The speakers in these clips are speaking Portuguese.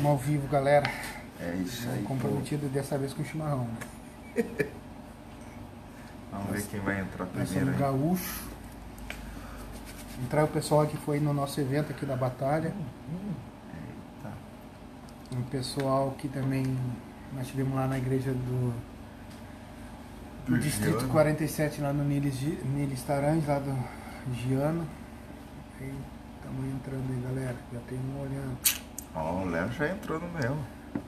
Estamos ao vivo, galera. É isso aí. Comprometido dessa vez com o chimarrão. Né? Vamos ver quem vai entrar Nós primeiro. aí. gaúcho. Entrar o pessoal que foi no nosso evento aqui da Batalha. Eita. Um pessoal que também nós tivemos lá na igreja do, do Do Distrito Giano. 47, lá no Niles, Gi- Niles Tarange, lá do Giano. Estamos entrando aí, galera. Já tem um olhando. Ó, o Léo já entrou no meu.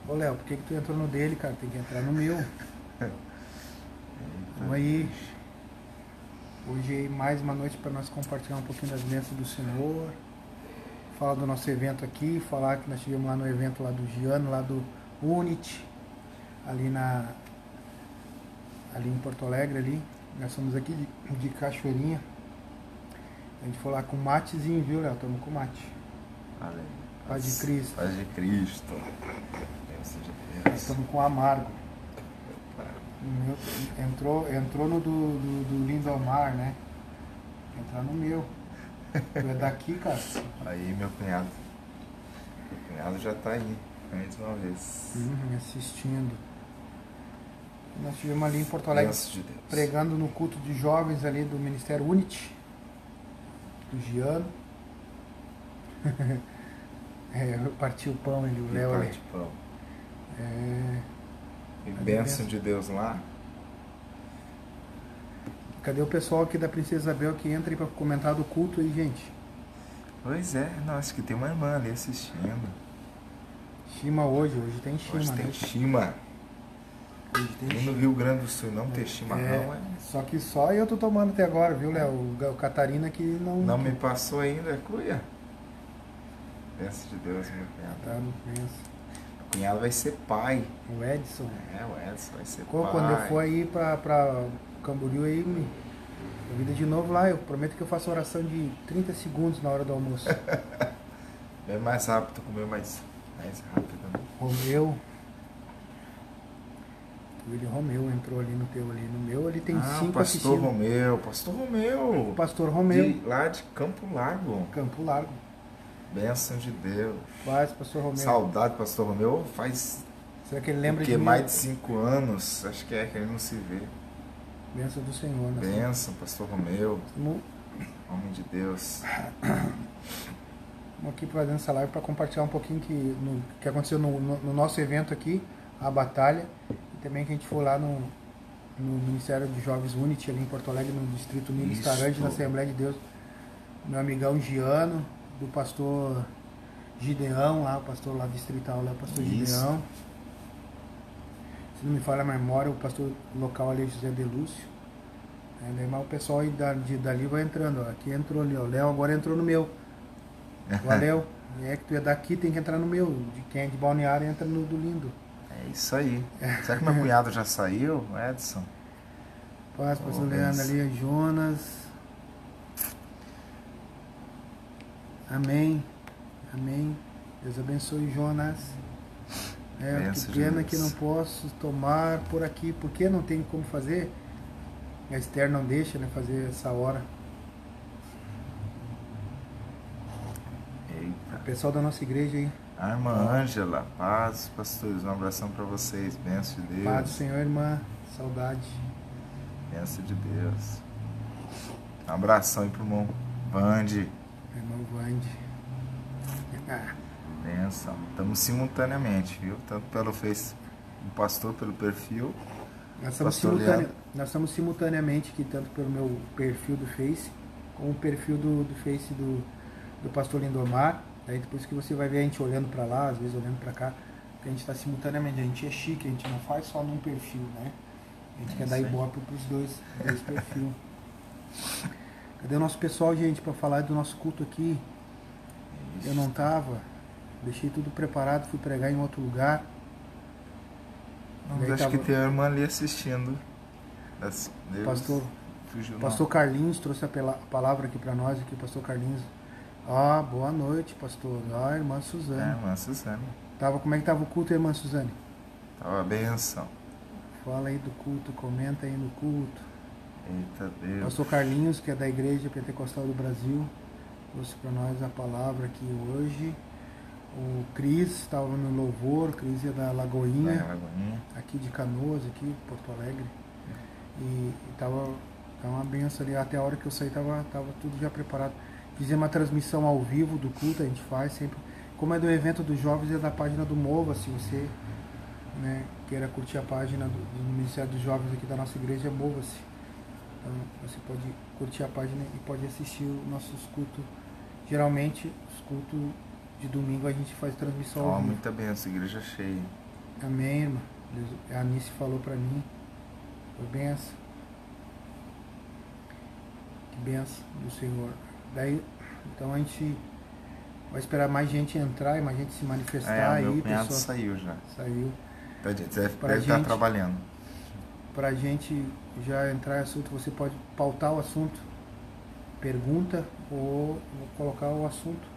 Ô Léo, por que, que tu entrou no dele, cara? Tem que entrar no meu. Vamos aí. Hoje é mais uma noite para nós compartilhar um pouquinho das bênçãos do Senhor. Falar do nosso evento aqui, falar que nós tivemos lá no evento lá do Giano, lá do Unity, ali na ali em Porto Alegre ali. Nós somos aqui de, de Cachoeirinha. A gente foi lá com matezinho, viu, Léo? Estamos com mate. Olha aí. Paz de Cristo. Paz de Cristo. Deus. estamos com amargo. O meu- entrou, entrou no do, do, do Lindomar, né? Entrar no meu. Tu é daqui, cara. Aí, meu cunhado. Meu cunhado já tá aí. Mais uma vez. Uhum, me assistindo. Nós tivemos ali em Porto Alegre de Deus. pregando no culto de jovens ali do Ministério Unity, do Giano. é, eu parti o pão ali, o Léo ali. parte pão. É, E Mas bênção é de Deus lá. cadê o pessoal aqui da Princesa Isabel que entra pra comentar do culto aí, gente? Pois é, não, acho que tem uma irmã ali assistindo. Shima hoje, hoje tem Shima. Hoje né? tem chima. Hoje tem E no Shima. Rio Grande do Sul não ter chimarrão, É, é. só que só eu tô tomando até agora, viu, Léo? O, o Catarina que não. Não me passou ainda, é cuia. Bênção de Deus, meu cunhado. Tá, não pensa. Meu cunhado vai ser pai. O Edson. É, o Edson vai ser Quando, pai. quando eu for aí pra, pra Camboriú aí, me convida de novo lá. Eu prometo que eu faço oração de 30 segundos na hora do almoço. É mais rápido, comer mais, mais rápido. Né? Romeu. Ele Romeu entrou ali no teu ali. No meu ele tem ah, cinco pastor. Romeu, pastor Romeu. O pastor Romeu. De, lá de Campo Largo. Campo Largo. Bênção de Deus. Paz, pastor Romeu. Saudade, pastor Romeu. Faz Será que ele lembra de mim? mais de cinco anos, acho que é que ele não se vê. Bênção do Senhor. Né? Bênção, pastor Romeu. Homem de Deus. Estamos aqui fazendo essa live para compartilhar um pouquinho que, no, que aconteceu no, no- no nosso evento aqui, a Batalha, e também que a gente foi lá no, no Ministério de Jovens Unity, ali em Porto Alegre, no Distrito Niles Isso. Tarante, na Assembleia de Deus. Meu amigão Giano, do pastor Gideão, lá, o pastor lá distrital, lá, o pastor Isso. Gideão. Se não me falha a memória, o pastor local ali, José Delúcio. É, daí, mas o pessoal aí da, de, dali vai entrando, ó. Aqui entrou ali, ó. O Léo agora entrou no meu. Valeu. E é que tu é daqui, tem que entrar no meu. De quem é de Balneário, entra no do Lindo. É isso aí. Será que meu cunhado já saiu, Edson? Paz, pastor Leandro ali, Jonas. Amém. Amém. Deus abençoe Jonas. É, Benção que pena que não posso tomar por aqui, porque não tem como fazer. A Esther não deixa né, fazer essa hora. O Eita. pessoal da nossa igreja aí. A irmã Ângela, paz, pastores, um abração pra vocês. Bênção de Deus. Paz do Senhor, irmã. Saudade. Bênção de Deus. Um abração aí pro irmão Vande. Vande. Ah, Benção. Estamos simultaneamente, viu? Tanto pelo Face, o pastor pelo perfil. nós, estamos simultane- nós estamos simultaneamente aqui, tanto pelo meu perfil do Face, como o perfil do, do Face do, do pastor Lindomar. Aí depois que você vai ver a gente olhando para lá, às vezes olhando para cá, porque a gente está simultaneamente. A gente é chique, a gente não faz só num perfil, né? A gente É quer dar ibope para os dois, dois perfis. Cadê o nosso pessoal, gente, para falar do nosso culto aqui? Eu não tava, deixei tudo preparado, fui pregar em outro lugar. Daí acho tava- que tem a irmã ali assistindo. Deus Pastor, fugiu, pastor Carlinhos trouxe a palavra aqui para nós, aqui, pastor Carlinhos. Ah, boa noite, pastor. Ah, irmã É, Suzane. irmã Suzane. Tava, como é que tava o culto, irmã Suzane? Tava benção. Fala aí do culto, comenta aí no culto. Eita Deus. Pastor Carlinhos, que é da Igreja Pentecostal do Brasil, trouxe para nós a palavra aqui hoje. O Cris estava no louvor, o Cris é da Lagoinha, É, Lagoinha. aqui de Canoas, aqui, Porto Alegre. E, e tava, tava uma benção ali. Até a hora que eu saí tava, tava tudo já preparado. Fizemos uma transmissão ao vivo do culto, a gente faz sempre. Como é do evento dos jovens, é da página do Mova, se você né, queira curtir a página do, do Ministério dos Jovens aqui da nossa igreja, mova-se. Então você pode curtir a página e pode assistir os nossos cultos. Geralmente, os cultos de domingo a gente faz transmissão vivo. muita benção, igreja cheia. Amém, irmã. Deus- A Anice falou pra mim. Foi benção. Que benção do Senhor. Daí, então a gente vai esperar mais gente entrar e mais gente se manifestar É, o aí, meu pessoal. saiu já. Saiu. Tá, Deve, deve estar gente- trabalhando. Pra gente já entrar em assunto, você pode pautar o assunto. Pergunta ou vou colocar o assunto.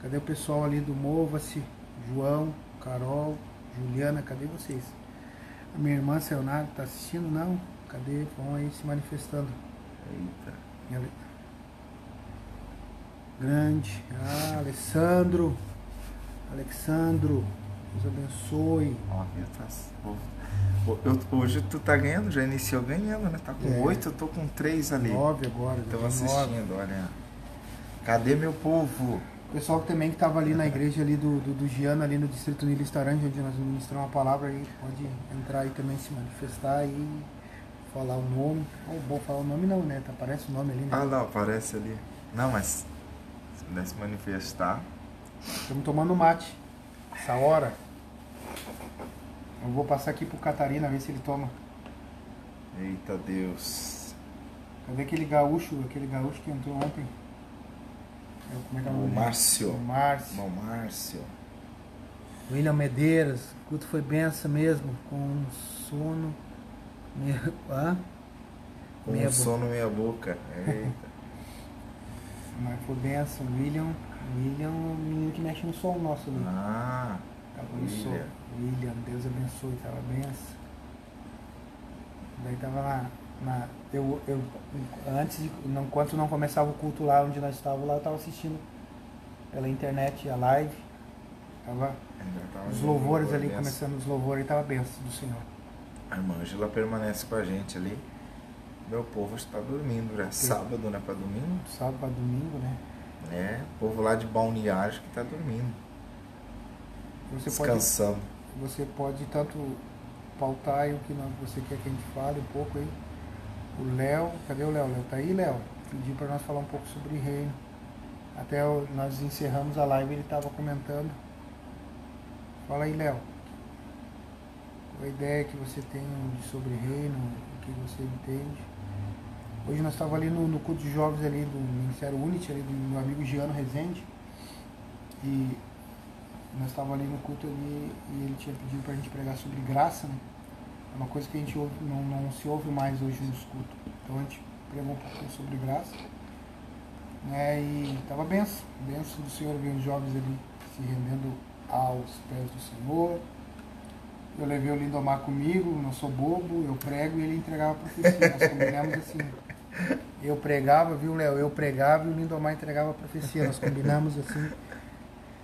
Cadê o pessoal ali do Mova-se? João, Carol, Juliana, cadê vocês? A minha irmã Leonardo tá assistindo? Não? Cadê? Vão aí se manifestando. Eita. Minha Grande. Ah, Alessandro. Alexandro. Deus abençoe. Ó, Ô, eu- hoje tu tá ganhando, já iniciou ganhando, né? Tá com É. oito, eu tô com três ali. Nove agora. Estão assistindo, olha. Cadê meu povo? O pessoal que também que estava ali na igreja ali do, do, do Giana, ali no Distrito Nilista Aranha, onde nós ministramos a palavra aí, pode entrar aí também, se manifestar e falar o nome. Ou bom falar o nome não, né? Tá, aparece o nome ali, né? Ah, não, aparece ali. Não, mas se pudesse manifestar. Estamos tomando mate. Essa hora. Eu vou passar aqui pro Catarina, ver se ele toma. Eita Deus. Cadê aquele gaúcho, aquele gaúcho que entrou ontem? É, Como é que é o O nome dele? Márcio. O Márcio. Bom, Márcio. William Medeiros, o culto foi benção mesmo, com um sono. Meia, hã? Com Meia um boca. sono meia boca. Eita. Mas foi benção. William, William, é o menino que mexe no som nosso ali. ah, Tava no som. William. Deus abençoe, tava benção. Daí tava lá. Na, eu, eu, antes, de, não, enquanto não começava o culto lá onde nós estávamos lá, eu tava assistindo pela internet a live. Tava os louvores louvor ali, benção. começando os louvores, e tava benção do Senhor. A irmã Angela permanece com a gente ali. Meu povo está dormindo já. Sábado, né? Pra domingo. Sábado para domingo, né? É, o povo lá de Balneário que tá dormindo. Você pode, Descansando. Você pode tanto pautar aí o que você quer que a gente fale um pouco aí. O Léo, cadê o Léo? Léo tá aí, Léo? Pediu para nós falar um pouco sobre reino. Até nós encerramos a live ele estava comentando. Fala aí, Léo. Qual a ideia que você tem sobre reino, o que você entende? Hoje nós estávamos ali no, no culto de jovens ali do Ministério Unity, ali do meu amigo Giano Rezende. E nós estávamos ali no culto ali e ele tinha pedido para a gente pregar sobre graça, né? É uma coisa que a gente ouve, não, não se ouve mais hoje nos cultos. Então a gente pregou um pouquinho sobre graça. Né? E estava benção, benção do Senhor, ver os jovens ali se rendendo aos pés do Senhor. Eu levei o Lindomar comigo, não sou bobo, eu prego e ele entregava a profecia. Nós combinamos assim. Eu pregava, viu, Léo? Eu pregava e o Lindomar entregava a profecia. Nós combinamos assim.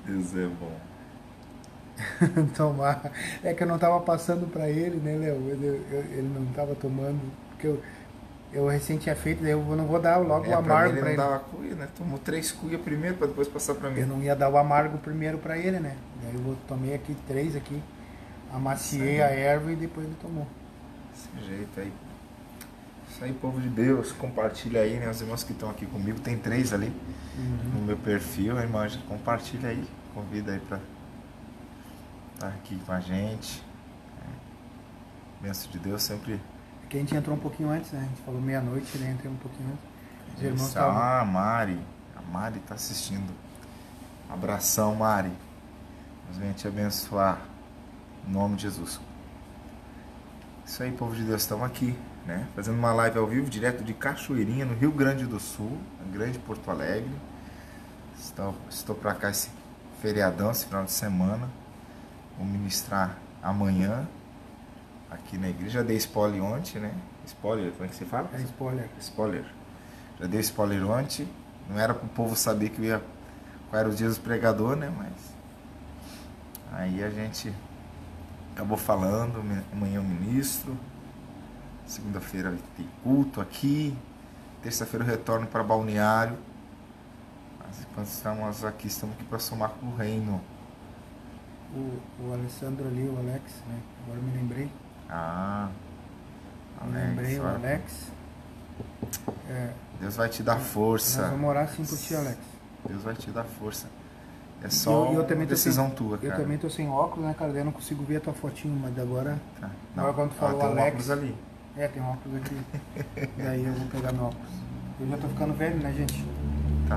Deus é bom. tomar. É que eu não estava passando para ele, né, Léo? Ele, ele não estava tomando. Porque eu, eu recém tinha feito, daí eu não vou dar logo É, o amargo para ele ele. não dava cuia, né? Tomou três cuias primeiro pra depois passar pra mim. Eu não ia dar o amargo primeiro para ele, né? Daí eu tomei aqui três aqui, amaciei Sim. a erva e depois ele tomou. Desse jeito aí. Isso aí, povo de Deus, compartilha aí, né? Os irmãos que estão aqui comigo, tem três ali no meu perfil, a Ângela, compartilha aí, convida aí pra estar aqui com a gente. É. Benção de Deus sempre. Porque a gente entrou um pouquinho antes, né? A gente falou meia-noite, né? Entrei um pouquinho antes. Os irmãos Isso. estavam. Ah, Mari. A Mari tá assistindo. Abração, Mari. Deus venha te abençoar. Em nome de Jesus. Isso aí, povo de Deus, estamos aqui, né? Fazendo uma live ao vivo, direto de Cachoeirinha, no Rio Grande do Sul, na grande Porto Alegre. Estou, estou para cá esse feriadão, esse final de semana. Vou ministrar amanhã aqui na igreja. Já dei spoiler ontem, né? Spoiler, como é que você fala? É spoiler. Spoiler. Já dei spoiler ontem. Não era para o povo saber que ia, qual era o dia dos pregador, né? Mas Aí a gente acabou falando, amanhã eu ministro, segunda-feira tem culto aqui, terça-feira eu retorno para Balneário. Mas enquanto estamos aqui, estamos aqui para somar com o reino. O, o Alessandro ali, o Alex, né? Agora me lembrei. Ah, Me lembrei, o Alex. É, Deus vai te dar força. Nós vamos orar sim por ti, Alex. Deus vai te dar força. É só eu, eu também decisão sem, tua, cara. Eu também tô sem óculos, né, cara? Eu não consigo ver a tua fotinho, mas agora. Tá. Não, agora quando tu falou ah, Alex. óculos ali. É, tem um óculos aqui. Daí eu vou pegar meu óculos. Eu já tô ficando velho, né, gente? Tá.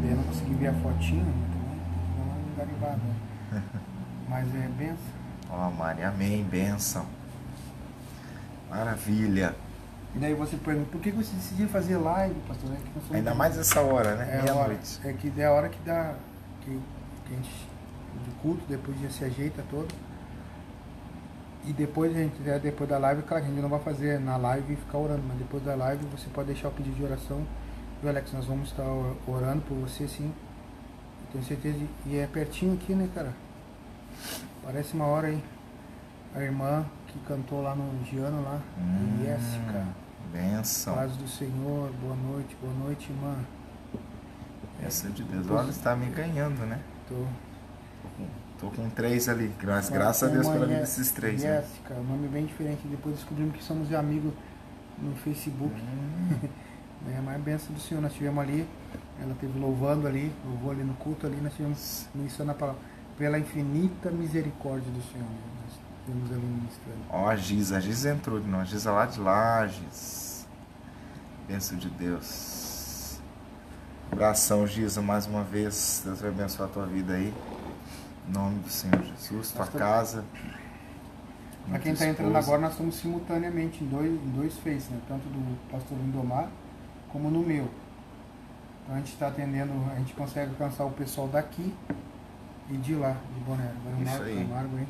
Daí eu não consegui ver a fotinho, então né? Mas é benção. Ó, oh, Maria, amém, benção. Maravilha. E daí você pergunta, por que você decidiu fazer live, pastor? É que Ainda mais essa hora, né? É Meia-noite. É que é a hora que dá. Que, que a gente. Do culto, depois já se ajeita todo. E depois a gente, depois da live, claro, a gente não vai fazer na live e ficar orando, mas depois da live você pode deixar o pedido de oração. E Alex, nós vamos estar orando por você sim. Eu tenho certeza. E é pertinho aqui, né, cara? Parece uma hora aí. A irmã que cantou lá no Giano lá, hum, Jéssica. Benção. Paz do Senhor, boa noite, boa noite, irmã. Essa de Deus. Olha, está me ganhando, né? Tô. Tô com, tô com três ali. Graças, graças a Deus pela vida desses três. Né? Jéssica, né? nome bem diferente. Depois descobrimos que somos amigos no Facebook. Hum. é mais benção do Senhor. Nós tivemos ali, ela teve louvando ali, louvou ali no culto ali, nós tivemos ministrando a palavra. Pela infinita misericórdia do Senhor. Nós temos ali ministrando. Ó, a Giza, a Giza entrou de nós, a Giza lá de Lages. Bênção de Deus. Abração, Giza, mais uma vez. Deus vai abençoar a tua vida aí. Em nome do Senhor Jesus, tua casa. Para quem está entrando agora, nós estamos simultaneamente em dois, em dois faces, né? tanto do pastor Lindomar como no meu. Então a gente está atendendo, a gente consegue alcançar o pessoal daqui e de lá, de Boné. Vai Isso aí. Camargo, hein?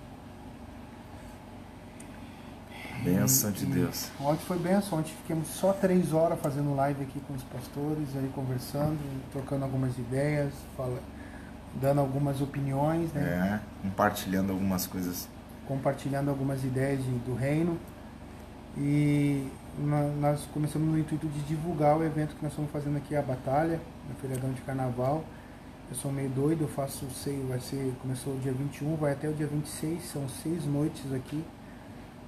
Benção de Deus. Ontem foi benção, ontem ficamos só três horas fazendo live aqui com os pastores, aí conversando, trocando algumas ideias, fala, dando algumas opiniões, né? É, compartilhando algumas coisas. Compartilhando algumas ideias de, do reino. E nós começamos no intuito de divulgar o evento que nós estamos fazendo aqui, a Batalha, no feriadão de carnaval. Eu sou meio doido, eu faço sei, vai ser, começou o dia 21, vai até o dia 26, são seis noites aqui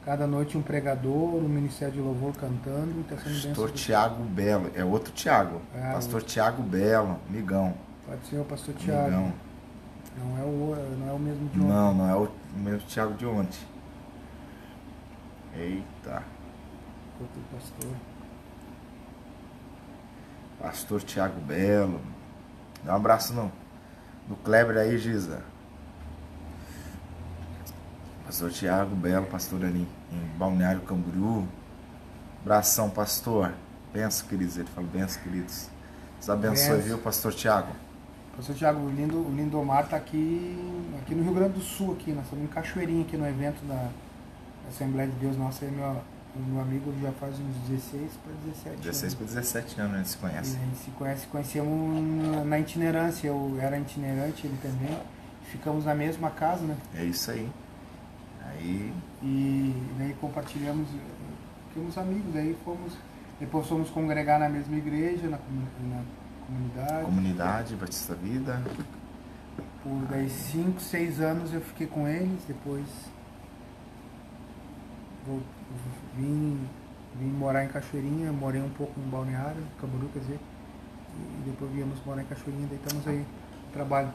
Cada noite um pregador, um ministério de louvor cantando. Tá pastor Tiago Belo, é outro Tiago. É, pastor outro. Tiago Belo, migão. Pode ser o pastor Tiago. Migão. Não é o, não é o mesmo de ontem. Não, não é o mesmo Tiago de ontem. Eita. Outro pastor. Pastor Tiago Belo. Dá um abraço no, no Kleber aí, Giza. Pastor Tiago Belo, pastor ali em Balneário Camboriú. Abração, pastor. Benção, queridos. Ele fala, benção, queridos. Deus abençoe, viu, pastor Tiago? Pastor Tiago, o, lindo, o Lindomar está aqui, aqui no Rio Grande do Sul, aqui. Nós estamos em Cachoeirinha, aqui no evento da Assembleia de Deus. Nossa, meu, meu amigo já faz uns 16 para 17 16 para 17 anos a gente se conhece. E a gente se conhece, conhecemos na itinerância. Eu era itinerante, ele também. Ficamos na mesma casa, né? É isso aí. Aí. E daí compartilhamos, ficamos amigos, aí fomos. Depois fomos congregar na mesma igreja, na, na comunidade. Comunidade, Batista Vida. Por daí 5, 6 anos eu fiquei com eles, depois vim, vim morar em Cachoeirinha, morei um pouco em Balneário, Camboriú, quer dizer, e depois viemos morar em Cachoeirinha, daí estamos aí no trabalho.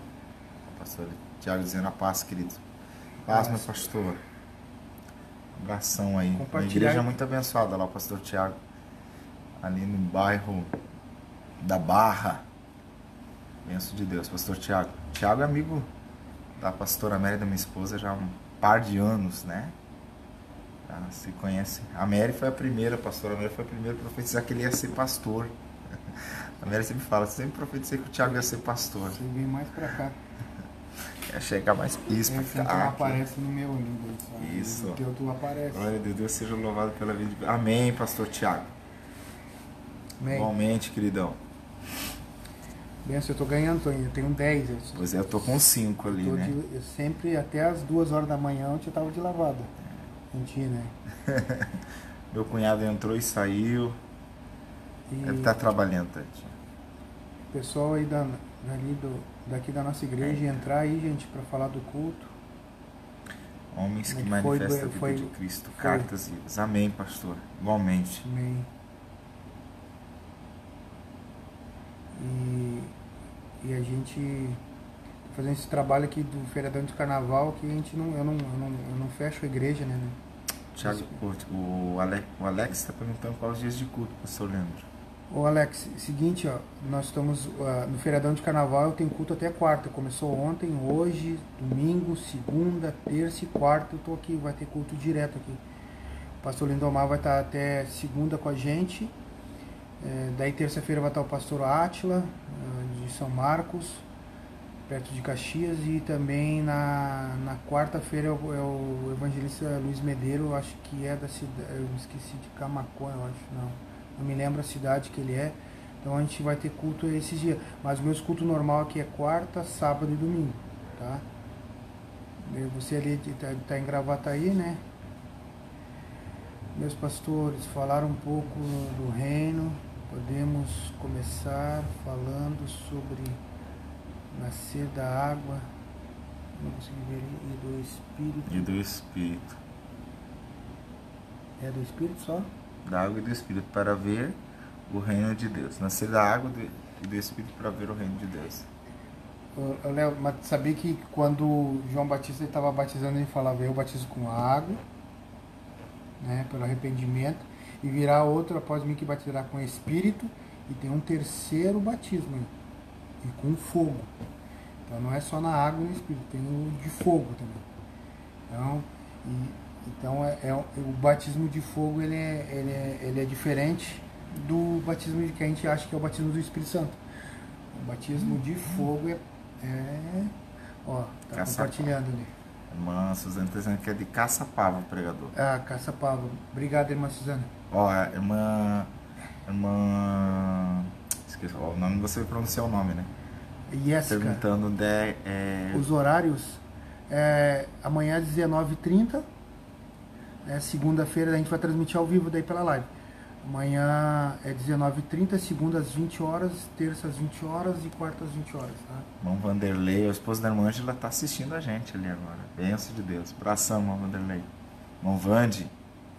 Pastor Tiago dizendo a paz, querido. Paz, meu pastor. Abração aí. Uma igreja muito abençoada lá, o pastor Tiago. Ali no bairro da Barra. Benção de Deus, pastor Tiago. Tiago é amigo da pastora Mary, da minha esposa, já há um par de anos, né? Já se conhece. A Mary foi a primeira, a pastora Mary foi a primeira a profetizar que ele ia ser pastor. A Mary sempre fala, sempre profetizei que o Tiago ia ser pastor. Você vem mais pra cá. Quer chegar mais piso pra ficar. Então aparece no meu livro. Isso. O teu tu aparece. Glória a Deus, seja louvado pela vida. De... Amém, pastor Tiago. Amém. Igualmente, queridão. Benção, eu tô ganhando, tô, eu tenho 10. Eu, Pois é, eu tô com 5 ali, tô né? de- eu sempre, até as duas horas da manhã, eu já tava de lavada. Ti, né? Meu cunhado entrou e saiu. E Deve estar trabalhando, Tati. o pessoal aí da, dali do, daqui da nossa igreja entrar aí, gente, pra falar do culto. Homens que é que foi, manifestam a vida foi- de Cristo. foi. Cartas vivas. Amém, pastor. Igualmente. Amém. E, e a gente tá fazendo esse trabalho aqui do feriadão de carnaval que a gente não, eu não, eu não, eu não fecho a igreja, né? né? Tiago, o, o Alex, está perguntando quais os dias de culto, pastor Leandro. Ô Alex, seguinte, ó, nós estamos ah, no feriadão de carnaval, eu tenho culto até quarta. Começou ontem, hoje, domingo, segunda, terça e quarta, eu tô aqui, vai ter culto direto aqui. O pastor Lindomar vai estar até segunda com a gente. É, daí terça-feira vai estar o pastor Átila, ah, de São Marcos, perto de Caxias, e também na, na quarta-feira é o, é evangelista Luiz Medeiro, acho que é da cidade, eu esqueci de Camacuã, eu acho, não não me lembro a cidade que ele é. Então a gente vai ter culto esses dias. Mas o meu culto normal aqui é quarta, sábado e domingo, tá? Você ali está tá em Gravataí, né? Meus pastores falaram um pouco do reino. Podemos começar falando sobre nascer da água, não consegui ver, e do Espírito. E do Espírito. É do Espírito só? Da água e do Espírito para ver o reino de Deus. Nascer da água do- e do Espírito para ver o reino de Deus. Léo, mas sabia que quando João Batista estava batizando, ele falava, eu batizo com água, né, pelo arrependimento, e virá outro após mim que batizará com Espírito, e tem um terceiro batismo, e com fogo. Então não é só na água e no Espírito, tem o de fogo também. Então, e- então é, é o batismo de fogo ele é, ele, é, ele é diferente do batismo que a gente acha que é o batismo do Espírito Santo. O batismo de fogo é. é ó, tá Caçapava. compartilhando ali. Irmã Suzana está dizendo que é de Caçapava, o pregador. Ah, Caçapava. Obrigado, irmã Suzana. Ó, irmã. Irmã. Esqueci ó, o nome, você vai pronunciar o nome, né? Jéssica, Perguntando de. É, os horários. É, amanhã às 19h30. É, Segunda-feira a gente vai transmitir ao vivo daí pela live. Amanhã é 19h30, segunda às 20 horas, terça às 20 horas e quarta às 20 horas, tá? irmão Vanderlei, a esposa da irmã Ângela, tá assistindo a gente ali agora. Benção de Deus. Abração, irmão Vanderlei. Irmão Vande.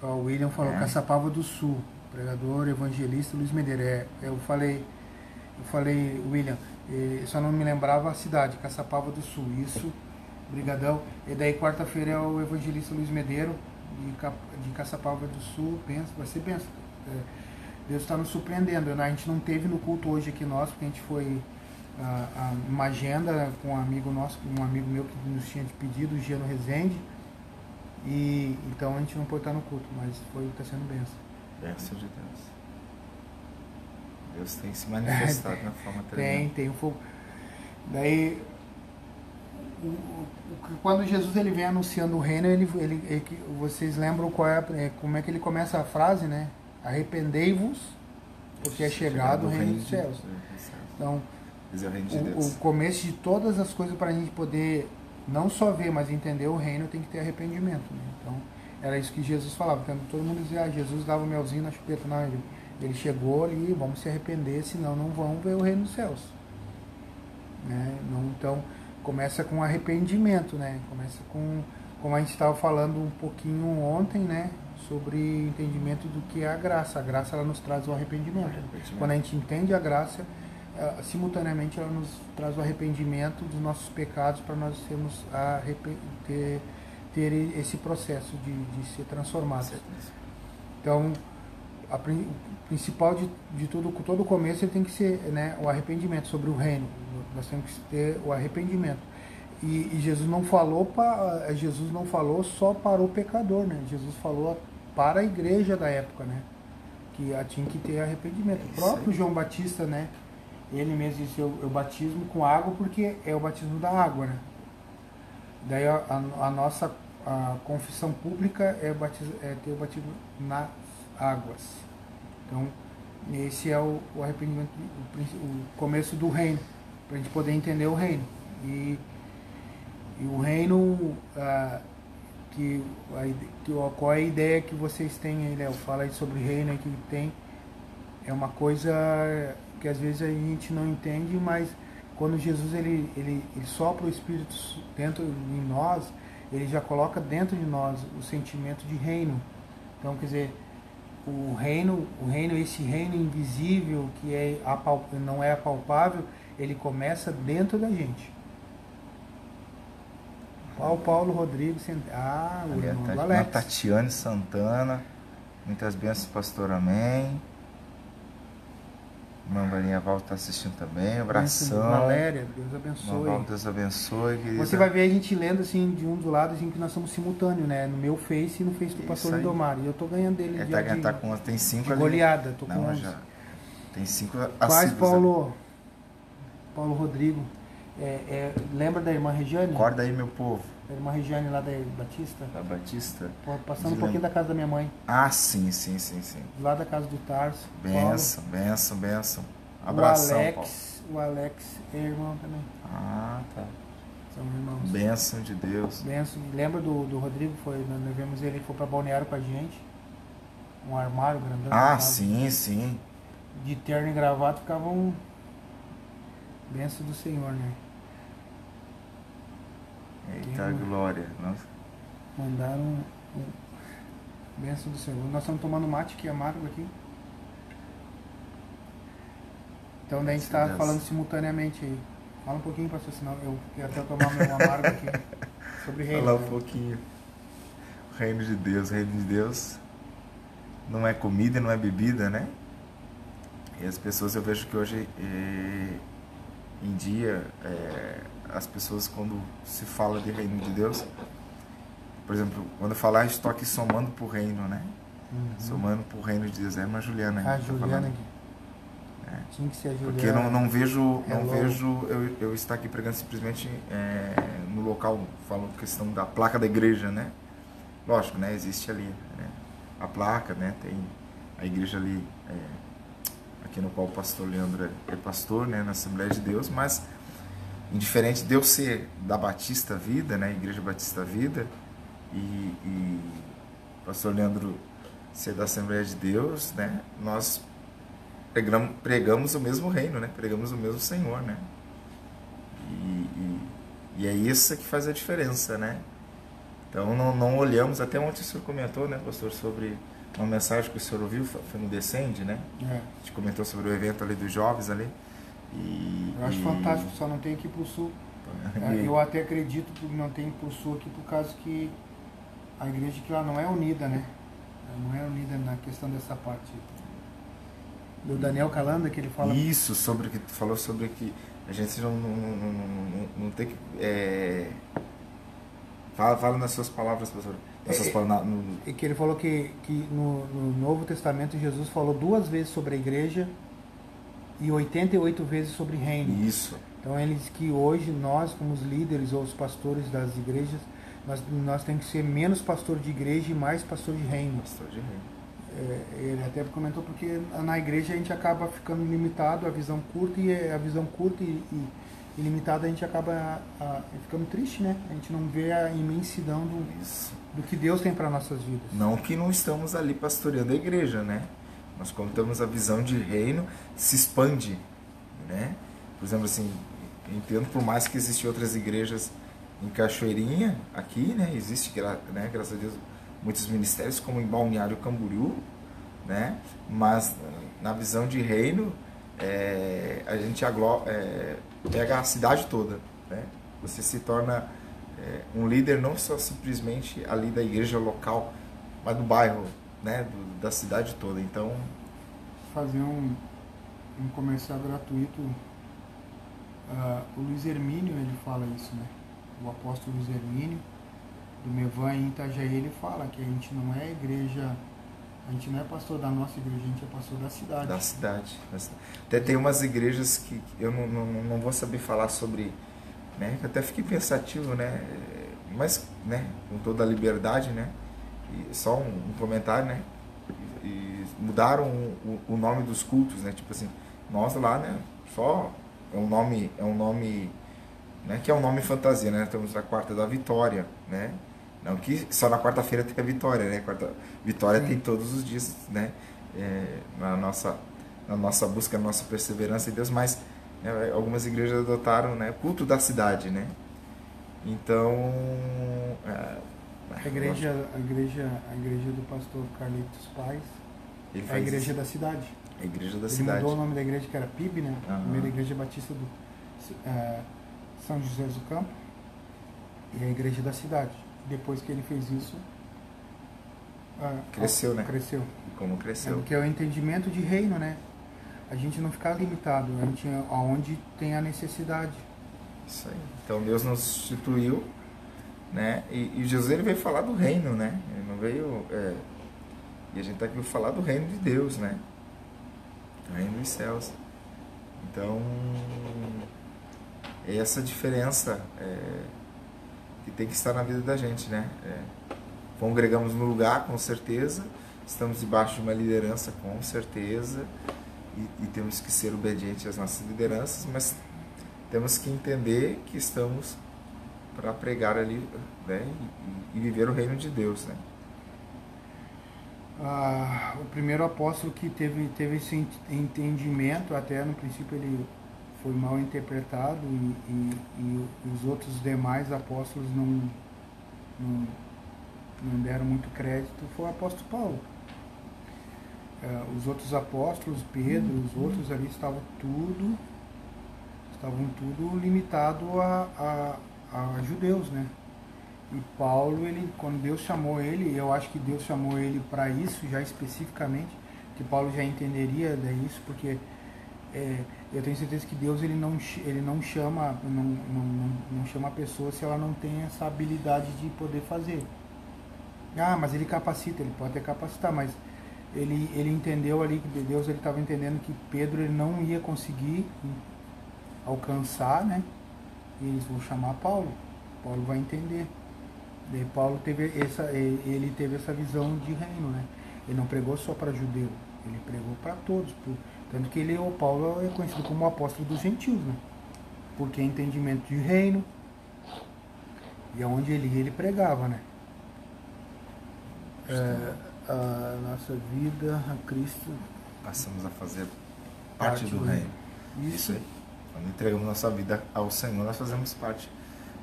O William falou, É. Caçapava do Sul, pregador, evangelista Luiz Medeiros. É, eu falei, eu falei, William, só não me lembrava a cidade, Caçapava do Sul, isso, brigadão. E daí quarta-feira é o evangelista Luiz Medeiro, de, de Caçapava do Sul, pensa, vai ser benção. É, Deus está nos surpreendendo, né? a gente não teve no culto hoje aqui nós, porque a gente foi a, a uma agenda com um amigo nosso, um amigo meu que nos tinha pedido, o Giano Rezende, e então a gente não pôde estar no culto, mas foi está sendo benção. Benção de Deus. Deus tem se manifestado na forma Tem, tremenda. tem um fogo. Daí, o- o- quando Jesus ele vem anunciando o reino, ele, ele, ele- vocês lembram qual é, é, como é que ele começa a frase, né? Arrependei-vos, porque é chegado o reino dos céus. Deus. Então, é o começo de todas as coisas para a gente poder não só ver, mas entender o reino, tem que ter arrependimento. Né? Então, era isso que Jesus falava. Então, todo mundo dizia, ah, Jesus dava o melzinho na chupeta. Não, ele, chegou ali, vamos se arrepender, senão não vão ver o reino dos céus. Né? Não, então, começa com arrependimento, né? Começa com, como a gente estava falando um pouquinho ontem, né? Sobre entendimento do que é a graça. A graça, ela nos traz o arrependimento. Arrependimento. Quando a gente entende a graça, simultaneamente ela nos traz o arrependimento dos nossos pecados para nós sermos ter, ter esse processo de, de ser transformados. Então, a principal de, de tudo, todo o começo tem que ser né, o arrependimento sobre o reino. Nós temos que ter o arrependimento. E, e Jesus não falou para Jesus não falou só para o pecador, né? Jesus falou para a igreja da época, né? Que tinha que ter arrependimento. O próprio. João Batista, né? Ele mesmo disse eu, eu batismo com água porque é o batismo da água, né? Daí a, a- a nossa a confissão pública é, batiz, é ter o batismo nas águas. Então, esse é o, o arrependimento, o, o começo do reino. para a gente poder entender o reino. E, e o reino, ah, que, a, qual é a ideia que vocês têm aí, Léo? Fala aí sobre reino que tem. É uma coisa que às vezes a gente não entende, mas quando Jesus ele, ele, ele sopra o Espírito dentro de nós, ele já coloca dentro de nós o sentimento de reino. Então, quer dizer, o reino, o reino, esse reino invisível que é não é apalpável, ele começa dentro da gente. Qual Paulo Rodrigues? Ah, o irmão Alex. Tatiane Santana. Muitas bênçãos, pastor. Amém. Irmã Marinha Val está assistindo também. Abração. Valéria, Deus abençoe. Val, Deus abençoe, querida. Você vai ver a gente lendo assim de um dos lados assim, que nós somos simultâneos, né? No meu Face e no Face do pastor Lindomar. E eu tô ganhando dele. É, tá, de, tá com, tem cinco ali. goleada, tô Não, com já. Tem cinco Quais, Paulo? Paulo Rodrigo. É, é, lembra da irmã Regiane? Acorda aí, meu povo. A irmã Regiane lá da Batista? Da Batista? Passando um pouquinho da casa da minha mãe. Ah, sim, sim, sim, sim. Lá da casa do Tarso. Benção, Paulo. benção, benção. Abração, o Alex, Paulo. O Alex é irmão também. Ah, tá. São irmãos. Benção de Deus. Benção. Lembra do, do Rodrigo? Foi, nós vimos ele, foi para Balneário com a gente. Um armário grandão. Ah, sim, sim. De terno e gravata ficava um. Benção do Senhor, né? Eita Tem glória. Nossa. Mandaram um, um benção do Senhor. Nós estamos tomando mate que é amargo aqui. Então daí a gente está falando simultaneamente aí. Fala um pouquinho, pastor, senão eu quero até tomar meu amargo aqui. Sobre reino. Falar um pouquinho. O reino de Deus, o reino de Deus não é comida, não é bebida, né? E as pessoas, eu vejo que hoje eh, em dia, eh, as pessoas quando se fala de reino de Deus, por exemplo, quando falar, estou aqui somando para o reino, né? Uhum. Somando para o reino de Deus. É uma Juliana. A Juliana aqui. É. Tinha que ser a Juliana. Porque não, não vejo, não vejo eu, eu estar aqui pregando simplesmente é, no local, falando questão da placa da igreja, né? Lógico, né? Existe ali né? a placa, né? Tem a igreja ali, é, aqui no qual o pastor Leandro é pastor, né? Na Assembleia de Deus, mas indiferente de eu ser da Batista Vida, né, Igreja Batista Vida, e, e pastor Leandro ser da Assembleia de Deus, né, nós pregamos, pregamos o mesmo reino, né, pregamos o mesmo Senhor, né, e, e, e, é isso que faz a diferença, né, então não, não olhamos, até ontem o senhor comentou, né, pastor, sobre uma mensagem que o senhor ouviu, foi no Descende, né, é. a gente comentou sobre o evento ali dos jovens ali, e, eu acho e... fantástico, só não tem aqui pro sul. É, eu até acredito que não tem pro sul aqui por causa que a igreja que lá não é unida, né? Não é unida na questão dessa parte. Do Daniel Calanda que ele fala. Isso, sobre o que tu falou sobre que a gente não, não, não, não, não tem que. É... Fala, fala nas suas palavras, pastor. Nessas é, palavras, no... E que ele falou que, que no, no Novo Testamento Jesus falou duas vezes sobre a igreja e 88 vezes sobre reino. Isso. Então ele diz que hoje nós, como os líderes ou os pastores das igrejas, nós, nós temos que ser menos pastor de igreja e mais pastor de reino. Pastor de reino. É, ele até comentou porque na igreja a gente acaba ficando limitado, a visão curta e a visão curta e, e, e limitada a gente acaba a, a, ficando triste, né? A gente não vê a imensidão do, do que Deus tem para nossas vidas. Não que não estamos ali pastoreando a igreja, né? Nós contamos a visão de reino se expande, né? Por exemplo, assim, entendo por mais que existem outras igrejas em Cachoeirinha, aqui, né? Existe, né, graças a Deus, muitos ministérios, como em Balneário Camboriú, né? Mas na visão de reino, é, a gente aglo, é, pega a cidade toda, né? Você se torna é, um líder não só simplesmente ali da igreja local, mas do bairro, né, do, da cidade toda. Então. Fazer um, um comercial gratuito. Uh, o Luiz Hermínio ele fala isso, né? O apóstolo Luiz Hermínio, do Mevan em Itajaí, ele fala que a gente não é igreja. A gente não é pastor da nossa igreja, a gente é pastor da cidade. Da cidade. Até tem umas igrejas que eu não, não, não vou saber falar sobre, né? Eu até fiquei pensativo, né? Mas, né? Com toda a liberdade, né? E só um, um comentário, né? E, mudaram o, o, nome dos cultos, né? Tipo assim, nós lá, né? Só é um nome, é um nome, né, que é um nome fantasia, né? Temos a quarta da vitória, né? Não que só na quarta-feira tem a vitória, né? Quarta, vitória Sim. tem todos os dias, né? É, na nossa na nossa busca, na nossa perseverança em Deus, mas né, algumas igrejas adotaram, né, culto da cidade, né? Então, é, a igreja, a igreja, a igreja do pastor Carlitos Paz é a igreja isso. da cidade. A igreja da Ele cidade. mudou o nome da igreja que era PIB, né? Uhum. Primeira igreja batista do é, São José do Campo e a igreja da cidade. Depois que ele fez isso, cresceu, né? Cresceu. Como cresceu? É, porque é o entendimento de reino, né? A gente não ficar limitado, a gente aonde tem a necessidade. Isso aí. Então Deus nos instituiu, né? E, e Jesus ele veio falar do reino, né? Ele não veio é, e a gente está aqui para falar do reino de Deus, né? O reino dos céus. Então, é essa diferença é, que tem que estar na vida da gente, né? É, congregamos no lugar, com certeza, estamos debaixo de uma liderança, com certeza, e, e temos que ser obedientes às nossas lideranças, mas temos que entender que estamos para pregar ali né? e, e viver o reino de Deus, né? ah, o primeiro apóstolo que teve, teve esse entendimento, até no princípio ele foi mal interpretado e, e, e os outros demais apóstolos não, não, não, deram muito crédito, foi o apóstolo Paulo. Ah, os outros apóstolos, Pedro, os outros ali estavam tudo, estavam tudo limitado a, a, a judeus, né? E Paulo, ele, quando Deus chamou ele, eu acho que Deus chamou ele para isso já especificamente, que Paulo já entenderia disso, porque é, eu tenho certeza que Deus ele não, ele não chama não, não, não chama a pessoa se ela não tem essa habilidade de poder fazer. Ah, mas ele capacita, ele pode até capacitar, mas ele, ele entendeu ali que Deus ele estava entendendo que Pedro ele não ia conseguir alcançar, né? E eles vão chamar Paulo. Paulo vai entender. E Paulo teve essa, ele teve essa visão de reino, né? Ele não pregou só para judeu, ele pregou para todos. Tanto que ele, o Paulo é conhecido como o apóstolo dos gentios, né? Porque é entendimento de reino. E aonde ele ele pregava, né? É, a nossa vida a Cristo. Passamos a fazer parte, parte do, do reino. Isso. Isso aí. Quando entregamos nossa vida ao Senhor, nós fazemos parte,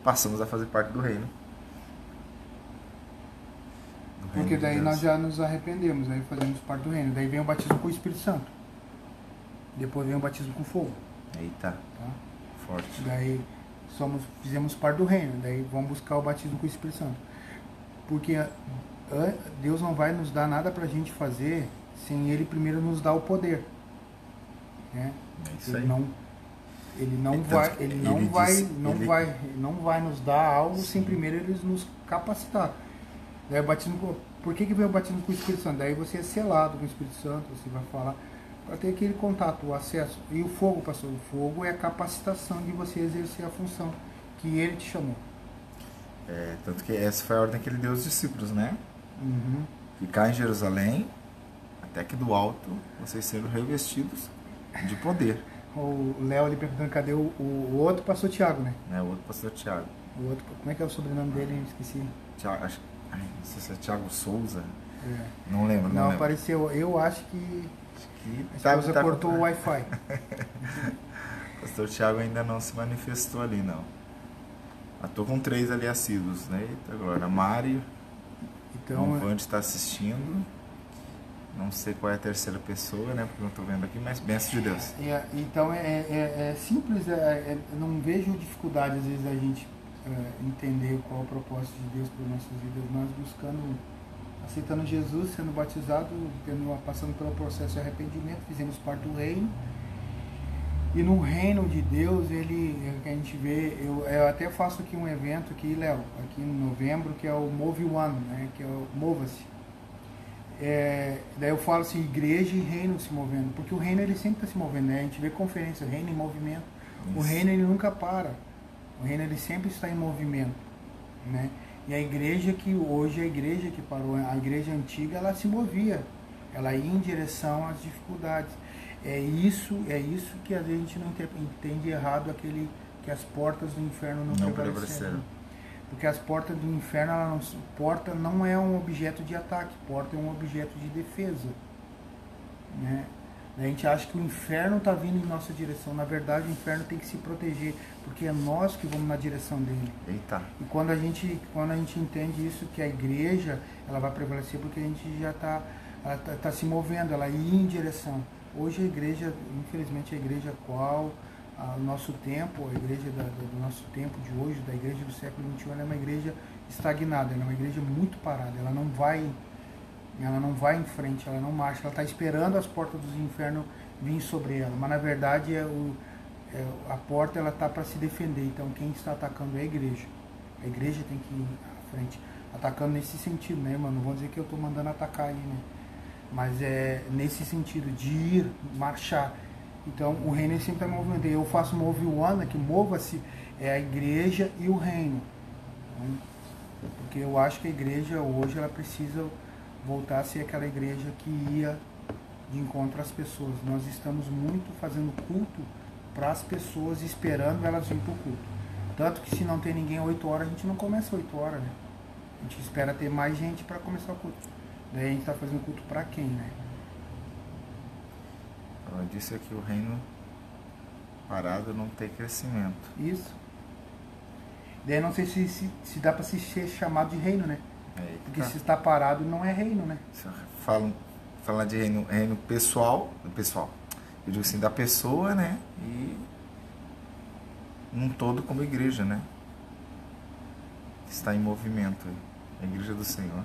passamos a fazer parte do reino. Porque daí nós já nos arrependemos, aí fazemos parte do reino. Daí vem o batismo com o Espírito Santo. Depois vem o batismo com fogo. Eita. Tá? Forte. Daí somos, fizemos parte do reino. Daí vamos buscar o batismo com o Espírito Santo. Porque Deus não vai nos dar nada pra gente fazer sem Ele primeiro nos dar o poder. Né? É isso ele aí. não ele não então, vai ele não ele vai diz, não ele... vai não vai nos dar algo Sim. sem primeiro ele nos capacitar Daí o batismo com... Por que, que vem o batismo com o Espírito Santo? Daí você é selado com o Espírito Santo, você vai falar, para ter aquele contato, o acesso. E o fogo, pastor, o fogo é a capacitação de você exercer a função que ele te chamou. É, tanto que essa foi a ordem que ele deu aos discípulos, né? Uhum. Ficar em Jerusalém, até que do alto vocês sejam revestidos de poder. O Léo ali perguntando cadê o, o, outro pastor Tiago, né? É, o outro pastor Tiago. O outro, como é que é o sobrenome dele? Esqueci. Tiago, acho Ai, não sei se é Thiago Souza. É. Não lembro, não, não lembro. apareceu. Eu acho que. Acho que a tá, esposa tá, cortou o Wi-Fi. o pastor Thiago ainda não se manifestou ali, não. Estou com três ali assíduos, né? Eita, agora, Mário. Então, o Vande está assistindo. Não sei qual é a terceira pessoa, né? Porque não estou vendo aqui, mas benção de Deus. É, então é, é, é simples, é, é não vejo dificuldade às vezes a gente é, entender qual é o propósito de Deus para nossas vidas, nós buscando, aceitando Jesus, sendo batizado, tendo, passando pelo processo de arrependimento, fizemos parte do reino. E no reino de Deus, ele, é a gente vê, eu, eu até faço aqui um evento aqui, Léo, aqui em novembro, que é o Move One, né, que é o Mova-se. É, daí eu falo assim, igreja e reino se movendo, porque o reino ele sempre está se movendo, né? A gente vê conferência, reino em movimento. Isso. O reino ele nunca para. O reino ele sempre está em movimento, né? E a igreja que hoje a igreja que parou, a igreja antiga, ela se movia, ela ia em direção às dificuldades. é isso, é isso que a gente não entende errado aquele que as portas do inferno não, não prevaleceram. Porque as portas do inferno, ela não, porta não é um objeto de ataque, porta é um objeto de defesa. Né? A gente acha que o inferno está vindo em nossa direção. Na verdade, o inferno tem que se proteger, porque é nós que vamos na direção dele. Eita. E quando a gente, quando a gente entende isso, que a igreja ela vai prevalecer, porque a gente já está tá, tá se movendo, ela ir em direção. Hoje a igreja, infelizmente, a igreja qual o nosso tempo, a igreja da, do nosso tempo de hoje, da igreja do século XXI, é uma igreja estagnada, ela é uma igreja muito parada, ela não vai, ela não vai em frente, ela não marcha, ela está esperando as portas dos infernos vir sobre ela, mas na verdade é o, é, a porta ela está para se defender, então quem está atacando é a igreja, a igreja tem que ir à frente, atacando nesse sentido, né, mano? Não vou dizer que eu estou mandando atacar aí, né? Mas é nesse sentido de ir, marchar então o reino é sempre está movimento. Eu faço move o ano, que mova-se é a igreja e o reino. Porque eu acho que a igreja hoje ela precisa voltar a ser aquela igreja que ia de encontro às pessoas. Nós estamos muito fazendo culto para as pessoas, esperando elas virem para o culto. Tanto que se não tem ninguém 8 horas, a gente não começa 8 horas, né? A gente espera ter mais gente para começar o culto. Daí a gente está fazendo culto para quem, né? Ela disse que o reino parado não tem crescimento. Isso. Daí não sei se, se, se dá para se ser chamado de reino, né? É, Porque se está parado não é reino, né? Falam, falar de reino, reino pessoal, pessoal. Eu digo assim, da pessoa, né? E num todo como igreja, né? Está em movimento. A igreja do Senhor.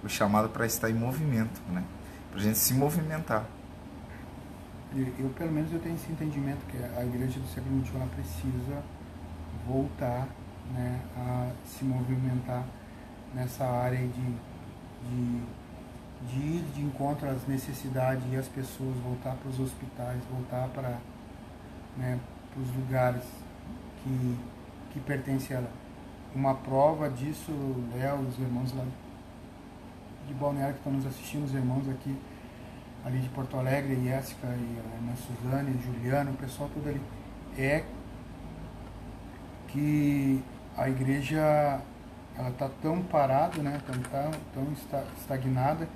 Foi chamado para estar em movimento, né? Para a gente se movimentar eu pelo menos eu tenho esse entendimento que a igreja do século XXI precisa voltar né, a se movimentar nessa área de, de, de ir de encontro às necessidades e às pessoas, voltar para os hospitais, voltar para né, os lugares que, que pertencem a ela. Uma prova disso, Léo, os irmãos lá de Balneário que estão nos assistindo, os irmãos aqui, ali de Porto Alegre, Jéssica, e a Ana Suzane, Juliana, o pessoal todo ali, é que a igreja ela está tão parada, né, tão, tão, tão estagnada,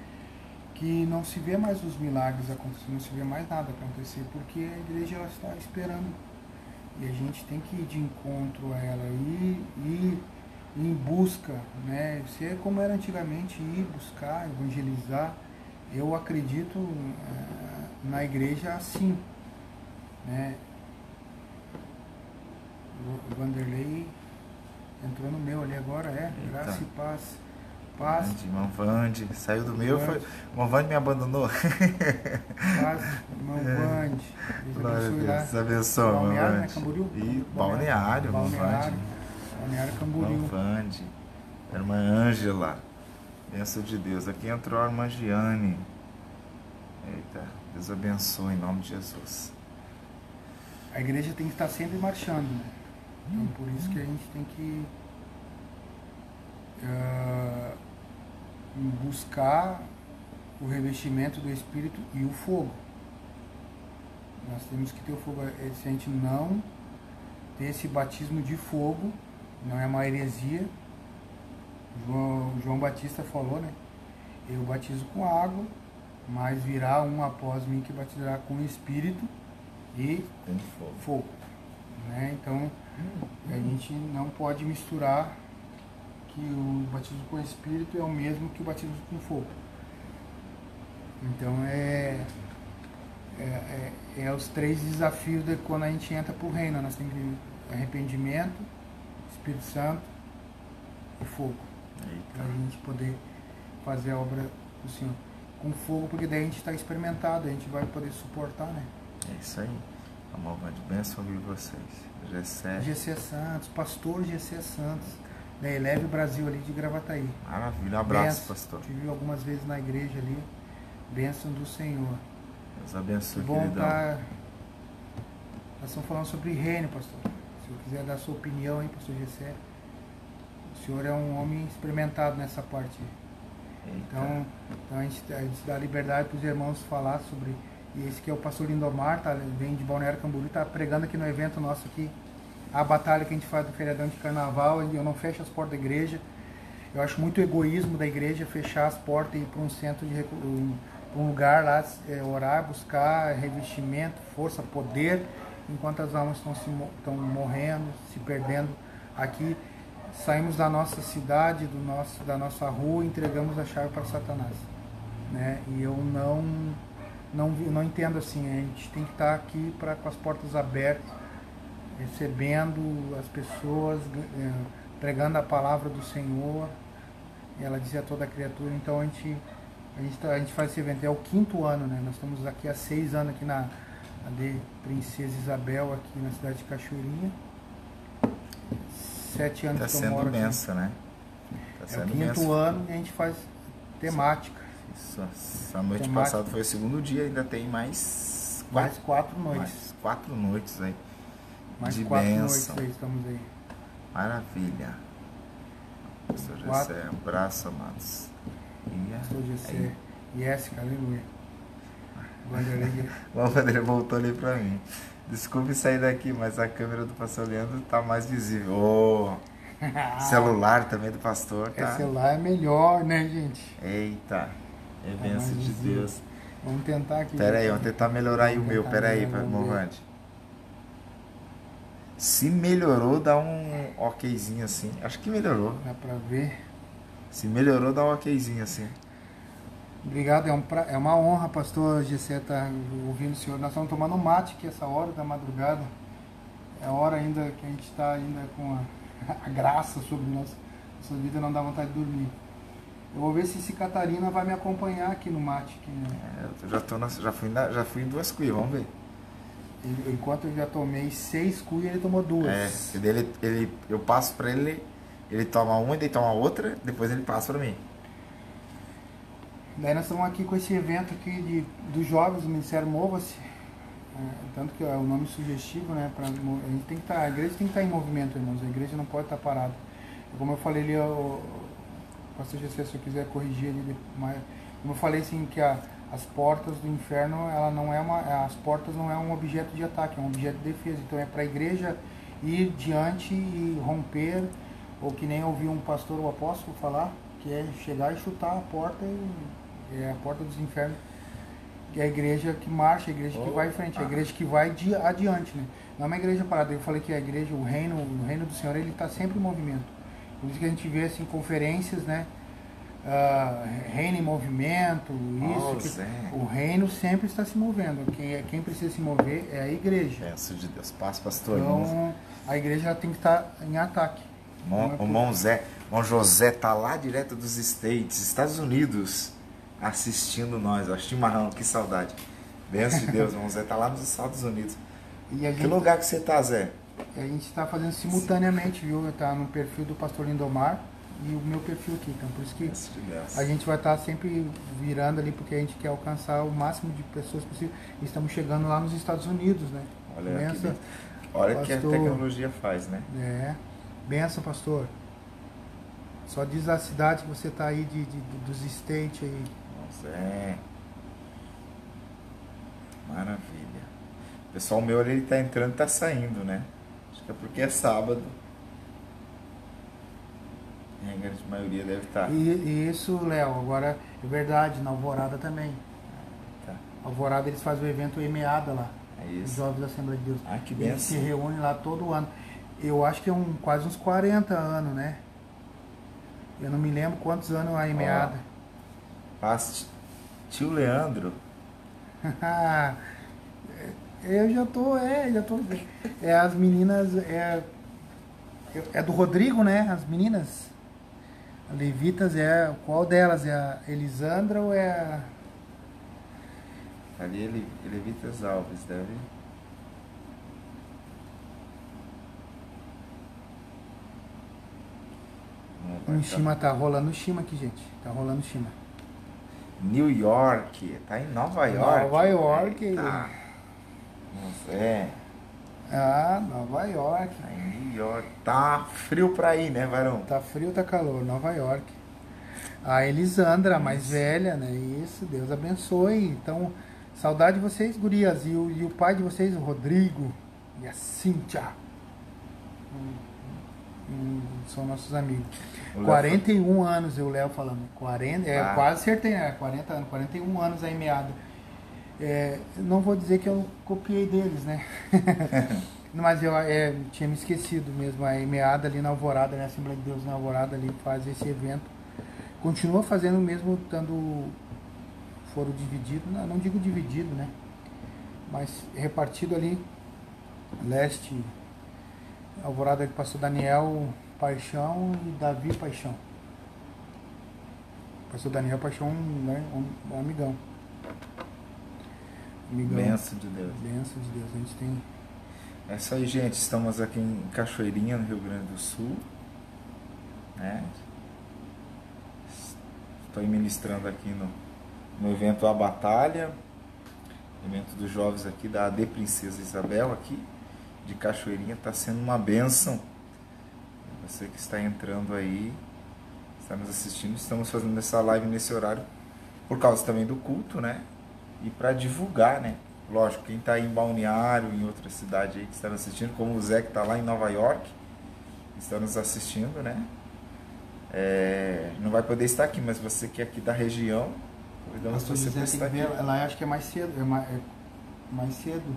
que não se vê mais os milagres acontecendo, não se vê mais nada acontecer, porque a igreja ela está esperando. E a gente tem que ir de encontro a ela, ir, ir em busca, né? Ser como era antigamente, ir buscar, evangelizar, eu acredito uh, na igreja assim. Né? O Vanderlei entrou no meu ali agora, é, Eita. graça e paz. Paz. Vande, irmão Vande, saiu do meu, foi. Irmão Vande me abandonou. Paz, irmão Vande. Glória a Deus, Deus abençoe, irmão né, Camboriú? E Balneário, irmão Vande. Balneário Camboriú. Irmão Vande. Irmã Ângela. Bênção de Deus. Aqui entrou a irmã Giane. Eita, Deus abençoe em nome de Jesus. A igreja tem que estar sempre marchando. Né? Então por isso que a gente tem que uh, buscar o revestimento do Espírito e o fogo. Nós temos que ter o fogo. Se a gente não ter esse batismo de fogo, não é uma heresia, João, João Batista falou, né? Eu batizo com água, mas virá um após mim que batizará com espírito e fogo. fogo. Né? Então a gente não pode misturar que o batismo com espírito é o mesmo que o batismo com fogo. Então é, é, é, é os três desafios de quando a gente entra para o reino. Nós temos arrependimento, Espírito Santo e fogo para a gente poder fazer a obra do Senhor com fogo, porque daí a gente está experimentado, a gente vai poder suportar, né? É isso aí. A malva de bênção ouvir vocês. GC. GC Santos, pastor GC Santos, da Eleve Brasil ali de Gravataí. Maravilha, um abraço, benção, pastor. Tive algumas vezes na igreja ali. Bênção do Senhor. Deus abençoe, que bom queridão. Tá... Nós estamos falando sobre reino, pastor. Se eu quiser dar sua opinião, hein, pastor GC. O senhor é um homem experimentado nessa parte. Então, então a, gente, a gente dá liberdade para os irmãos falar sobre E esse que é o pastor Lindomar, tá? Vem de Balneário Camboriú, tá pregando aqui no evento nosso aqui. A batalha que a gente faz do feriadão de carnaval, eu não fecho as portas da igreja. Eu acho muito egoísmo da igreja fechar as portas e ir para um centro de um, um lugar lá, é, orar, buscar revestimento, força, poder, enquanto as almas estão, se, estão morrendo, se perdendo aqui. Saímos da nossa cidade, do nosso, da nossa rua entregamos a chave para Satanás. Né? E eu não, não, não entendo assim, a gente tem que estar aqui pra, com as portas abertas, recebendo as pessoas, é, pregando a palavra do Senhor. Ela dizia a toda criatura, então a gente a gente, tá, a gente faz esse evento, é o quinto ano, né? Nós estamos aqui há seis anos aqui na, na de Princesa Isabel, aqui na cidade de Cachoeirinha. Sete anos tá que eu moro benção, aqui. né? Tá é o quinto benção. ano e a gente faz temática. Isso, essa noite temática. passada foi o segundo dia, ainda tem mais quatro, mais quatro noites. Mais quatro noites aí. Mais de quatro benção. noites aí, estamos aí. Maravilha. Pastor José, um abraço, amados. Pastor José. Yes, aleluia. Vanderlei. o Vanderlei voltou ali pra mim. Desculpe sair daqui, mas a câmera do pastor Leandro tá mais visível. Oh, celular também do pastor, tá? É, celular é melhor, né, gente? Eita, é tá bênção de Deus. Vamos tentar aqui. Pera aí, vamos tentar melhorar aí o meu. Pera aí, Movante. Se melhorou, dá um okzinho assim. Acho que melhorou. Dá pra ver. Se melhorou, dá um okzinho assim. Obrigado, é, um pra... é uma honra, pastor GC, estar tá ouvindo o senhor. Nós estamos tomando mate aqui essa hora da madrugada. É a hora ainda que a gente está ainda com a, a, graça sobre nossa, nossa vida, não dá vontade de dormir. Eu vou ver se esse Catarina vai me acompanhar aqui no mate. Aqui, né? é, eu já, tô na, já, fui na, já fui em duas cuias, vamos ver. Enquanto eu já tomei seis cuias, ele tomou duas. É, ele, ele, eu passo para ele, ele toma uma, ele toma outra, depois ele passa para mim. Daí nós estamos aqui com esse evento aqui de, dos jovens do Ministério Mova-se. É, tanto que é o nome sugestivo, né? Pra, a, gente tem que tá, a igreja tem que estar tá em movimento, irmãos. A igreja não pode estar tá parada. Como eu falei ali, o pastor GC, se eu quiser corrigir ali, mas, como eu falei assim, que a, as portas do inferno, ela não é uma, as portas não é um objeto de ataque, é um objeto de defesa. Então é para a igreja ir diante e romper, ou que nem ouvi um pastor, o apóstolo falar, que é chegar e chutar a porta e é a porta dos infernos, que é a igreja que marcha, a igreja que vai em frente, a igreja que vai de, adiante, né? Não é uma igreja parada. Eu falei que a igreja, o reino, o reino do Senhor, ele está sempre em movimento. Por isso que a gente vê assim conferências, né? Uh, reino em movimento, isso. Oh, o reino sempre está se movendo. Quem, é, quem precisa se mover é a igreja. Peço de Deus. Paz, pastor. Então, a igreja tem que estar em ataque. Mon, é o Mão José está lá direto dos States, Estados Unidos assistindo nós. Ó, chimarrão, que saudade. Benção de Deus, irmão Zé tá lá nos Estados Unidos. Gente, que lugar que você tá, Zé? A gente está fazendo simultaneamente, viu? Tá no perfil do pastor Lindomar e o meu perfil aqui. Então por isso que a gente vai estar tá sempre virando ali, porque a gente quer alcançar o máximo de pessoas possível. E estamos chegando lá nos Estados Unidos, né? Olha, Benção, que, olha pastor, que a tecnologia faz, né? É. Benção, pastor. Só diz a cidade que você está aí de, de, dos States aí. É. Maravilha. O pessoal meu ele tá entrando e tá saindo, né? Acho que é porque é sábado. E a grande maioria deve estar. Tá. E, isso, Léo, agora é verdade, na Alvorada também. Tá. Alvorada eles fazem o evento Emeada lá. É isso. Os jovens da Assembleia de Deus. Ah, que benção. Eles se reúnem lá todo ano. Eu acho que é um, quase uns 40 anos, né? Eu não me lembro quantos anos a Emeada. Paz, tio Leandro. eu já tô, é, já tô. É as meninas, é, é do Rodrigo, né? As meninas. Levitas é. Qual delas? É a Elisandra ou é a. Ali ele, Levitas Alves, deve. No cima tá rolando cima aqui, gente. Tá rolando cima. New York, tá em Nova York. Nova York. Tá. é. Ah, Nova York. Tá em New York. Tá frio pra ir, né, varão? Tá frio, tá calor, Nova York. A Elisandra, a mais velha, né? Isso, Deus abençoe. Então, Saudade de vocês, gurias. E o, e o pai de vocês, o Rodrigo e a Cíntia. Hum, hum, são nossos amigos. O Léo 41 anos, eu Léo falando. 40, é, Ah. quase acertei, é, 40 anos, 41 anos aí meada. É, não vou dizer que eu copiei deles, né? Mas eu é, tinha me esquecido mesmo. A meada ali na Alvorada, né? A Assembleia de Deus na Alvorada ali faz esse evento. Continua fazendo mesmo estando foro dividido, não, não digo dividido, né? Mas repartido ali, leste, Alvorada que passou Daniel Paixão e Davi Paixão. Pastor Daniel Paixão, né? Um, um amigão. Amigão. Benção de Deus. Benção de Deus. A gente tem. É isso aí, gente. Estamos aqui em Cachoeirinha, no Rio Grande do Sul. Né? Estou ministrando aqui no, no evento A Batalha, evento dos jovens aqui da AD Princesa Isabel, aqui de Cachoeirinha. Está sendo uma benção. Você que está entrando aí, está nos assistindo, estamos fazendo essa live nesse horário por causa também do culto, né? E para divulgar, né? Lógico, quem está em Balneário, em outra cidade aí que está nos assistindo, como o Zé que está lá em Nova York, está nos assistindo, né? É, não vai poder estar aqui, mas você que é aqui da região, convidamos você para estar aqui. ela acho que é mais cedo. É mais, é mais cedo.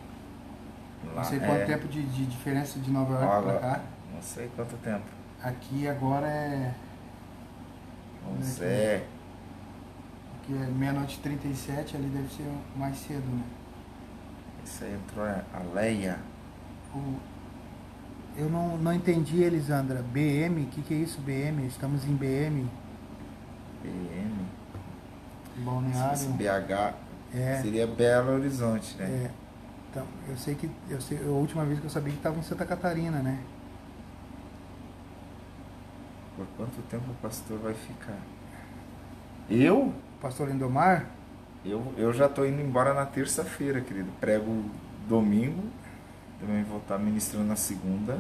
Lá, não sei quanto é, tempo de, de diferença de Nova York agora- cá. Não sei quanto tempo. Aqui agora é. O Né, Zé, Que é meia-noite e 37, ali deve ser mais cedo, né? esse aí entrou é a Leia. O- eu não, não entendi, Elisandra. BM, o que, que é isso, BM? Estamos em BM, BM, se Balneário. fosse BH, É, seria Belo Horizonte, né? é. Então, eu sei que. Eu sei, a última vez que eu sabia que estava em Santa Catarina, né? Por quanto tempo o pastor vai ficar? Eu? Pastor Lindomar? Eu, eu já estou indo embora na terça-feira, querido. Prego domingo, também vou estar ministrando na segunda.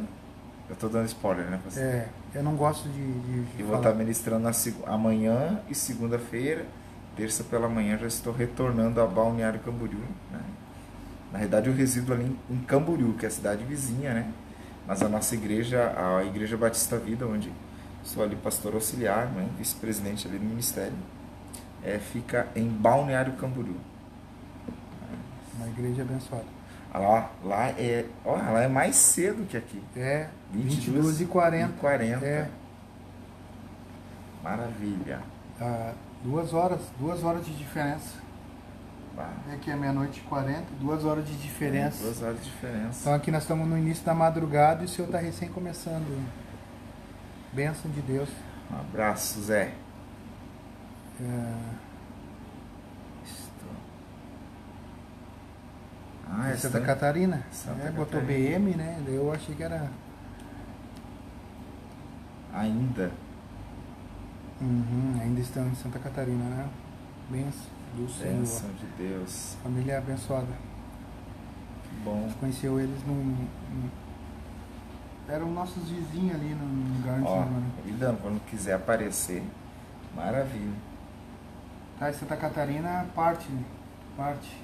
Eu estou dando spoiler, né, pastor? É, eu não gosto de. de, de E vou estar ministrando na amanhã e segunda-feira. Terça pela manhã já estou retornando a Balneário Camboriú. Né? Na verdade, eu resido ali em, em Camboriú, que é a cidade vizinha, né? Mas a nossa igreja, a Igreja Batista Vida, onde sou ali pastor auxiliar, né? vice-presidente ali do ministério, é, fica em Balneário Camboriú. Uma igreja abençoada. Ah, Lá, lá, é, ó, lá é mais cedo que aqui. É, 22 22 e 40. e 40. É, Maravilha. ah, duas horas, duas horas de diferença. Bah, É que é meia-noite e 40, duas horas de diferença. Duas horas de diferença. Então aqui nós estamos no início da madrugada e o senhor está recém começando. Bênção de Deus. Um abraço, Zé. É, Estou- Ah, Santa esta- Catarina. Santa é, botou Catarina. BM, né? Eu achei que era. ainda. Uhum, ainda estão em Santa Catarina, né? Bênção do Senhor. Bênção de Deus. Família abençoada. Que bom. Conheceu eles num. num- Eram nossos vizinhos ali no lugar de Ó, São convidando, quando quiser aparecer. Maravilha. Tá, e Santa Catarina parte, parte.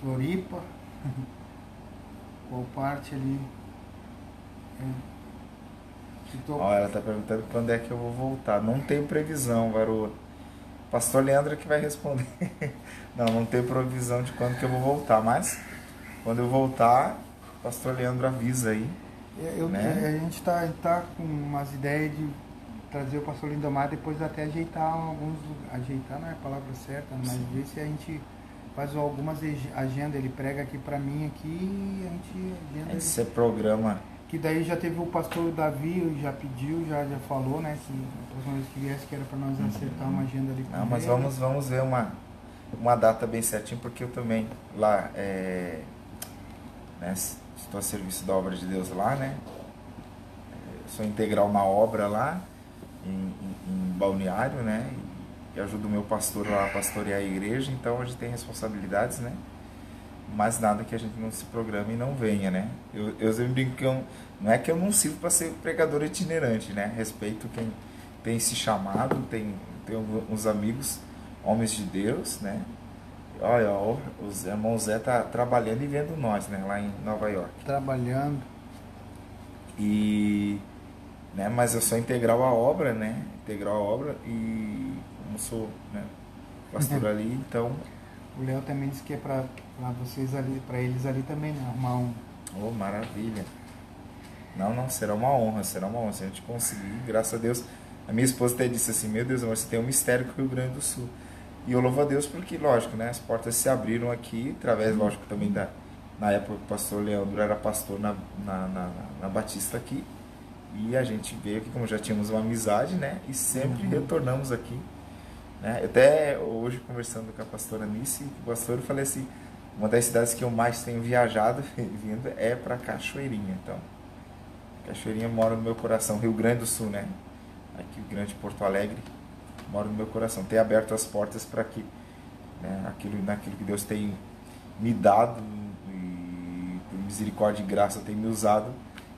Floripa. Qual parte ali? É. Tô- Ó, ela tá perguntando quando é que eu vou voltar. Não tenho previsão, garoto. Pastor Leandro que vai responder. Não, não tenho previsão de quando que eu vou voltar, mas quando eu voltar, Pastor Leandro avisa aí. Eu- né? a gente tá, tá com umas ideias de trazer o pastor Lindomar depois até ajeitar alguns ajeitar não é a palavra certa, mas Sim. ver se a gente faz algumas agendas, ele prega aqui pra mim aqui e a gente agenda. Aí você programa. Que daí já teve o pastor Davi, já pediu, já, já falou, né? Que a próxima vez que viesse que era pra nós acertar uma agenda ali com Não, mas vamos, vamos ver uma, uma data bem certinha, porque eu também lá é, né, estou a serviço da obra de Deus lá, né? É, Sou integral na obra lá, em, em- em Balneário, né? E, e ajudo o meu pastor lá a pastorear a igreja, então a gente tem responsabilidades, né? Mas nada que a gente não se programe e não venha, né? Eu, eu sempre brinco que eu, não é que eu não sirvo para ser pregador itinerante, né? Respeito quem tem esse chamado, tem, tem uns amigos, homens de Deus, né? Olha, ó, os irmãos Zé tá trabalhando e vendo nós, né? Lá em Nova York. Trabalhando. E. Né, mas eu sou integral à obra, né? Integral à obra e como sou né, pastor ali, então. O Léo também disse que é para vocês ali, para eles ali também, né? Arrumar um. Oh, maravilha. Não, não, será uma honra, será uma honra. Se a gente conseguir, graças a Deus. A minha esposa até disse assim, meu Deus, você tem um mistério com o Rio Grande do Sul. E eu louvo a Deus porque, lógico, né, as portas se abriram aqui, através, lógico, também da. Na época o pastor Leandro era pastor na, na, na, na Batista aqui. E a gente veio aqui, como já tínhamos uma amizade, né? E sempre uhum. retornamos aqui. Né? Até hoje, conversando com a pastora Nice, o pastor, eu falei assim: uma das cidades que eu mais tenho viajado vindo é para Cachoeirinha. Então, Cachoeirinha mora no meu coração, Rio Grande do Sul, né? Aqui, o Grande Porto Alegre mora no meu coração. Tem aberto as portas para que né, aquilo, naquilo que Deus tem me dado e por misericórdia e graça tem me usado,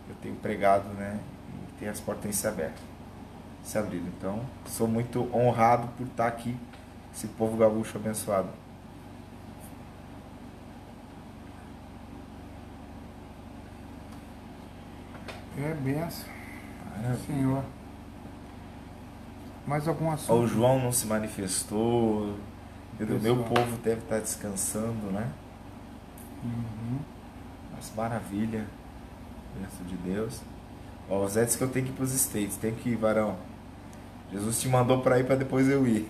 eu tenho pregado, né? E tem as portas têm se aberto, se abrido. Então, sou muito honrado por estar aqui, esse povo gaúcho abençoado. É benção. Senhor. Mais algum assunto? O João não se manifestou. O meu povo deve estar descansando, né? Uhum. Mas maravilha. Benção de Deus. Ó, o Zé disse que eu tenho que ir para os States. Tem que ir, varão. Jesus te mandou para ir para depois eu ir.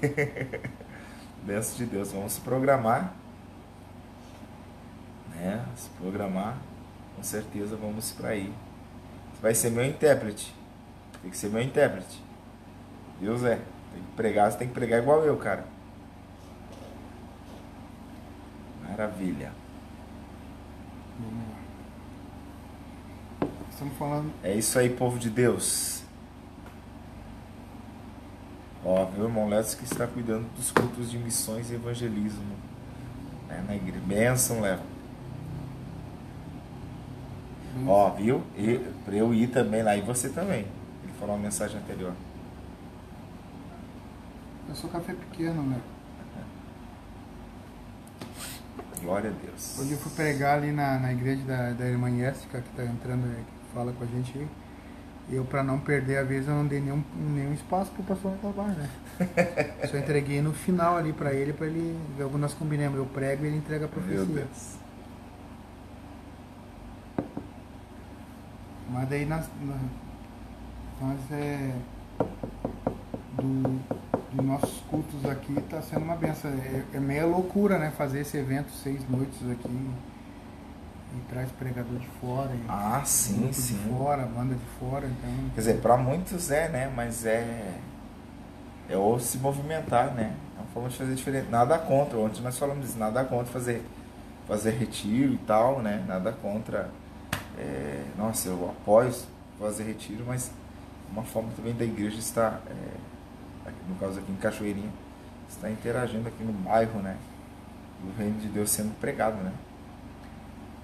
Benção de Deus. Vamos se programar. Né? Se programar. Com certeza vamos para aí. Você vai ser meu intérprete. Tem que ser meu intérprete. Viu, Zé? Tem que pregar, você tem que pregar igual eu, cara. Maravilha. Estamos falando. É isso aí, povo de Deus. Ó, meu irmão Léo que está cuidando dos cultos de missões e evangelismo né, na igreja. Benção, Léo. Ó, viu? E, pra eu ir também lá, e você também. Ele falou uma mensagem anterior. Eu sou café pequeno, né? Glória a Deus. Hoje eu fui pregar ali na, na igreja da, da irmã Jéssica, que está entrando, que fala com a gente aí. Eu, para não perder a vez, eu não dei nenhum, nenhum espaço pro pastor acabar, né? Só entreguei no final ali para ele, para ele. Nós combinamos, eu prego e ele entrega a profecia. Meu Deus. Mas daí nós, nós é. Do, dos nossos cultos aqui está sendo uma benção. É, é meia loucura, né? Fazer esse evento seis noites aqui e traz pregador de fora. ah, sim, sim. De fora, banda de fora, então. Quer dizer, para muitos é, né? Mas é é ou se movimentar, né? É uma forma de fazer diferente. Nada contra. Ontem nós falamos disso, nada contra fazer fazer retiro e tal, né? Nada contra. É, nossa, eu apoio fazer retiro, mas uma forma também da igreja estar é, no caso aqui em Cachoeirinha, está interagindo aqui no bairro, né? O reino de Deus sendo pregado, né?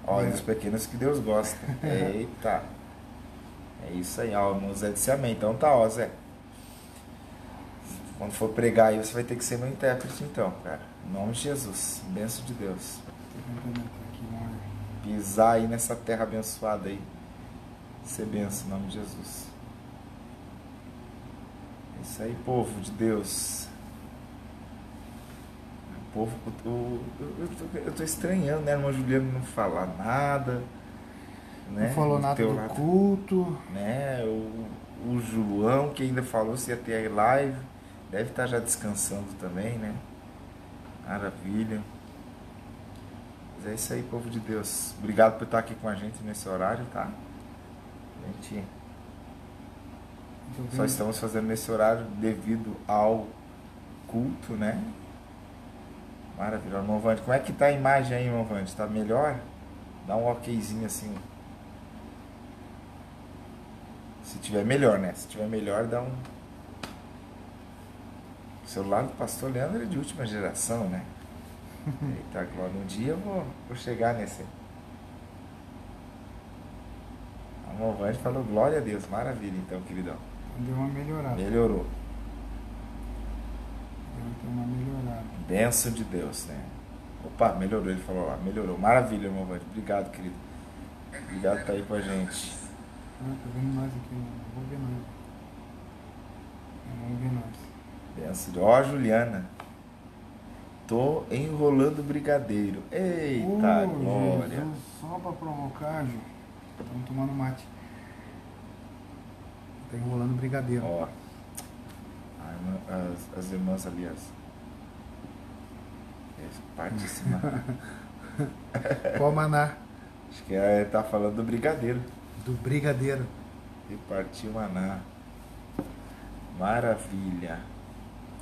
Olha é. os pequenos que Deus gosta. Eita! É isso aí, ó. O Zé disse amém. Então tá, ó, Zé. Quando for pregar aí, você vai ter que ser meu intérprete, então, cara. Em nome de Jesus. Benção de Deus. Pisar aí nessa terra abençoada aí. Ser benção em nome de Jesus. Isso aí, povo de Deus. O povo, o, eu, eu tô estranhando, né? A irmã Juliana não falar nada. Né? Não falou nada do lado, culto. Né? O, o João, que ainda falou se ia ter live, deve estar já descansando também, né? Maravilha. Mas é isso aí, povo de Deus. Obrigado por estar aqui com a gente nesse horário, tá? A gente só estamos fazendo nesse horário devido ao culto, né? Maravilha. Irmão Vande, como é que tá a imagem aí, irmão Vande? Tá melhor? Dá um okzinho assim. Se tiver melhor, né? Se tiver melhor, dá um. O celular do pastor Leandro é de última geração, né? Eita, agora um dia eu vou, vou chegar nesse. A irmão Vande falou glória a Deus, maravilha então, queridão. Deu uma melhorada. Melhorou. Deu uma melhorada. Benção de Deus, né? Opa, melhorou, ele falou lá, melhorou. Maravilha, irmão Vande. Obrigado, querido. Obrigado por estar aí com a gente. Ah, tá vendo nós aqui, não vou ver nós. Não vou ver nós. Benção. Ó, Juliana. Tô enrolando brigadeiro. Eita, Ô, glória. Jesus, só pra provocar, Ju. Estamos tomando mate. Tá enrolando brigadeiro. Ó. as, as irmãs ali, as. De cima. Qual maná? Acho que é, tá falando do brigadeiro. Do brigadeiro. E partiu maná. Maravilha.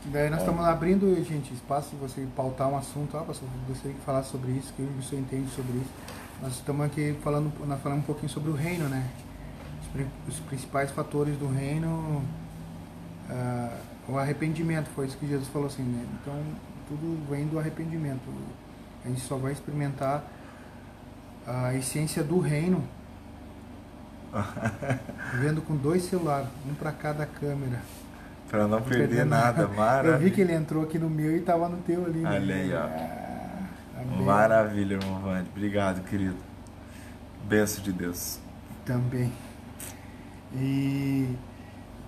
Daí nós estamos abrindo, gente, espaço de você pautar um assunto. Ah, pastor, gostaria que falasse sobre isso, que o senhor entende sobre isso. Nós estamos aqui falando, nós falamos um pouquinho sobre o reino, né? Os, pri- os principais fatores do reino, ah, o arrependimento, foi isso que Jesus falou assim, né? Então, tudo vem do arrependimento. A gente só vai experimentar a essência do reino vendo com dois celulares, um para cada câmera. Pra não perder perdendo nada. Eu vi Maravilha. que ele entrou aqui no meu e tava no teu ali. né? Olha aí, ó. Ah. Maravilha, irmão Vande. Obrigado, querido. Benção de Deus. Também. E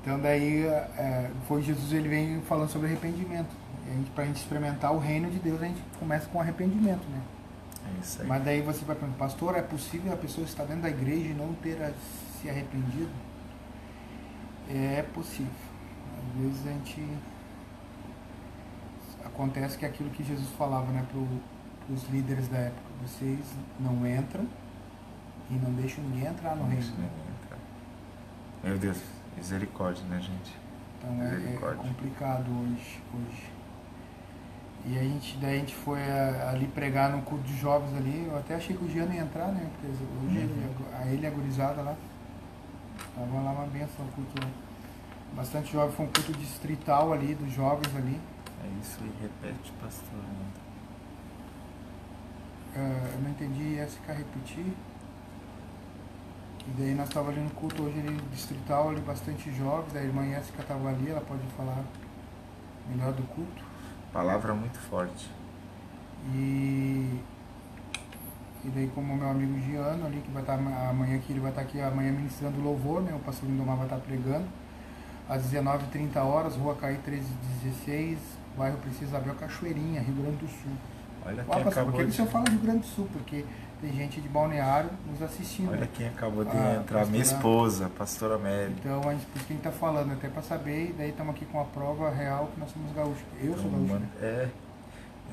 então daí é, foi Jesus ele vem falando sobre arrependimento. E a gente, experimentar o reino de Deus, a gente começa com arrependimento, né? É isso aí. Mas daí você vai perguntar, pastor, é possível a pessoa estar dentro da igreja e não ter a- se arrependido? É possível. Às vezes a gente. Acontece que é aquilo que Jesus falava né, para os líderes da época: vocês não entram e não deixam ninguém entrar no reino. Meu Deus, misericórdia, né, gente? Então é, é complicado hoje, hoje. E a gente, daí a gente foi a- ali pregar no culto de jovens ali. Eu até achei que o Giano ia entrar, né? Porque hoje Uhum. ele, a ele e a gurizada lá. Tava lá uma benção o culto. Bastante jovem, foi um culto distrital ali, dos jovens ali. É isso aí, repete, pastor. Ah, eu não entendi, ia ficar repetir. E daí nós estávamos ali no culto hoje ali distrital, ali bastante jovens, a irmã Jéssica estava ali, ela pode falar melhor do culto. Palavra muito forte. E, e daí como meu amigo Giano ali, que vai estar amanhã aqui, ele vai estar aqui amanhã ministrando louvor, né? O pastor Lindomar vai estar pregando. Às 19h30 horas, Rua Caí 1316, bairro Princesa Isabel, Cachoeirinha, Rio Grande do Sul. Olha quem pastor, por que que o senhor fala Rio Grande do Sul? Porque tem gente de balneário nos assistindo. Olha quem acabou de Ah, entrar, minha pastora- esposa, a pastora Amélia. Então, a gente, por isso que a gente tá falando, até para saber, e daí estamos aqui com a prova real que nós somos gaúchos. Eu sou Então, gaúcho. mano, é,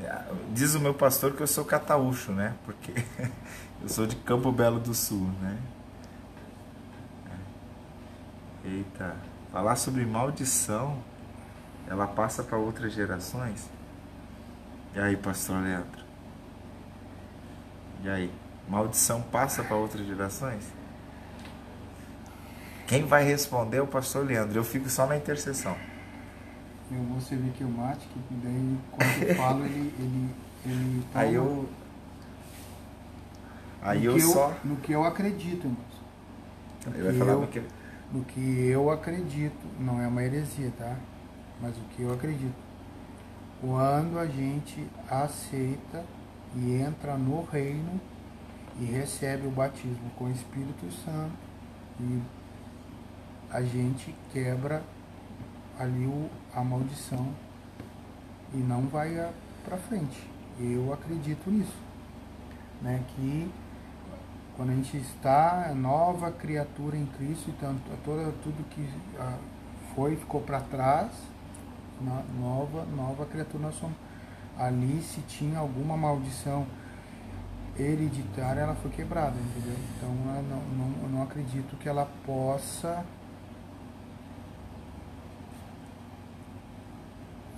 é, diz o meu pastor que eu sou cataúcho, né? Porque eu sou de Campo Belo do Sul, né? É. Eita, falar sobre maldição, ela passa para outras gerações? E aí, pastor Leandro? E aí, maldição passa para outras gerações? Quem vai responder é o pastor Leandro. Eu fico só na intercessão. Eu vou servir aqui o mate, que daí quando eu falo, ele, ele, ele toma Aí eu. Aí no eu que só. No que eu acredito, irmãos. No Ele vai que falar eu- porque. No que eu acredito, não é uma heresia, tá? Mas o que eu acredito. Quando a gente aceita e entra no reino e recebe o batismo com o Espírito Santo e a gente quebra ali o, a maldição e não vai para frente. Eu acredito nisso, né? Que quando a gente está nova criatura em Cristo, então toda, tudo que ah, foi ficou para trás, no- nova, nova criatura nós somos. Ali se tinha alguma maldição hereditária, ela foi quebrada, entendeu? Então eu não, não, eu não acredito que ela possa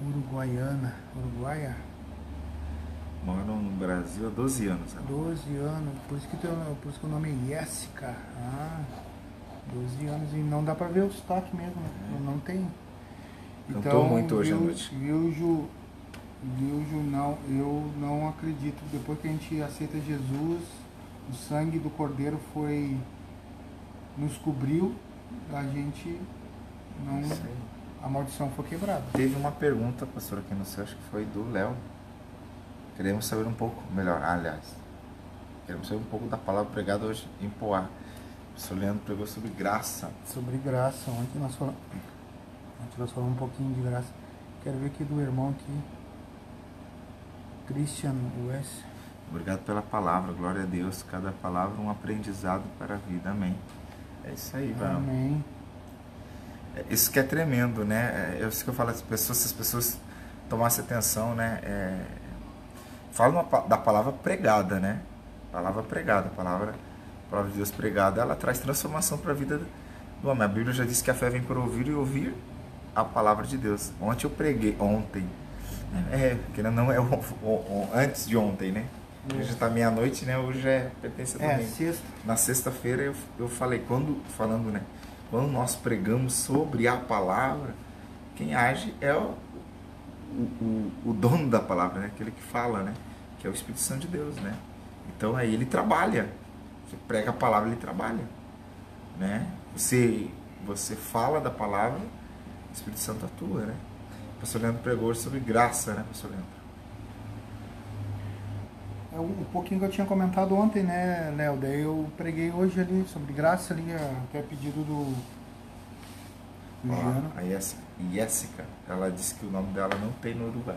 Uruguaiana, Uruguaia, Moram no Brasil há 12 anos. né? 12 anos, por isso que, teu, por isso que o nome é Jessica. Ah, 12 anos e não dá pra ver o sotaque mesmo, né? Não, não tem. Cantou muito hoje à viu- noite. Viu, Ju, Ju, não, eu não acredito. Depois que a gente aceita Jesus, o sangue do Cordeiro foi. nos cobriu, a gente não. A maldição foi quebrada. Teve uma pergunta, pastor, aqui no céu, acho que foi do Léo. Queremos saber um pouco melhor, aliás, queremos saber um pouco da palavra pregada hoje em Poá. O professor Leandro pregou sobre graça. Sobre graça. Ontem nós falamos, ontem nós falamos um pouquinho de graça. Quero ver aqui do irmão aqui, Christian West. Obrigado pela palavra, glória a Deus. Cada palavra um aprendizado para a vida, amém. É isso aí, Varão. Amém. É, isso que é tremendo, né? É, é isso que eu falo às pessoas, se as pessoas tomassem atenção, né? É, fala da palavra pregada, né? Palavra pregada, palavra, palavra de Deus pregada, ela traz transformação para a vida do homem. A Bíblia já diz que a fé vem por ouvir e ouvir a palavra de Deus. Ontem eu preguei, ontem, é, que não é o, o, o, antes de ontem, né? Hoje está meia-noite, né? Hoje é pertence a domingo. É, sexta. Na sexta-feira eu, eu falei, quando, falando, né? Quando nós pregamos sobre a palavra, quem age é o, o, o, dono da palavra, né? Aquele que fala, né? Que é o Espírito Santo de Deus, né? Então aí ele trabalha. Você prega a palavra, ele trabalha, né? Você, você fala da palavra, o Espírito Santo atua, né? O pastor Leandro pregou sobre graça, né, pastor Leandro? É um pouquinho que eu tinha comentado ontem, né, Léo? Daí eu preguei hoje ali sobre graça ali, até pedido do, Juliano. a Jéssica, ela disse que o nome dela não tem no Uruguai.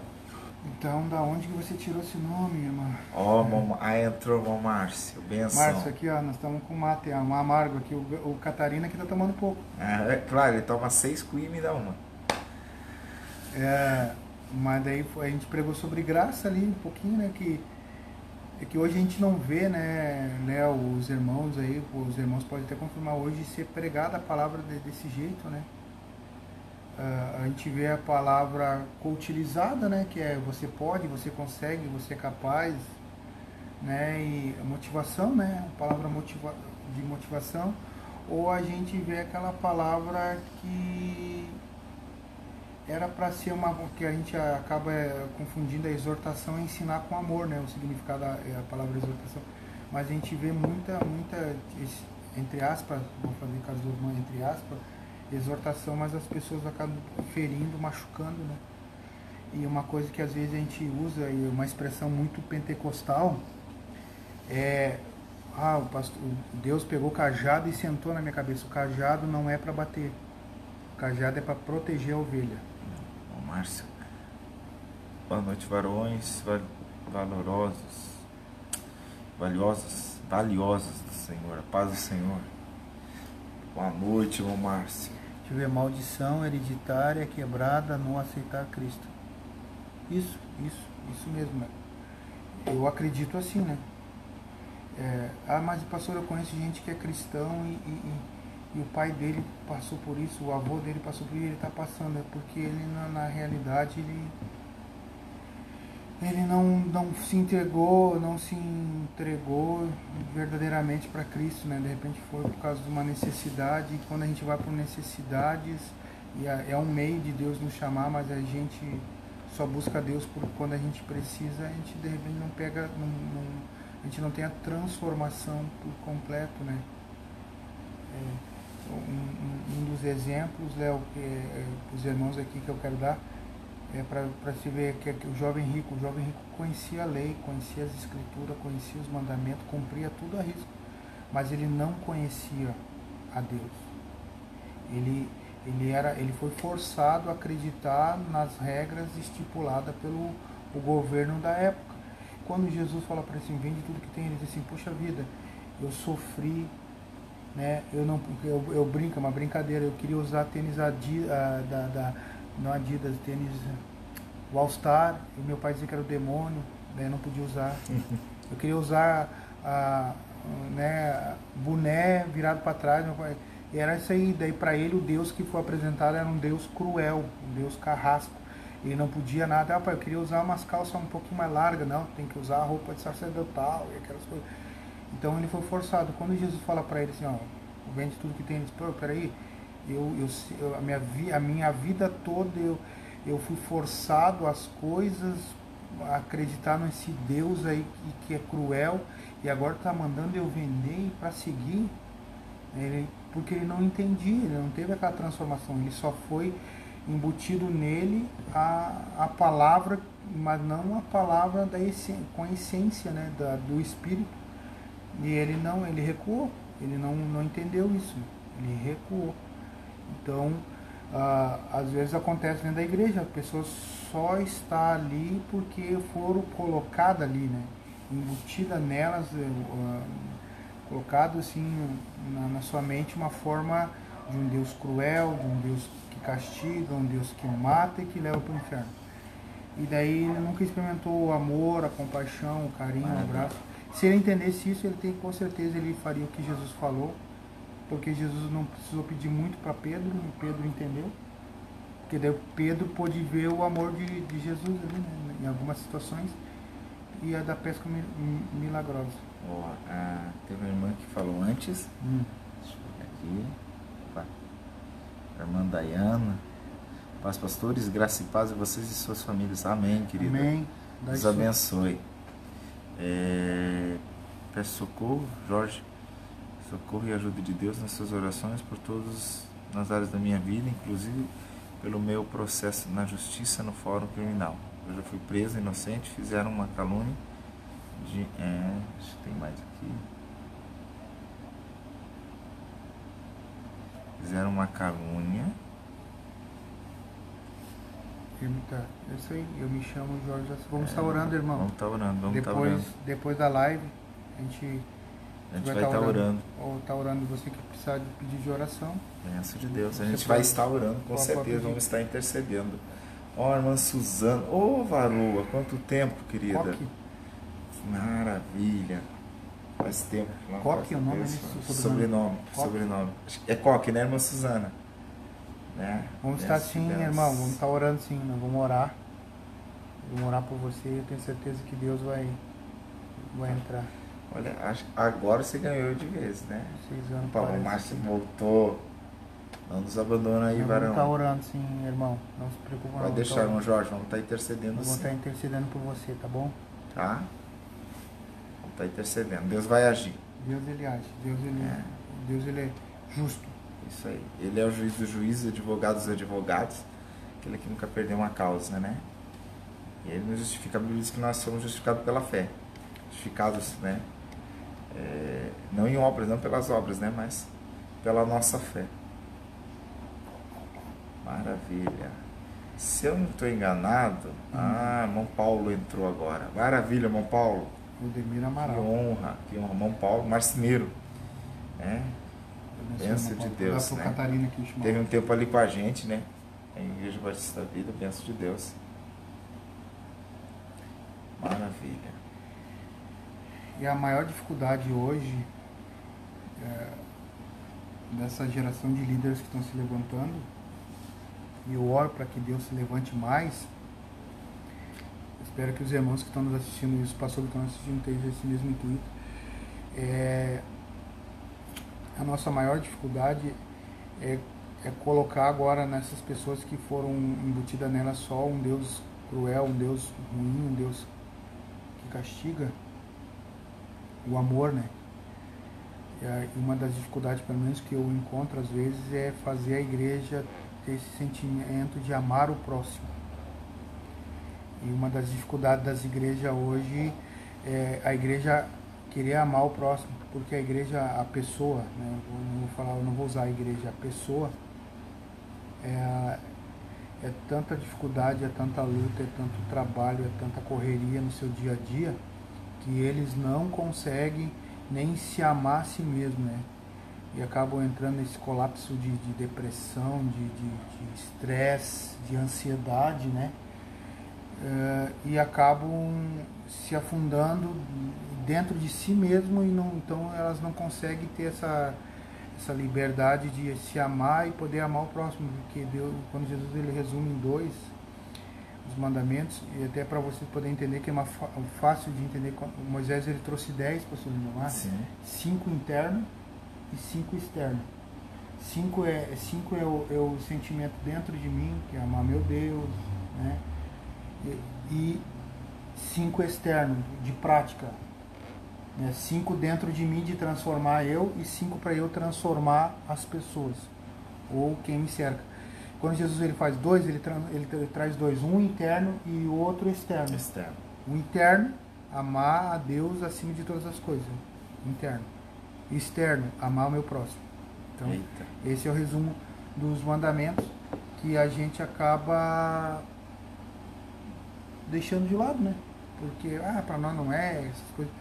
Então, da onde que você tirou esse nome, irmã? Ó, oh, é. aí entrou o Márcio, benção. Márcio, aqui, ó, nós estamos com mate, um amargo aqui, o, o Catarina que tá tomando pouco. É, é claro, ele toma seis cuia e me dá uma. É, mas daí a gente pregou sobre graça ali, um pouquinho, né, que é que hoje a gente não vê, né, né, os irmãos aí, os irmãos podem até confirmar hoje ser pregada a palavra de, desse jeito, né? Uh, a gente vê a palavra utilizada, né, que é você pode, você consegue, você é capaz, né, e a motivação, né, a palavra motiva de motivação, ou a gente vê aquela palavra que era para ser uma que a gente acaba é, confundindo a exortação e ensinar com amor, né? O significado da a palavra exortação. Mas a gente vê muita, muita entre aspas, vou fazer caso do irmão entre aspas, exortação, mas as pessoas acabam ferindo, machucando, né? E uma coisa que às vezes a gente usa e uma expressão muito pentecostal é ah, o pastor, Deus pegou o cajado e sentou na minha cabeça. O cajado não é para bater. O cajado é para proteger a ovelha. Márcia. Boa noite, varões valorosos, valiosos, valiosos do Senhor. A paz do Senhor. Boa noite, irmão Márcio. Tive maldição hereditária quebrada não aceitar Cristo. Isso, isso, isso mesmo. Eu acredito assim, né? É, ah, mas pastor, eu conheço gente que é cristão e, e o pai dele passou por isso, o avô dele passou por isso, ele está passando, é porque ele na, na, realidade ele, ele não, não se entregou, não se entregou verdadeiramente para Cristo, né? De repente foi por causa de uma necessidade, e quando a gente vai por necessidades, e é um meio de Deus nos chamar, mas a gente só busca Deus por quando a gente precisa, a gente de repente não pega, não, não, a gente não tem a transformação por completo, né? É um, um dos exemplos, Léo, que é, os irmãos aqui que eu quero dar, é para se ver que, que, o jovem rico, o jovem rico conhecia a lei, conhecia as escrituras, conhecia os mandamentos, cumpria tudo a risco, mas ele não conhecia a Deus. Ele, ele, era, ele foi forçado a acreditar nas regras estipuladas pelo o governo da época. Quando Jesus fala para ele assim, vende tudo que tem, ele diz assim, puxa vida, eu sofri né? Eu não, eu, eu brinco, é uma brincadeira. Eu queria usar tênis Adidas, da, da, não Adidas, tênis o All Star. E meu pai dizia que era o demônio, daí eu não podia usar. Eu queria usar a, né, boné virado para trás. Meu pai, e era isso aí. Daí para ele o Deus que foi apresentado era um Deus cruel, um Deus carrasco. Ele não podia nada. Ah, pai, eu queria usar umas calças um pouquinho mais largas. Não, tem que usar a roupa de sacerdotal e aquelas coisas. Então ele foi forçado. Quando Jesus fala para ele assim, ó, vende tudo que tem, ele diz, pô, peraí, eu, eu, a, minha, vi, a minha vida toda eu, eu fui forçado às coisas, a acreditar nesse Deus aí que, que é cruel e agora está mandando eu vender para seguir. Ele, porque ele não entendia, ele não teve aquela transformação, ele só foi embutido nele a, a palavra, mas não a palavra da essência, com a essência né, da, do Espírito. E ele não, ele recuou, ele não, não entendeu isso, ele recuou. Então, ah, às vezes acontece dentro da igreja, a pessoa só está ali porque foram colocadas ali, né? embutida nelas, uh, colocado assim na, na, sua mente uma forma de um Deus cruel, de um Deus que castiga, um Deus que mata e que leva para o inferno. E daí ele nunca experimentou o amor, a compaixão, o carinho, o abraço. Se ele entendesse isso, ele tem com certeza ele faria o que Jesus falou, porque Jesus não precisou pedir muito para Pedro, e Pedro entendeu. Porque daí Pedro pôde ver o amor de, de Jesus ali, né, em algumas situações e a da pesca milagrosa. Oh, a, teve uma irmã que falou antes. Hum. Deixa eu ver aqui. Opa. Irmã Dayana. Paz, pastores, graça e paz a vocês e suas famílias. Amém, querida. Amém. Deus abençoe. É, peço socorro, Jorge. Socorro e ajuda de Deus nas suas orações por todos nas áreas da minha vida, inclusive pelo meu processo na justiça no fórum criminal. Eu já fui preso, inocente, fizeram uma calúnia de. É, tem mais aqui. Fizeram uma calúnia. Tá, é isso aí, eu me chamo Jorge. Vamos estar é, orando, irmão. Vamos estar orando, vamos depois, estar orando. Depois da live, a gente, a gente vai, estar orando. orando. Ou estar orando você que precisar de pedir de oração. Benção de Deus. A gente vai estar orando, com certeza, vamos estar intercedendo. Ó, oh, irmã Suzana. Ô, oh, varoa, quanto tempo, querida. Coque. Maravilha. Faz tempo. Coque é o nome Sobrenome. Sobrenome. sobrenome. É Coque, né, irmã Suzana? Né? Vamos estar sim, Deus. irmão. Vamos estar orando sim. Nós vamos orar. Vamos orar por você. Eu tenho certeza que Deus vai, vai entrar. Olha, agora você ganhou de vez, né? Seis anos. O Paulo Márcio voltou não nos abandona aí, varão. Vamos estar orando sim, irmão. Não se preocupe. Pode não, deixar, irmão Jorge. Vamos estar intercedendo Vamos estar intercedendo por você, tá bom? Tá? Vamos estar intercedendo. Deus vai agir. Deus ele age. Deus ele é, Deus, ele é justo. Isso aí. Ele é o juiz dos juízes, advogado dos advogados. Aquele que nunca perdeu uma causa, né? E ele nos justifica. A Bíblia diz que nós somos justificados pela fé. Justificados, né? É, não em obras, não pelas obras, né? Mas pela nossa fé. Maravilha. Se eu não estou enganado, hum. ah, irmão Paulo entrou agora. Maravilha, irmão Paulo. Udemir Amaral. Que honra, que honra. Irmão Paulo Marceneiro. É. Benção de Deus. Né? Catarina Teve um tempo ali com a gente, né? Em Igreja Batista da Vida, benção de Deus. Maravilha. E a maior dificuldade hoje é, dessa geração de líderes que estão se levantando e eu oro para que Deus se levante mais. Espero que os irmãos que estão nos assistindo e os pastores que estão assistindo tenham esse mesmo intuito. É, a nossa maior dificuldade é, é colocar agora nessas pessoas que foram embutidas nela só um Deus cruel, um Deus ruim, um Deus castiga o amor, né? E uma das dificuldades, pelo menos, que eu encontro às vezes é fazer a igreja ter esse sentimento de amar o próximo. E uma das dificuldades das igrejas hoje é a igreja querer amar o próximo, porque a igreja, a pessoa, né, eu não vou falar, eu não vou usar a igreja, a pessoa, é, é tanta dificuldade, é tanta luta, é tanto trabalho, é tanta correria no seu dia a dia, que eles não conseguem nem se amar a si mesmo, né? e acabam entrando nesse colapso de, de depressão, de estresse, de, de, de, ansiedade, né? Uh, e acabam se afundando dentro de si mesmo e não, então elas não conseguem ter essa, essa liberdade de se amar e poder amar o próximo, porque Deus, quando Jesus ele resume em dois os mandamentos e até para vocês poderem entender que é uma, fácil de entender, Moisés ele trouxe dez para o seu cinco internos e cinco externo. Cinco é, cinco é, o, é o sentimento dentro de mim, que é amar meu Deus, né? E, e cinco externo, de prática. Né? Cinco dentro de mim de transformar eu e cinco para eu transformar as pessoas ou quem me cerca. quando Jesus ele faz dois, ele, tra ele, ele traz dois, um interno e o outro externo. Externo. O interno, amar a Deus acima de todas as coisas. Interno. Externo, amar o meu próximo. Então, Eita. esse é o resumo dos mandamentos que a gente acaba deixando de lado, né? Porque, ah, para nós não é, essas coisas.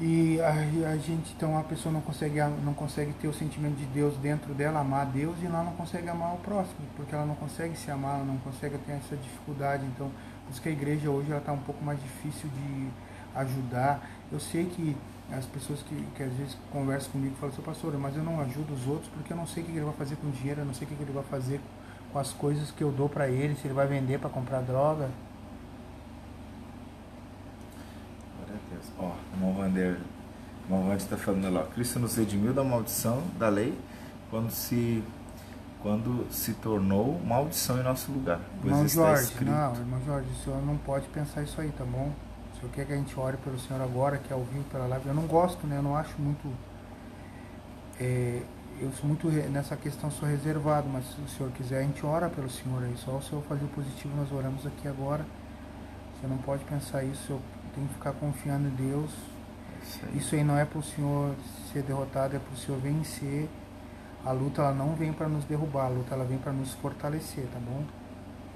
E a, a, gente, então a pessoa não consegue, não consegue ter o sentimento de Deus dentro dela, amar Deus, e ela não consegue amar o próximo, porque ela não consegue se amar, ela não consegue ter essa dificuldade. Então, por isso que a igreja hoje está um pouco mais difícil de ajudar. Eu sei que as pessoas que, que às vezes conversam comigo falam, seu pastor, mas eu não ajudo os outros porque eu não sei o que ele vai fazer com o dinheiro, eu não sei o que ele vai fazer com as coisas que eu dou para ele, se ele vai vender para comprar droga. Ó, o irmão Vander, o irmão Vander está falando lá, Cristo nos redimiu da maldição da lei quando se quando se tornou maldição em nosso lugar. Pois irmão Jorge, não, irmão Jorge, o senhor não pode pensar isso aí, tá bom? O senhor quer que a gente ore pelo senhor agora, que é ao vivo pela live? Eu não gosto, né? Eu não acho muito. É, eu sou muito nessa questão sou reservado, mas se o senhor quiser a gente ora pelo senhor aí, só o senhor fazer o positivo, nós oramos aqui agora. Você não pode pensar isso, eu tenho que ficar confiando em Deus. Isso aí, isso aí não é para o senhor ser derrotado, é para o senhor vencer. A luta ela não vem para nos derrubar, a luta ela vem para nos fortalecer, tá bom?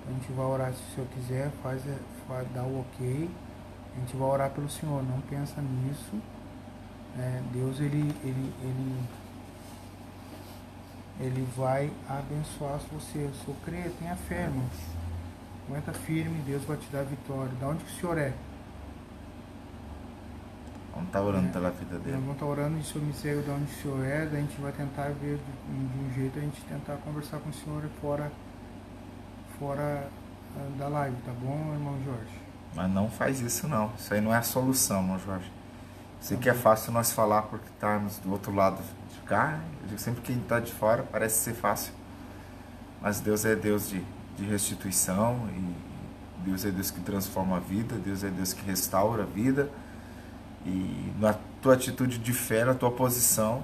A gente vai orar se o senhor quiser, faz, faz dá o ok. A gente vai orar pelo senhor, não pensa nisso. É, Deus ele, ele, ele ele vai abençoar você. Se eu crer, tenha fé, irmãos. Aguenta firme, Deus vai te dar vitória. Da onde que o senhor é? Vamos estar tá orando é. pela vida dele. Vamos estar tá orando e o senhor me segue de onde o senhor é, daí a gente vai tentar ver de, de um jeito, a gente tentar conversar com o senhor fora, fora ah, da live, tá bom, irmão Jorge? Mas não faz isso não. Isso aí não é a solução, irmão Jorge. Sei tá que é fácil nós falar porque estamos do outro lado cá. Eu digo sempre que quem está de fora parece ser fácil. Mas Deus é Deus de, de restituição e Deus é Deus que transforma a vida, Deus é Deus que restaura a vida. E na tua atitude de fé, na tua posição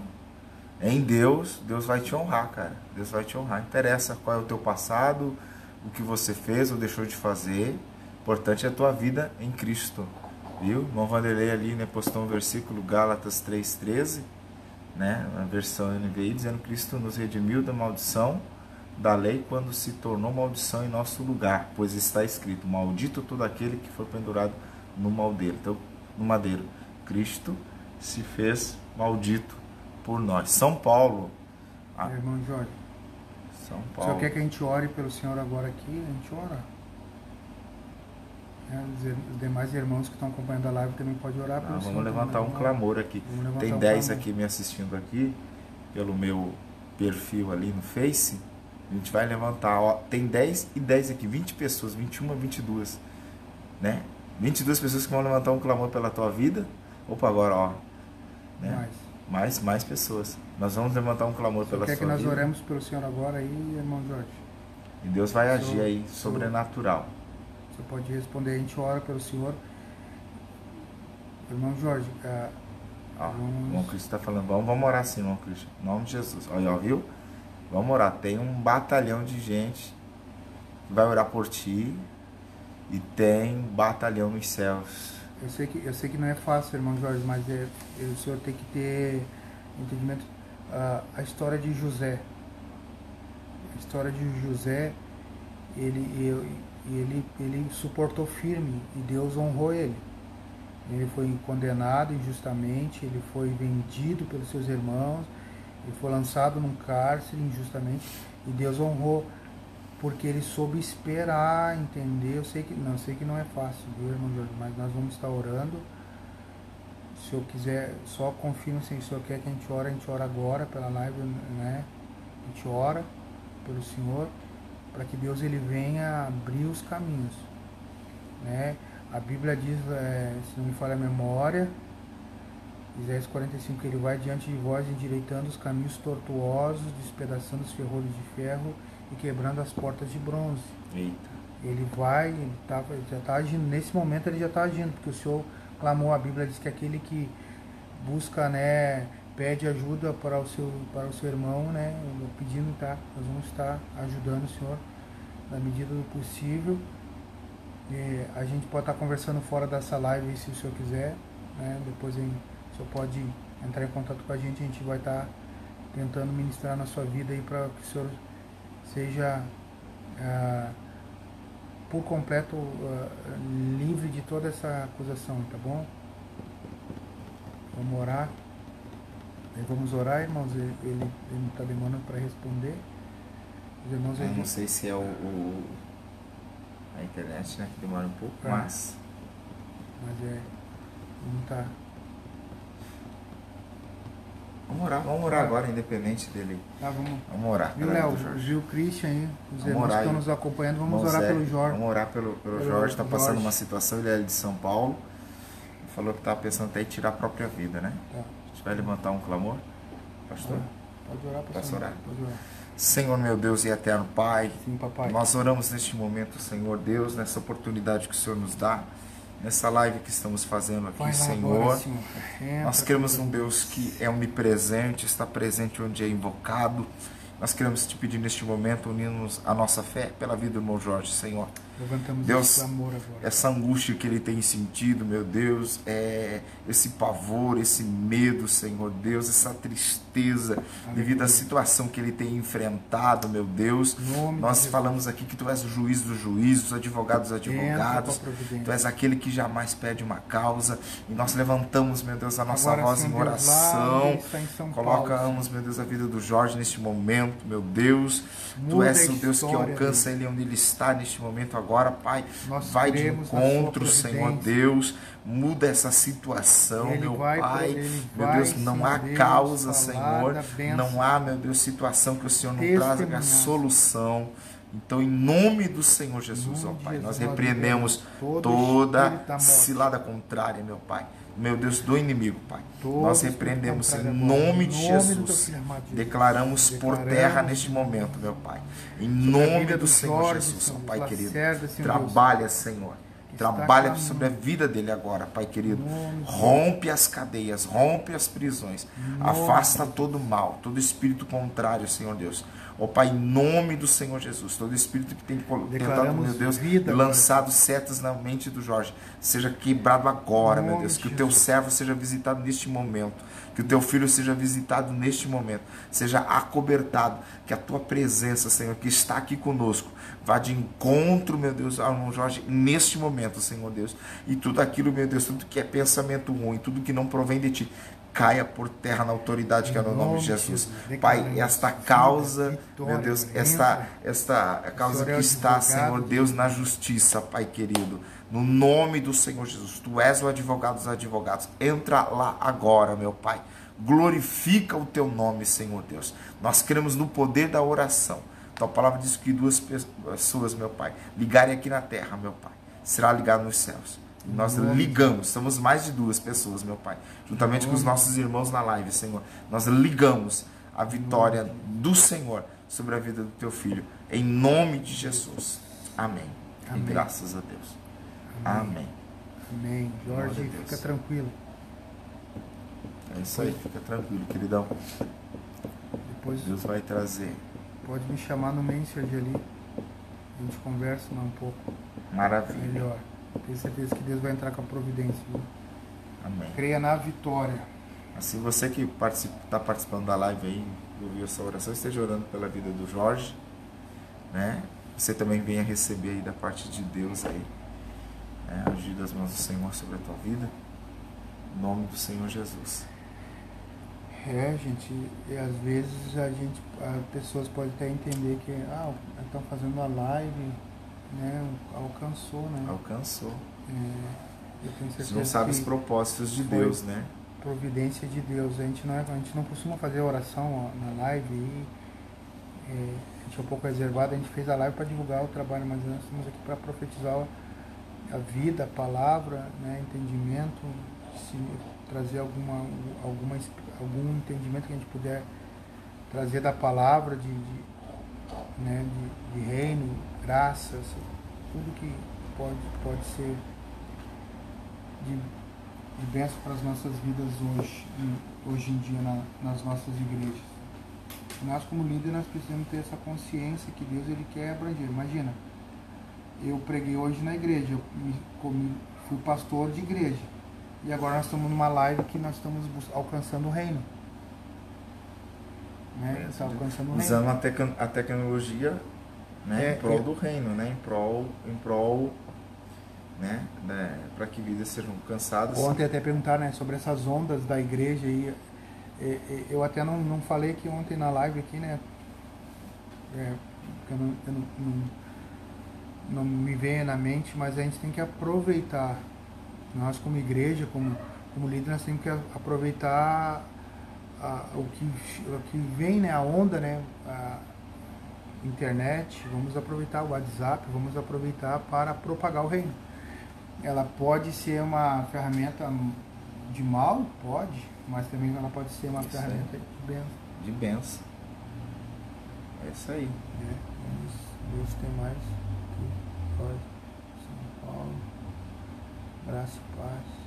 em Deus, Deus vai te honrar, cara. Deus vai te honrar. Interessa qual é o teu passado, o que você fez ou deixou de fazer. Importante é a tua vida em Cristo. Viu? Irmão Vanderlei ali né, postou um versículo, Gálatas 3,13 né, na versão NVI, dizendo Cristo nos redimiu da maldição da lei quando se tornou maldição em nosso lugar, pois está escrito: Maldito todo aquele que foi pendurado no madeiro. Então, no madeiro, Cristo se fez maldito por nós. São Paulo. A... Irmão Jorge. São Paulo. O senhor quer que a gente ore pelo Senhor agora aqui? A gente ora. É, os demais irmãos que estão acompanhando a live também podem orar pelo ah, Vamos levantar um clamor aqui. Tem 10 aqui me assistindo aqui, pelo meu perfil ali no Face. A gente vai levantar, ó, tem 10 e 10 aqui, 20 pessoas, 21, 22, né? 22 pessoas que vão levantar um clamor pela tua vida. Opa, agora, ó. Né? Mais. mais. Mais pessoas. Nós vamos levantar um clamor pela sua vida. Quer que nós oremos pelo Senhor agora aí, irmão Jorge? E Deus vai agir aí, sobrenatural. Você pode responder, a gente ora pelo Senhor. Irmão Jorge, é, ó, vamos... irmão Cristo está falando, vamos, vamos orar sim, irmão Cristo. Em nome de Jesus. Olha, ó, viu? Vamos orar. Tem um batalhão de gente que vai orar por ti e tem batalhão nos céus. Eu sei que, eu sei que não é fácil, irmão Jorge, mas é, o senhor tem que ter entendimento. Uh, a história de José. A história de José, ele, ele, ele suportou firme e Deus honrou ele. Ele foi condenado injustamente, ele foi vendido pelos seus irmãos, ele foi lançado num cárcere injustamente e Deus honrou porque ele soube esperar, entender. Eu sei que não, sei que não é fácil, viu, irmão Jorge, mas nós vamos estar orando. Se eu quiser, só confirma se o senhor quer que a gente ore, a gente ora agora pela live, né? A gente ora pelo Senhor para que Deus ele venha abrir os caminhos. Né? A Bíblia diz, é, se não me falha a memória, Isaías 45, que ele vai diante de vós endireitando os caminhos tortuosos, despedaçando os ferrolhos de ferro e quebrando as portas de bronze. Eita. Ele vai, ele, tá, já está agindo, nesse momento ele já está agindo, porque o Senhor clamou, a Bíblia diz que aquele que busca né, pede ajuda para o seu, para o seu irmão, né? Pedindo, tá? Nós vamos estar ajudando o senhor na medida do possível. E a gente pode estar conversando fora dessa live se o senhor quiser, né? Depois o senhor pode entrar em contato com a gente, a gente vai estar tentando ministrar na sua vida aí para que o senhor seja ah, por completo ah, livre de toda essa acusação, tá bom? Vamos orar. Vamos orar, irmãos. Ele, está demorando para responder. Os irmãos, Eu não sei se é o, o, a internet, né? Que demora um pouco, é. mas. Mas é. Não está. Vamos orar, vamos orar agora, independente dele. Tá, vamos. Vamos orar. Viu, Léo? O Christian aí, os vamos irmãos que estão nos acompanhando, vamos orar pelo Jorge. Vamos orar pelo, pelo, pelo Jorge, está passando uma situação, ele é de São Paulo. Falou que estava pensando até em tirar a própria vida, né? Tá. A gente vai levantar um clamor. Pastor? Pode orar, pastor. Posso orar? Pode orar. Senhor meu Deus e eterno Pai, Sim, nós oramos neste momento, Senhor Deus, nessa oportunidade que o Senhor nos dá nessa live que estamos fazendo aqui, Senhor. Agora, Senhor. Nós queremos um Deus que é onipresente, está presente onde é invocado. Nós queremos te pedir neste momento, unirmos a nossa fé pela vida do irmão Jorge, Senhor. Levantamos Deus, essa angústia que ele tem sentido, meu Deus, é esse pavor, esse medo, Senhor Deus, essa tristeza Aleluia. devido à situação que ele tem enfrentado, meu Deus. Nós falamos aqui que tu és o juiz dos juízes, os advogados dos advogados. Tu és aquele que jamais pede uma causa. E nós levantamos, meu Deus, a nossa agora, voz Senhor, em oração. Colocamos, meu Deus, a vida do Jorge neste momento, meu Deus. Muda tu és o Deus que alcança Deus. ele onde ele está neste momento agora, Pai. Nós vai de encontro, Senhor Deus. Muda essa situação, ele meu vai, Pai. Meu vai, Deus, não há Deus, causa, Senhor. Não há, meu Deus, situação que o Senhor não traga a solução. Então, em nome do Senhor Jesus, ó Pai, nós repreendemos toda cilada contrária, meu Pai meu Deus, do inimigo, Pai. Todos Nós repreendemos em nome de Jesus. Declaramos por terra neste momento, meu Pai. Em nome do Senhor Jesus, Pai querido. Trabalha, Senhor. Trabalha sobre a vida dele agora, Pai querido. Rompe as cadeias, rompe as prisões. Afasta todo mal, todo espírito contrário, Senhor Deus. Ó Pai, em nome do Senhor Jesus, todo espírito que tem tentado, meu Deus, vida, lançado setas na mente do Jorge, seja quebrado agora, meu Deus. Que o teu servo seja visitado neste momento. Que o teu filho seja visitado neste momento. Seja acobertado. Que a tua presença, Senhor, que está aqui conosco, vá de encontro, meu Deus, ao irmão Jorge, neste momento, Senhor Deus. E tudo aquilo, meu Deus, tudo que é pensamento ruim, tudo que não provém de ti, caia por terra na autoridade que é no nome de Jesus. Pai, esta causa, meu Deus, esta, esta causa que está, Senhor Deus, na justiça, Pai querido, no nome do Senhor Jesus. Tu és o advogado dos advogados. Entra lá agora, meu Pai. Glorifica o teu nome, Senhor Deus. Nós cremos no poder da oração. Tua palavra diz que duas pessoas, meu Pai, ligarem aqui na terra, meu Pai, será ligado nos céus. Nós ligamos, somos mais de duas pessoas, meu Pai, juntamente com os nossos irmãos na live, Senhor. Nós ligamos a vitória do Senhor sobre a vida do teu filho, em nome de Jesus. Amém. Amém. E graças a Deus. Amém. Amém. Jorge, fica tranquilo. É isso aí, fica tranquilo, queridão. Depois Deus vai trazer. Pode me chamar no Messenger ali. A gente conversa um pouco. Maravilha. Melhor. Tenho certeza que Deus vai entrar com a providência. Viu? Amém. Creia na vitória. Assim, você que está participa, tá participando da live aí, ouviu essa oração, esteja orando pela vida do Jorge, né? Você também venha receber aí da parte de Deus aí, né? agir das mãos do Senhor sobre a tua vida, em nome do Senhor Jesus. É, gente, e às vezes a gente, as pessoas podem até entender que, ah, estão fazendo a live, né, alcançou, né? Alcançou. É, eu tenho certeza Você não sabe os propósitos de Deus, né? Providência de Deus. A gente não, é, a gente não costuma fazer oração na live e é, a gente é um pouco reservado. A gente fez a live para divulgar o trabalho, mas nós estamos aqui para profetizar a vida, a palavra, né, entendimento, se trazer alguma, alguma, algum entendimento que a gente puder trazer da palavra de, de né, de, de reino, graças, tudo que pode, pode ser de de bênção para as nossas vidas hoje, hoje em dia na, nas nossas igrejas. Nós como líderes nós precisamos ter essa consciência que Deus ele quer abranger. Imagina, eu preguei hoje na igreja, eu fui pastor de igreja. E agora nós estamos numa live que nós estamos alcançando o reino. Né? É, alcançando o Usando reino. A, tec a tecnologia né? É, em prol é, do reino, né? em prol, em prol né? né? para que vidas sejam alcançadas. Ontem até perguntar né, sobre essas ondas da igreja aí. Eu até não, não falei aqui ontem na live aqui, né? É, eu não, eu não, não, não me veio na mente, mas a gente tem que aproveitar. Nós como igreja, como, como líder, nós temos que aproveitar a, o, que, o que vem, né? A onda, né? A, internet, vamos aproveitar o WhatsApp, vamos aproveitar para propagar o reino ela pode ser uma ferramenta de mal, pode, mas também ela pode ser uma isso ferramenta de bênção. De bênção. É isso aí. É, vamos se tem mais aqui. Pode. São Paulo. Graça e paz.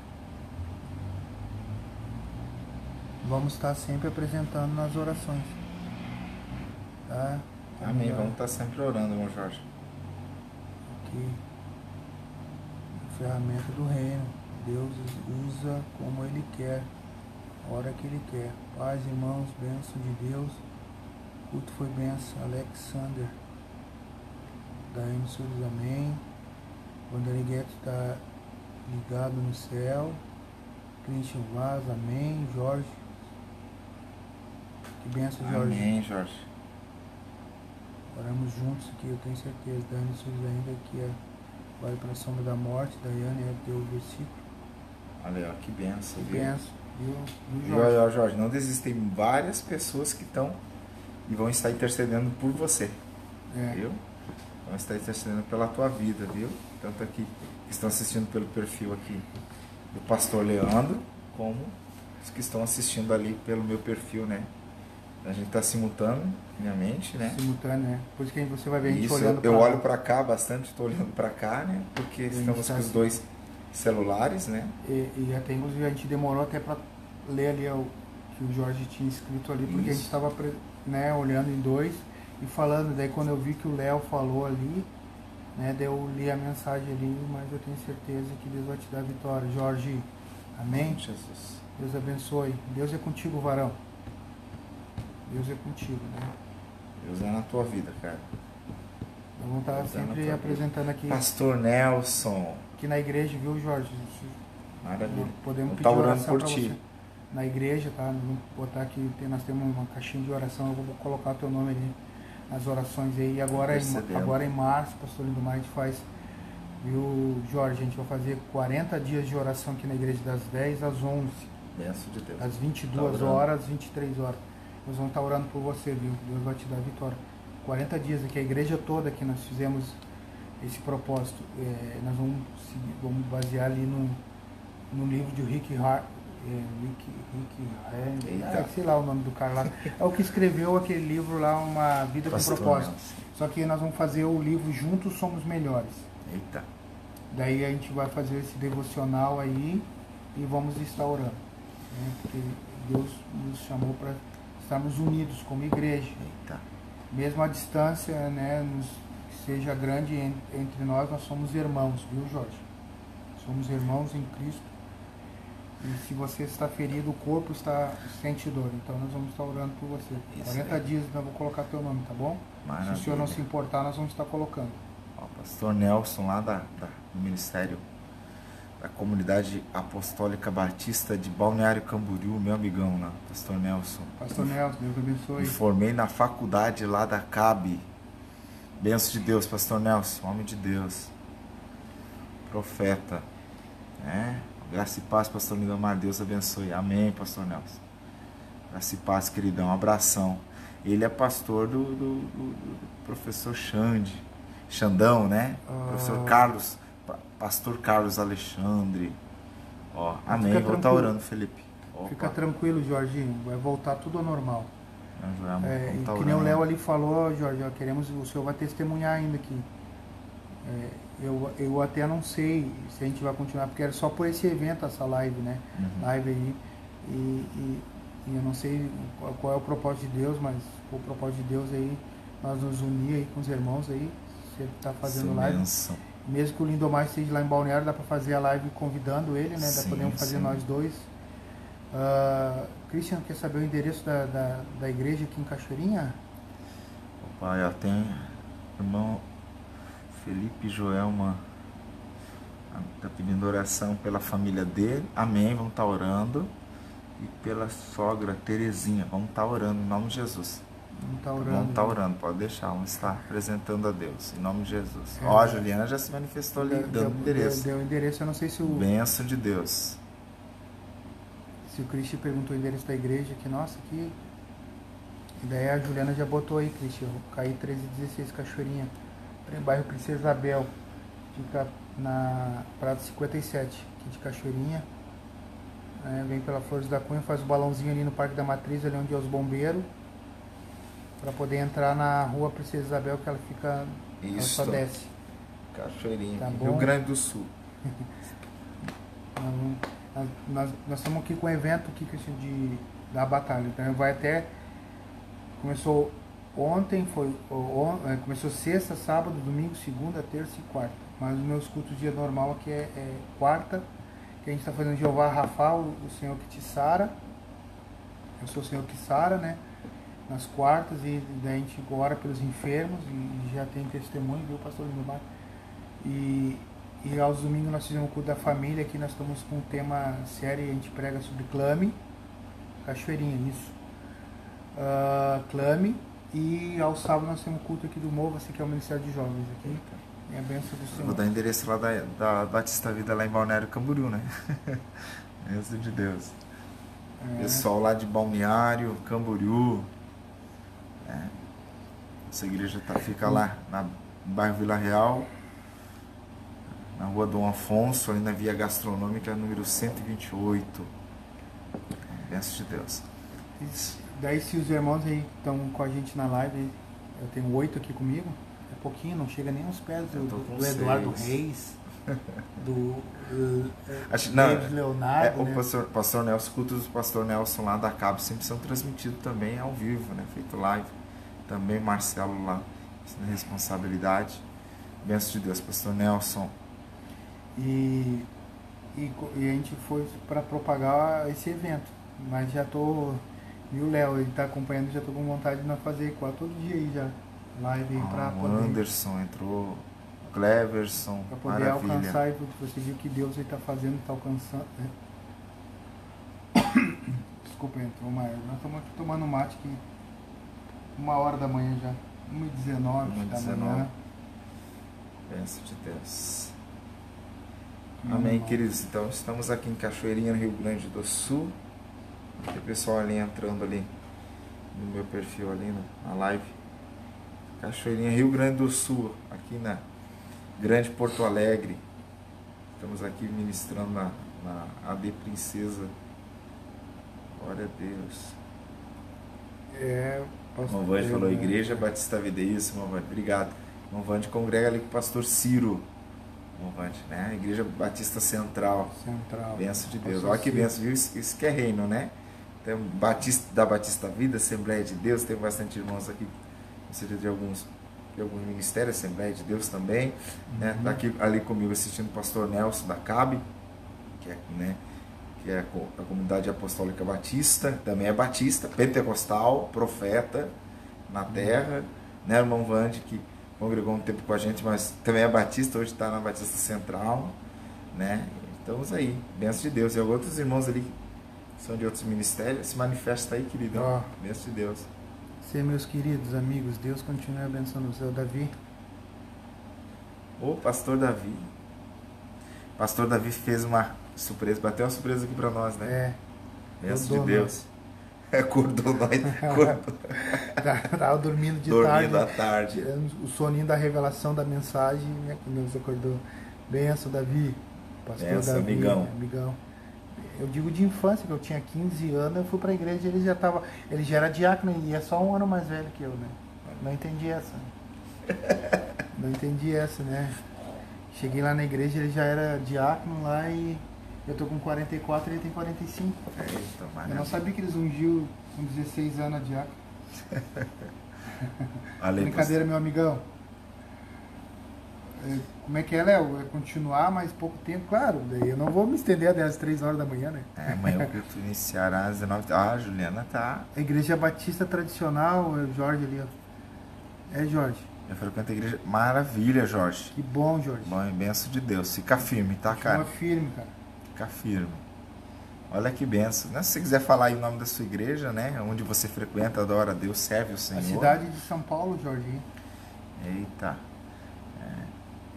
Vamos estar sempre apresentando nas orações. Tá? Amém. Vamos estar sempre orando, irmão Jorge. Aqui ferramenta do reino. Deus usa como Ele quer, a hora que Ele quer. Paz, irmãos, bênção de Deus. O culto foi bênção. Alexander. Daiane Souza, amém. Wanderlei Guedes está ligado no céu. Christian Vaz, amém. Jorge. Que benção, Jorge. Amém, Jorge. Oramos juntos aqui, eu tenho certeza. Souza ainda que é Vai para a sombra da morte, Daiane é deu o versículo. Olha, que benção. Que benção. Viu, Jorge? Jorge, Jorge, não desistem várias pessoas que estão e vão estar intercedendo por você. É. Viu? Vão estar intercedendo pela tua vida, viu? Tanto aqui que estão assistindo pelo perfil aqui do pastor Leandro, como os que estão assistindo ali pelo meu perfil, né? A gente está simultaneamente, né? Simultâneo, né? Por isso que você vai ver a gente isso, olhando Eu, eu olho para cá bastante, estou olhando para cá, né? Porque estamos tá com os dois celulares, né? E, e até inclusive a gente demorou até para ler ali o que o Jorge tinha escrito ali, porque isso. a gente estava né, olhando em dois e falando. Daí quando eu vi que o Léo falou ali, né? Daí eu li a mensagem ali, mas eu tenho certeza que Deus vai te dar vitória. Jorge, amém? Jesus. Deus abençoe. Deus é contigo, varão. Deus é contigo, né? Deus é na tua vida, cara. Nós vamos estar é sempre apresentando aqui. Pastor Nelson. Aqui na igreja, viu, Jorge? Maravilha. Podemos pedir tá oração por ti. Você. Na igreja, tá? Vamos botar aqui, nós temos uma caixinha de oração, eu vou colocar o teu nome ali nas orações aí. E agora, em, agora em março, pastor Lindo gente faz, viu, Jorge? A gente vai fazer 40 dias de oração aqui na igreja, das 10 às 11. Benção de Deus. Das 22 tá horas às 23 horas. Nós vamos estar orando por você, viu? Deus vai te dar vitória. 40 dias aqui, a igreja toda que nós fizemos esse propósito. É, nós vamos, seguir, vamos basear ali no, no livro de Rick Hart. É, Rick, Rick é, sei lá o nome do cara lá. É o que escreveu aquele livro lá, Uma Vida com Propósito. Só que nós vamos fazer o livro Juntos Somos Melhores. Eita. Daí a gente vai fazer esse devocional aí e vamos estar orando. Né? Porque Deus nos chamou para estamos unidos como igreja. Eita. Mesmo a distância, né, nos, seja grande entre nós, nós somos irmãos, viu, Jorge? Somos irmãos em Cristo. E se você está ferido, o corpo está sente dor. Então nós vamos estar orando por você. Isso 40 aí. dias eu vou colocar teu nome, tá bom? Maravilha. Se o senhor não se importar, nós vamos estar colocando. Ó, pastor Nelson, lá da, da, do Ministério da Comunidade Apostólica Batista de Balneário Camboriú, meu amigão lá, Pastor Nelson. Pastor Nelson, Deus abençoe. Me formei na faculdade lá da CAB. Benção de Deus, Pastor Nelson, homem de Deus, profeta. Né? Graça e paz, Pastor Lindomar, Deus abençoe. Amém, Pastor Nelson. Graça e paz, queridão, um abração. Ele é pastor do, do, do, do professor Xande, Xandão, né? Ah. Professor Carlos Pastor Carlos Alexandre. Ó, amém. Vou estar orando, Felipe. Opa. Fica tranquilo, Jorginho. Vai voltar tudo ao normal. É, é, e que nem o Léo ali falou, Jorge, ó, queremos, o senhor vai testemunhar ainda aqui. É, eu, eu até não sei se a gente vai continuar, porque era só por esse evento essa live, né? Uhum. Live aí. E, e, e eu não sei qual, qual é o propósito de Deus, mas o propósito de Deus aí, nós nos unir aí com os irmãos aí, você tá fazendo Sim, live. benção. Mesmo que o Lindomar esteja lá em Balneário, dá para fazer a live convidando ele, né? Dá Sim, podemos fazer sim. nós dois. Ah, Christian, quer saber o endereço da, da, da igreja aqui em Cachoeirinha? Pai, ó, tem irmão Felipe Joelma está pedindo oração pela família dele. Amém. Vamos estar orando. E pela sogra Terezinha. Vamos estar orando em nome de Jesus. Não tá Vamos orando. estar orando, pode deixar, vamos estar apresentando a Deus, em nome de Jesus. É. Ó, a Juliana já se manifestou ali, Deu, dando deu- endereço. Deu, o endereço, eu não sei se o, Bênção de Deus. se o Christian perguntou o endereço da igreja aqui, nossa, aqui. E daí a Juliana já botou aí, Christian, caí 1316 Cachoeirinha, em bairro Princesa Isabel, fica na Prado 57, aqui de Cachoeirinha. É, vem pela Flores da Cunha, faz o balãozinho ali no Parque da Matriz, ali onde é os bombeiros, para poder entrar na rua Princesa Isabel, que ela fica, ela só Isso. desce. Cachoeirinha, Tá. Rio Grande do Sul. Nós- Nós, nós, estamos aqui com um evento aqui, Cristian, de, da batalha. Então vai até. Começou ontem, foi. o- on- é, começou sexta, sábado, domingo, segunda, terça e quarta. Mas os meus cultos dia normal aqui é, é quarta, que a gente está fazendo Jeová Rafa, o, o Senhor que te sara. Eu sou o Senhor que sara, né? Nas quartas, e daí a gente ora pelos enfermos, e já tem testemunho, viu, pastor Lindomar? E, e aos domingos nós fizemos o culto da família, aqui nós estamos com um tema sério, a gente prega sobre clame, cachoeirinha, isso. Ah, clame, e ao sábado nós temos o culto aqui do Movo, assim que é o Ministério de Jovens aqui. É a benção do Senhor. vou dar endereço lá da, da Batista Vida, lá em Balneário Camboriú, né? Bênção de Deus. É, Pessoal lá de Balneário, Camboriú. É. Essa igreja tá, fica lá na, no bairro Vila Real, na rua Dom Afonso, ali na via gastronômica, número 128. Bênção de Deus. e Daí se os irmãos aí estão com a gente na live, eu tenho oito aqui comigo, é pouquinho, não chega nem aos pés do, do Eduardo. Reis, do uh, Acho- não, Leonardo, É, o né? pastor, pastor Nelson, os cultos do pastor Nelson lá da Cabo sempre são transmitidos também ao vivo, né? Feito live. Também Marcelo lá, na responsabilidade. Bênção de Deus, pastor Nelson. E, e, e a gente foi para propagar esse evento. Mas já tô. E o Léo, ele tá acompanhando, já tô com vontade de nós fazer quase todo dia aí já. Live Ah, o poder, Anderson entrou, Cleverson, pra poder maravilha. alcançar e você viu que Deus aí tá fazendo, tá alcançando. né? Desculpa, entrou erva. Nós estamos aqui tomando mate que uma hora da manhã já. 1h19 da 1h19. manhã. Bênção de Deus. Hum, Amém, irmão. queridos. Então, estamos aqui em Cachoeirinha, no Rio Grande do Sul. Tem pessoal ali entrando ali no meu perfil ali na- na live. Cachoeirinha, Rio Grande do Sul, aqui na Grande Porto Alegre. Estamos aqui ministrando na, na AD Princesa. Glória a Deus. É, pastor Irmão Vande falou, né? Igreja Batista Vida, isso, irmão Vande, obrigado. Irmão Vande congrega ali com o pastor Ciro. Irmão Vande, né? Igreja Batista Central. Central. Benção de Deus. Pastor Olha que benção, viu? Isso, isso que é reino, né? Tem Batista, da Batista Vida, Assembleia de Deus, tem bastante irmãos aqui, de alguns, de alguns ministérios, Assembleia de Deus também. Né? Uhum. Tá aqui ali comigo assistindo o pastor Nelson da CAB, que é, né? Que é a co- a comunidade apostólica batista, também é batista, pentecostal, profeta na terra, né, irmão Vande, que congregou um tempo com a gente, mas também é batista, hoje está na Batista Central, né, estamos aí, benção de Deus, e outros irmãos ali que são de outros ministérios, se manifesta aí, queridão, Ó. benção de Deus. Sim, meus queridos amigos, Deus continue abençoando o seu Davi. O pastor Davi, pastor Davi fez uma surpresa, bateu uma surpresa aqui para nós, né, É, benção de acordou Deus. Acordou nós, acordou, tá- tava dormindo de dormindo tarde, à tarde. tirando o soninho da revelação da mensagem, né, que Deus acordou. Benção, Davi. Pastor Benção, Davi, amigão. amigão. Eu digo de infância, que eu tinha 15 anos, eu fui pra igreja, ele já tava. Ele já era diácono e é só um ano mais velho que eu, né? Não entendi essa. Não entendi essa, né? Cheguei lá na igreja, ele já era diácono lá e eu tô com 44 e ele tem 45. Eita, Eu maravilha. não sabia que eles ungiu com 16 anos a diácono. Brincadeira, meu amigão. É, Como é que é, Léo? É continuar mais pouco tempo? Claro, daí eu não vou me estender até as 3 horas da manhã, né? É, amanhã o culto iniciará às 19 Ah, a Juliana tá. A igreja batista tradicional, é o Jorge ali, ó. É, Jorge. Já frequenta a igreja. Maravilha, Jorge. Que bom, Jorge. Bom, é benção de Deus. Fica firme, tá, cara? firme, cara. Fica firme. Olha que benção. Né? Se você quiser falar aí o nome da sua igreja, né? Onde você frequenta, adora a Deus, serve o Senhor. A cidade de São Paulo, Jorge. Eita.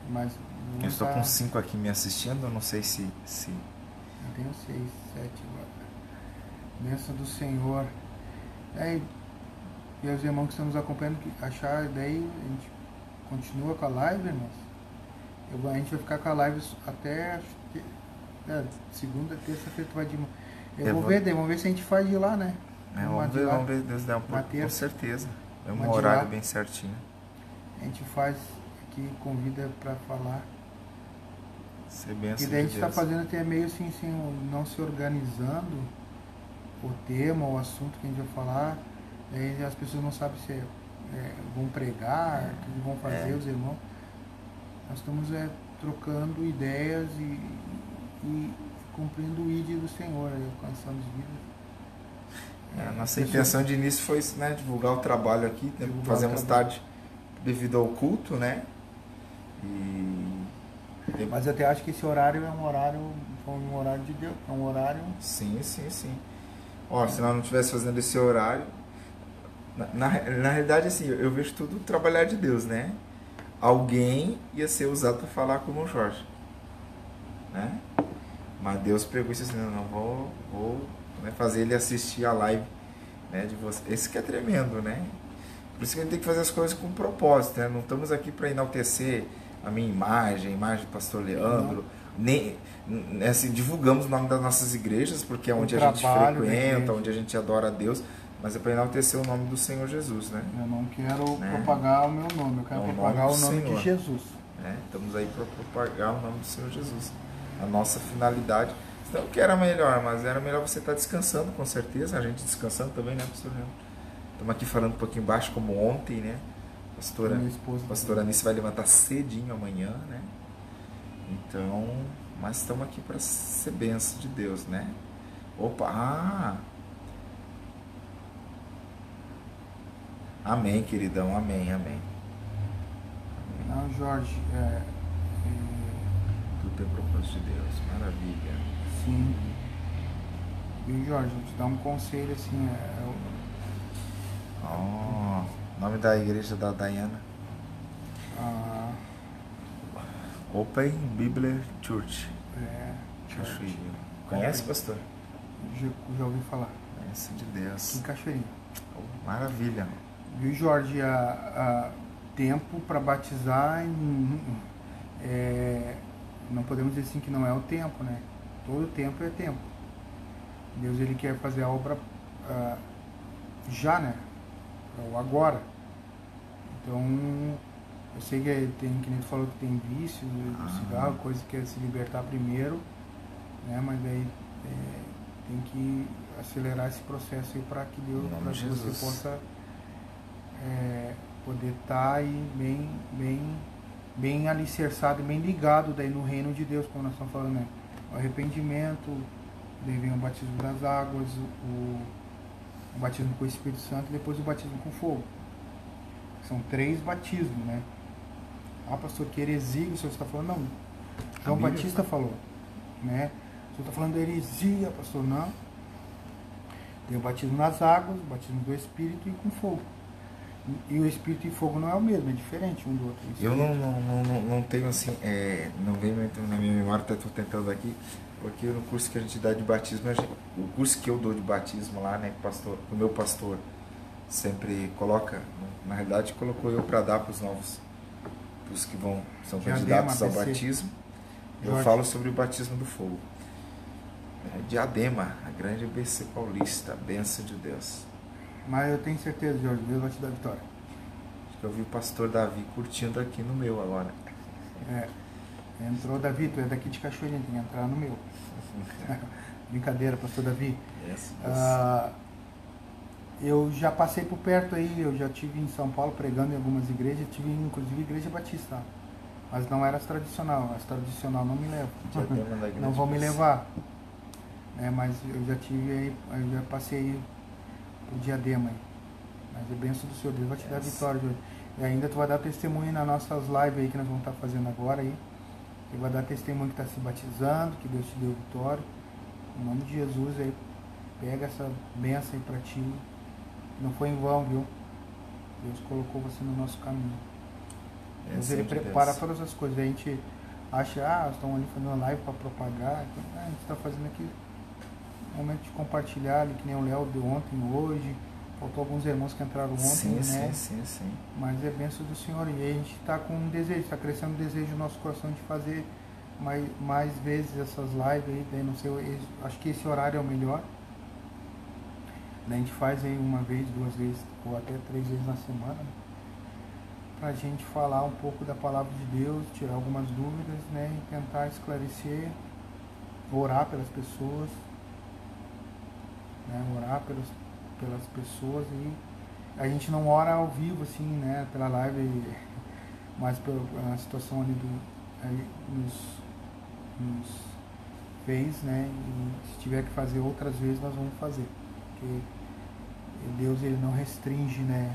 Mas. não Eu estou tá- com cinco aqui me assistindo, eu não sei se. se... Eu tenho seis, sete agora. Bênção do Senhor. Aí, e os irmãos que estão nos acompanhando, que achar, daí a gente continua com a live, irmãos. Eu, a gente vai ficar com a live até acho é, segunda, terça-feira tu vai de. Eu, Eu vou vou- ver, daí, vamos ver se a gente faz de lá, né? É, vamos ver, vamos ver, Deus dá um pouco, com certeza. É um horário bem certinho. A gente faz aqui, convida para falar. Ser E benção daí a gente está Deus. fazendo até meio assim, assim, não se organizando o tema, o assunto que a gente vai falar. Daí as pessoas não sabem se é, é, vão pregar, o que vão fazer, É. os irmãos. Nós estamos é, trocando ideias e, e cumprindo o ID do Senhor, aí, alcançando vidas. É, a nossa intenção de início foi né? Divulgar o trabalho aqui. né, Fazemos tarde devido ao culto, né? E. Mas eu até acho que esse horário é um horário, um horário de Deus, é um horário. Sim, sim, sim. Ó, se nós não estivesse fazendo esse horário. Na, na, na realidade, assim, eu vejo tudo trabalhar de Deus, né? Alguém ia ser usado para falar como o Jorge. Né? Mas Deus pegou isso assim, não, não vou, vou né, fazer ele assistir a live né, de você. Esse que é tremendo, né? Por isso que a gente tem que fazer as coisas com propósito, né? Não estamos aqui para enaltecer a minha imagem, a imagem do pastor Leandro. Nem, n- assim, divulgamos o nome das nossas igrejas, porque é onde a gente frequenta, onde a gente adora a Deus, mas é para enaltecer o nome do Senhor Jesus, né? Eu não quero Né? propagar o meu nome, eu quero É o nome propagar do o nome Senhor. de Jesus. né? Estamos aí para propagar o nome do Senhor Jesus. A nossa finalidade. Não que era melhor, mas era melhor você estar descansando, com certeza. A gente descansando também, né, pastor? Estamos aqui falando um pouquinho baixo, como ontem, né? Pastora, Minha esposa. pastora Anice vai levantar cedinho amanhã, né? Então, mas estamos aqui para ser benção de Deus, né? Opa, ah! Amém, queridão, amém, amém. Não, Jorge, é, é, Tudo tem propósito de Deus, maravilha. sim. Viu, Jorge, te dar um conselho assim, é, Ó, nome da igreja da Diana. a, Open Bible Church. é, Cachoeirinho. Conhece, pastor? já, já ouvi falar, Conhece de aqui em Deus. Cachoeirinha. Oh, maravilha. Viu, Jorge, a tempo para batizar, hum, é, não podemos dizer assim que não é o tempo, né? Todo tempo é tempo. Deus ele quer fazer a obra ah, já, né? Ou agora. Então, eu sei que tem, que nem tu falou que tem vício do Ah. cigarro, coisa que quer se libertar primeiro, né? Mas daí é, tem que acelerar esse processo aí para que Deus, para que você possa é, poder estar aí bem, bem, bem alicerçado bem ligado daí no reino de Deus, como nós estamos falando, né? O arrependimento, daí vem o batismo das águas, o, o batismo com o Espírito Santo e depois o batismo com fogo. São três batismos, né? Ah, pastor, que heresia que o senhor está falando? Não. João Bíblia Batista falou, né? O senhor está falando heresia, pastor? Não. Tem o batismo nas águas, o batismo do Espírito e com fogo. E o Espírito e fogo não é o mesmo, é diferente um do outro. Eu não, não, não, não, tenho assim, é, não vem na minha memória, até estou tentando aqui, porque no curso que a gente dá de batismo, gente- o curso que eu dou de batismo lá, né, pastor, o meu pastor sempre coloca, na realidade colocou eu para dar para os novos, para os que vão, são candidatos ao batismo, eu Jorge. falo sobre o batismo do fogo. É, Diadema, a grande BC paulista, a benção de Deus. Mas eu tenho certeza, Jorge, Deus vai te dar vitória. Acho que eu vi o pastor Davi curtindo aqui no meu agora. É. Entrou, Davi, tu é daqui de Cachoeirinha, tem que entrar no meu. Brincadeira, pastor Davi. Yes, yes. Ah, eu já passei por perto aí, eu já tive em São Paulo pregando em algumas igrejas, tive inclusive igreja batista, mas não era as tradicional, as tradicional não me Igreja não vão me levar, É, mas eu já tive aí, eu já passei por diadema aí, mas a bênção do Senhor Deus vai te dar Yes. vitória hoje, e ainda tu vai dar testemunho nas nossas lives aí que nós vamos estar fazendo agora aí, e vai dar testemunho que está se batizando, que Deus te deu vitória, em nome de Jesus aí, pega essa bênção aí pra ti, não foi em vão, viu? Deus colocou você no nosso caminho. É Deus ele prepara Deus. todas as coisas. A gente acha, ah, nós estamos ali fazendo live para propagar. Então, ah, a gente está fazendo aqui momento de compartilhar, ali, que nem o Léo deu ontem, hoje. Faltou alguns irmãos que entraram ontem, Sim, né? sim, sim, sim. Mas é bênção do Senhor. E a gente está com um desejo, está crescendo um desejo no nosso coração de fazer mais, mais vezes essas lives aí. Daí não sei, acho que esse horário é o melhor. Daí a gente faz aí uma vez, duas vezes, ou até três vezes na semana. Né? Pra gente falar um pouco da palavra de Deus, tirar algumas dúvidas, né? E tentar esclarecer, orar pelas pessoas, né? Orar pelas, pelas pessoas e a gente não ora ao vivo assim, né, pela live, mas pela, pela situação ali do aí nos, nos fez, né, e se tiver que fazer outras vezes nós vamos fazer, porque Deus ele não restringe, né,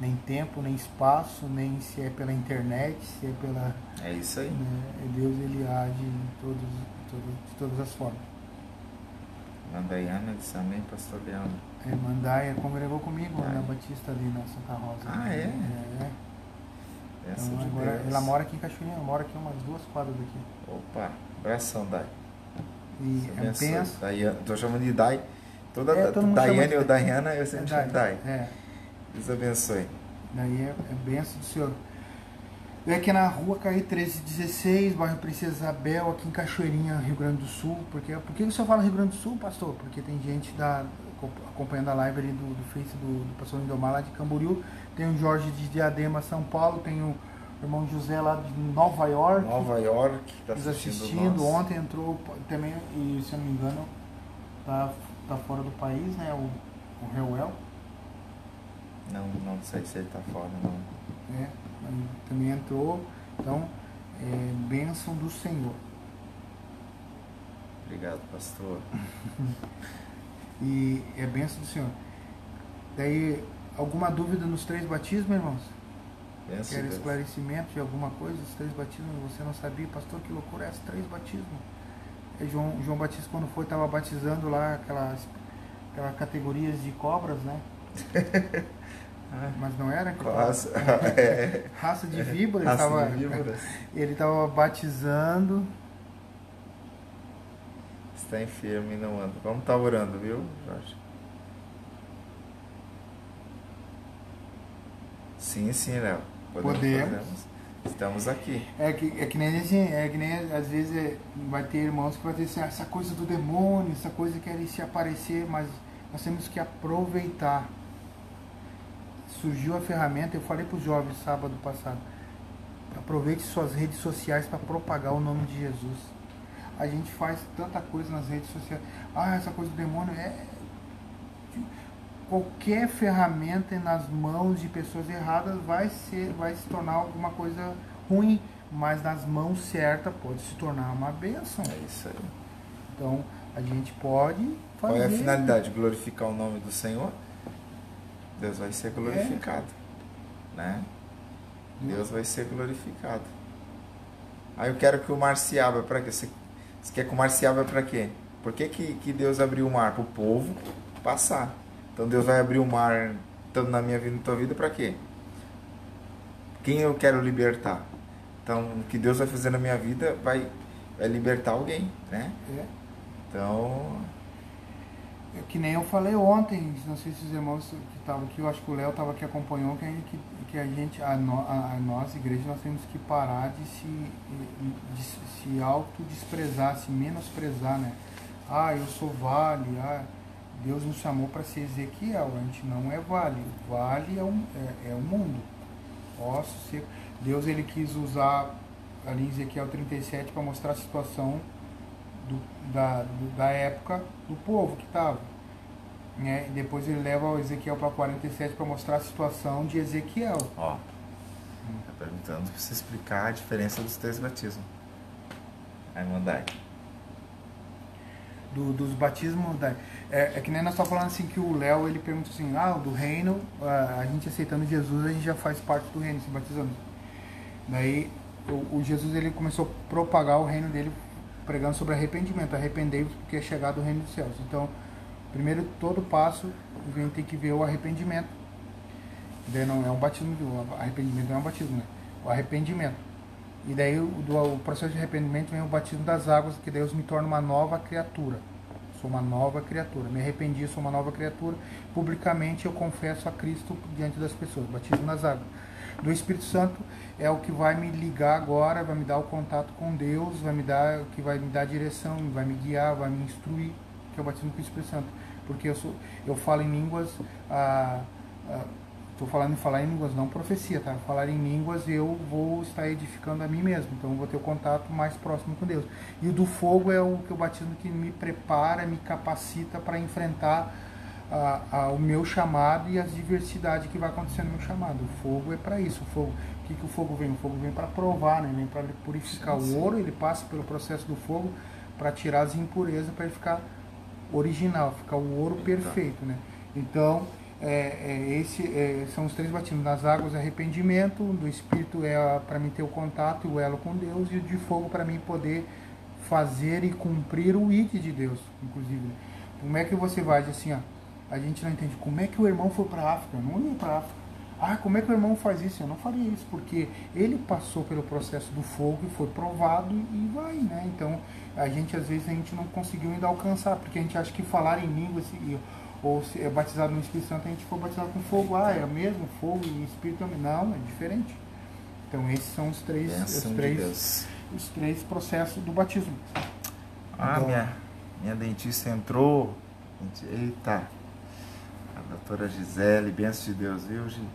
nem tempo, nem espaço, nem se é pela internet, se é pela, É isso aí. né, Deus ele age em todos, todos, de todas as formas. A Dayana disse amém, pastor Leandro. É, Mandaia congregou comigo Ah. na Batista ali na Santa Rosa. Ah, é? É. Essa Então, de agora, Deus. ela mora aqui em Cachoeirinha, mora aqui umas duas quadras daqui. Opa, abração, Dai. E Deus é penso. Daiane, tô chamando de Dai. Toda É, todo Daiane de- ou Dayana, eu É, sempre chamo de Dai. é, Deus abençoe. daí é, é benção do Senhor. Eu aqui na rua Caí 1316, bairro Princesa Isabel, aqui em Cachoeirinha, Rio Grande do Sul. Porque, por que o senhor fala Rio Grande do Sul, pastor? Porque tem gente da, acompanhando a live ali do, do Face do, do pastor Lindomar lá de Camboriú. Tem o Jorge de Diadema, São Paulo. Tem o irmão José lá de Nova York. Nova York, tá nos assistindo, assistindo. Ontem entrou também, e se eu não me engano, tá, tá fora do país, né? O, o Reuel, Não, não sei se ele tá fora, não. né? Também entrou. Então, é bênção do Senhor. Obrigado, pastor. E é bênção do Senhor. Daí, alguma dúvida nos três batismos, irmãos? Benção, Quer esclarecimento de alguma coisa? Os três batismos, você não sabia? Pastor, que loucura é esse três batismos? E João, João Batista, quando foi, estava batizando lá aquelas, aquelas categorias de cobras, né? Ah, Mas não era? Quase. tava- É. Raça de víbora, ele Raça estava de víboras. ele tava batizando. Está enfermo e não anda. Vamos estar orando, viu, Jorge? Sim, sim, Léo. Podemos. fazermos. Estamos aqui. É que, é que nem assim, é que nem às vezes é, vai ter irmãos que vai dizer assim, ah, essa coisa do demônio, essa coisa que querem se aparecer, mas nós temos que aproveitar. Surgiu a ferramenta, eu falei para os jovens sábado passado, aproveite suas redes sociais para propagar o nome de Jesus. A gente faz tanta coisa nas redes sociais. Ah, essa coisa do demônio é. Qualquer ferramenta nas mãos de pessoas erradas vai ser, vai se tornar alguma coisa ruim, mas nas mãos certas pode se tornar uma bênção. É isso aí. Então a gente pode fazer. Qual é a finalidade? Glorificar o nome do Senhor? Deus vai ser glorificado. Né? Deus vai ser glorificado. Aí eu quero que o mar se abra para quê? Você, você quer que o mar se abra para quê? Por que, que, que Deus abriu o mar? Para o povo passar. Então Deus vai abrir o mar tanto na minha vida e na tua vida para quê? Quem eu quero libertar? Então o que Deus vai fazer na minha vida vai, vai libertar alguém, né? É. Então É que nem eu falei ontem, não sei se os irmãos que estavam aqui, eu acho que o Léo estava aqui acompanhou, que, a gente- que a gente, a, no, a, a nossa igreja, nós temos que parar de se, de se autodesprezar, se menosprezar, né? Ah, eu sou vale, ah, Deus nos chamou para ser Ezequiel, a gente não é vale, vale é, um, é, é o mundo. Posso ser. Deus ele quis usar ali em Ezequiel 37 para mostrar a situação do, da, do, da época do povo que estava. Né? E depois ele leva o Ezequiel para 47 para mostrar a situação de Ezequiel. Ó, tá perguntando para você explicar a diferença dos três batismos. Aí mandar. Do, dos batismos da, é, é, que nem nós estamos falando assim que o Léo ele pergunta assim, ah, do reino, a, a, gente aceitando Jesus, a gente já faz parte do reino, se batizando. Daí o, o Jesus ele começou a propagar o reino dele pregando sobre arrependimento, arrependei-vos porque é chegado o reino dos céus. Então, primeiro todo passo gente tem que ver o arrependimento. Daí não é um batismo, o arrependimento não é um batismo, né? O arrependimento. E daí do, o processo de arrependimento vem o batismo das águas, que Deus me torna uma nova criatura. Sou uma nova criatura. Me arrependi, sou uma nova criatura. Publicamente eu confesso a Cristo diante das pessoas. Batismo nas águas. Do Espírito Santo é o que vai me ligar agora, vai me dar o contato com Deus, vai me dar, que vai me dar direção, vai me guiar, vai me instruir, que é o batismo com o Espírito Santo. Porque eu, sou, eu falo em línguas, ah, ah, estou falando em falar em línguas, não profecia, tá? Falar em línguas eu vou estar edificando a mim mesmo, então eu vou ter o contato mais próximo com Deus. E o do fogo é o que o batismo que me prepara, me capacita para enfrentar a, a, o meu chamado e as diversidades que vai acontecer no meu chamado. O fogo é para isso. O fogo, que, que o fogo vem? O fogo vem para provar, né? vem para purificar sim, sim. o ouro, ele passa pelo processo do fogo para tirar as impurezas, para ele ficar original, ficar o ouro perfeito. Né? Então, é, é, esse é, são os três batismos. Das águas, arrependimento, do Espírito é para mim ter o contato e o elo com Deus, e o de fogo para mim poder fazer e cumprir o ID de Deus, inclusive. Né? Como é que você vai assim, ó, a gente não entende como é que o irmão foi para África? Eu não ia para a África. Ah, como é que o irmão faz isso? Eu não faria isso, porque ele passou pelo processo do fogo e foi provado e vai, né? Então, a gente às vezes a gente não conseguiu ainda alcançar, porque a gente acha que falar em línguas ou se é batizado no Espírito Santo, a gente for batizado com fogo, ah, é mesmo fogo e Espírito também. Não, é diferente. Então, esses são os três, os três, de os três processos do batismo. Ah, então, minha, minha dentista entrou. Eita. A doutora Gisele, benção de Deus, viu, Gi?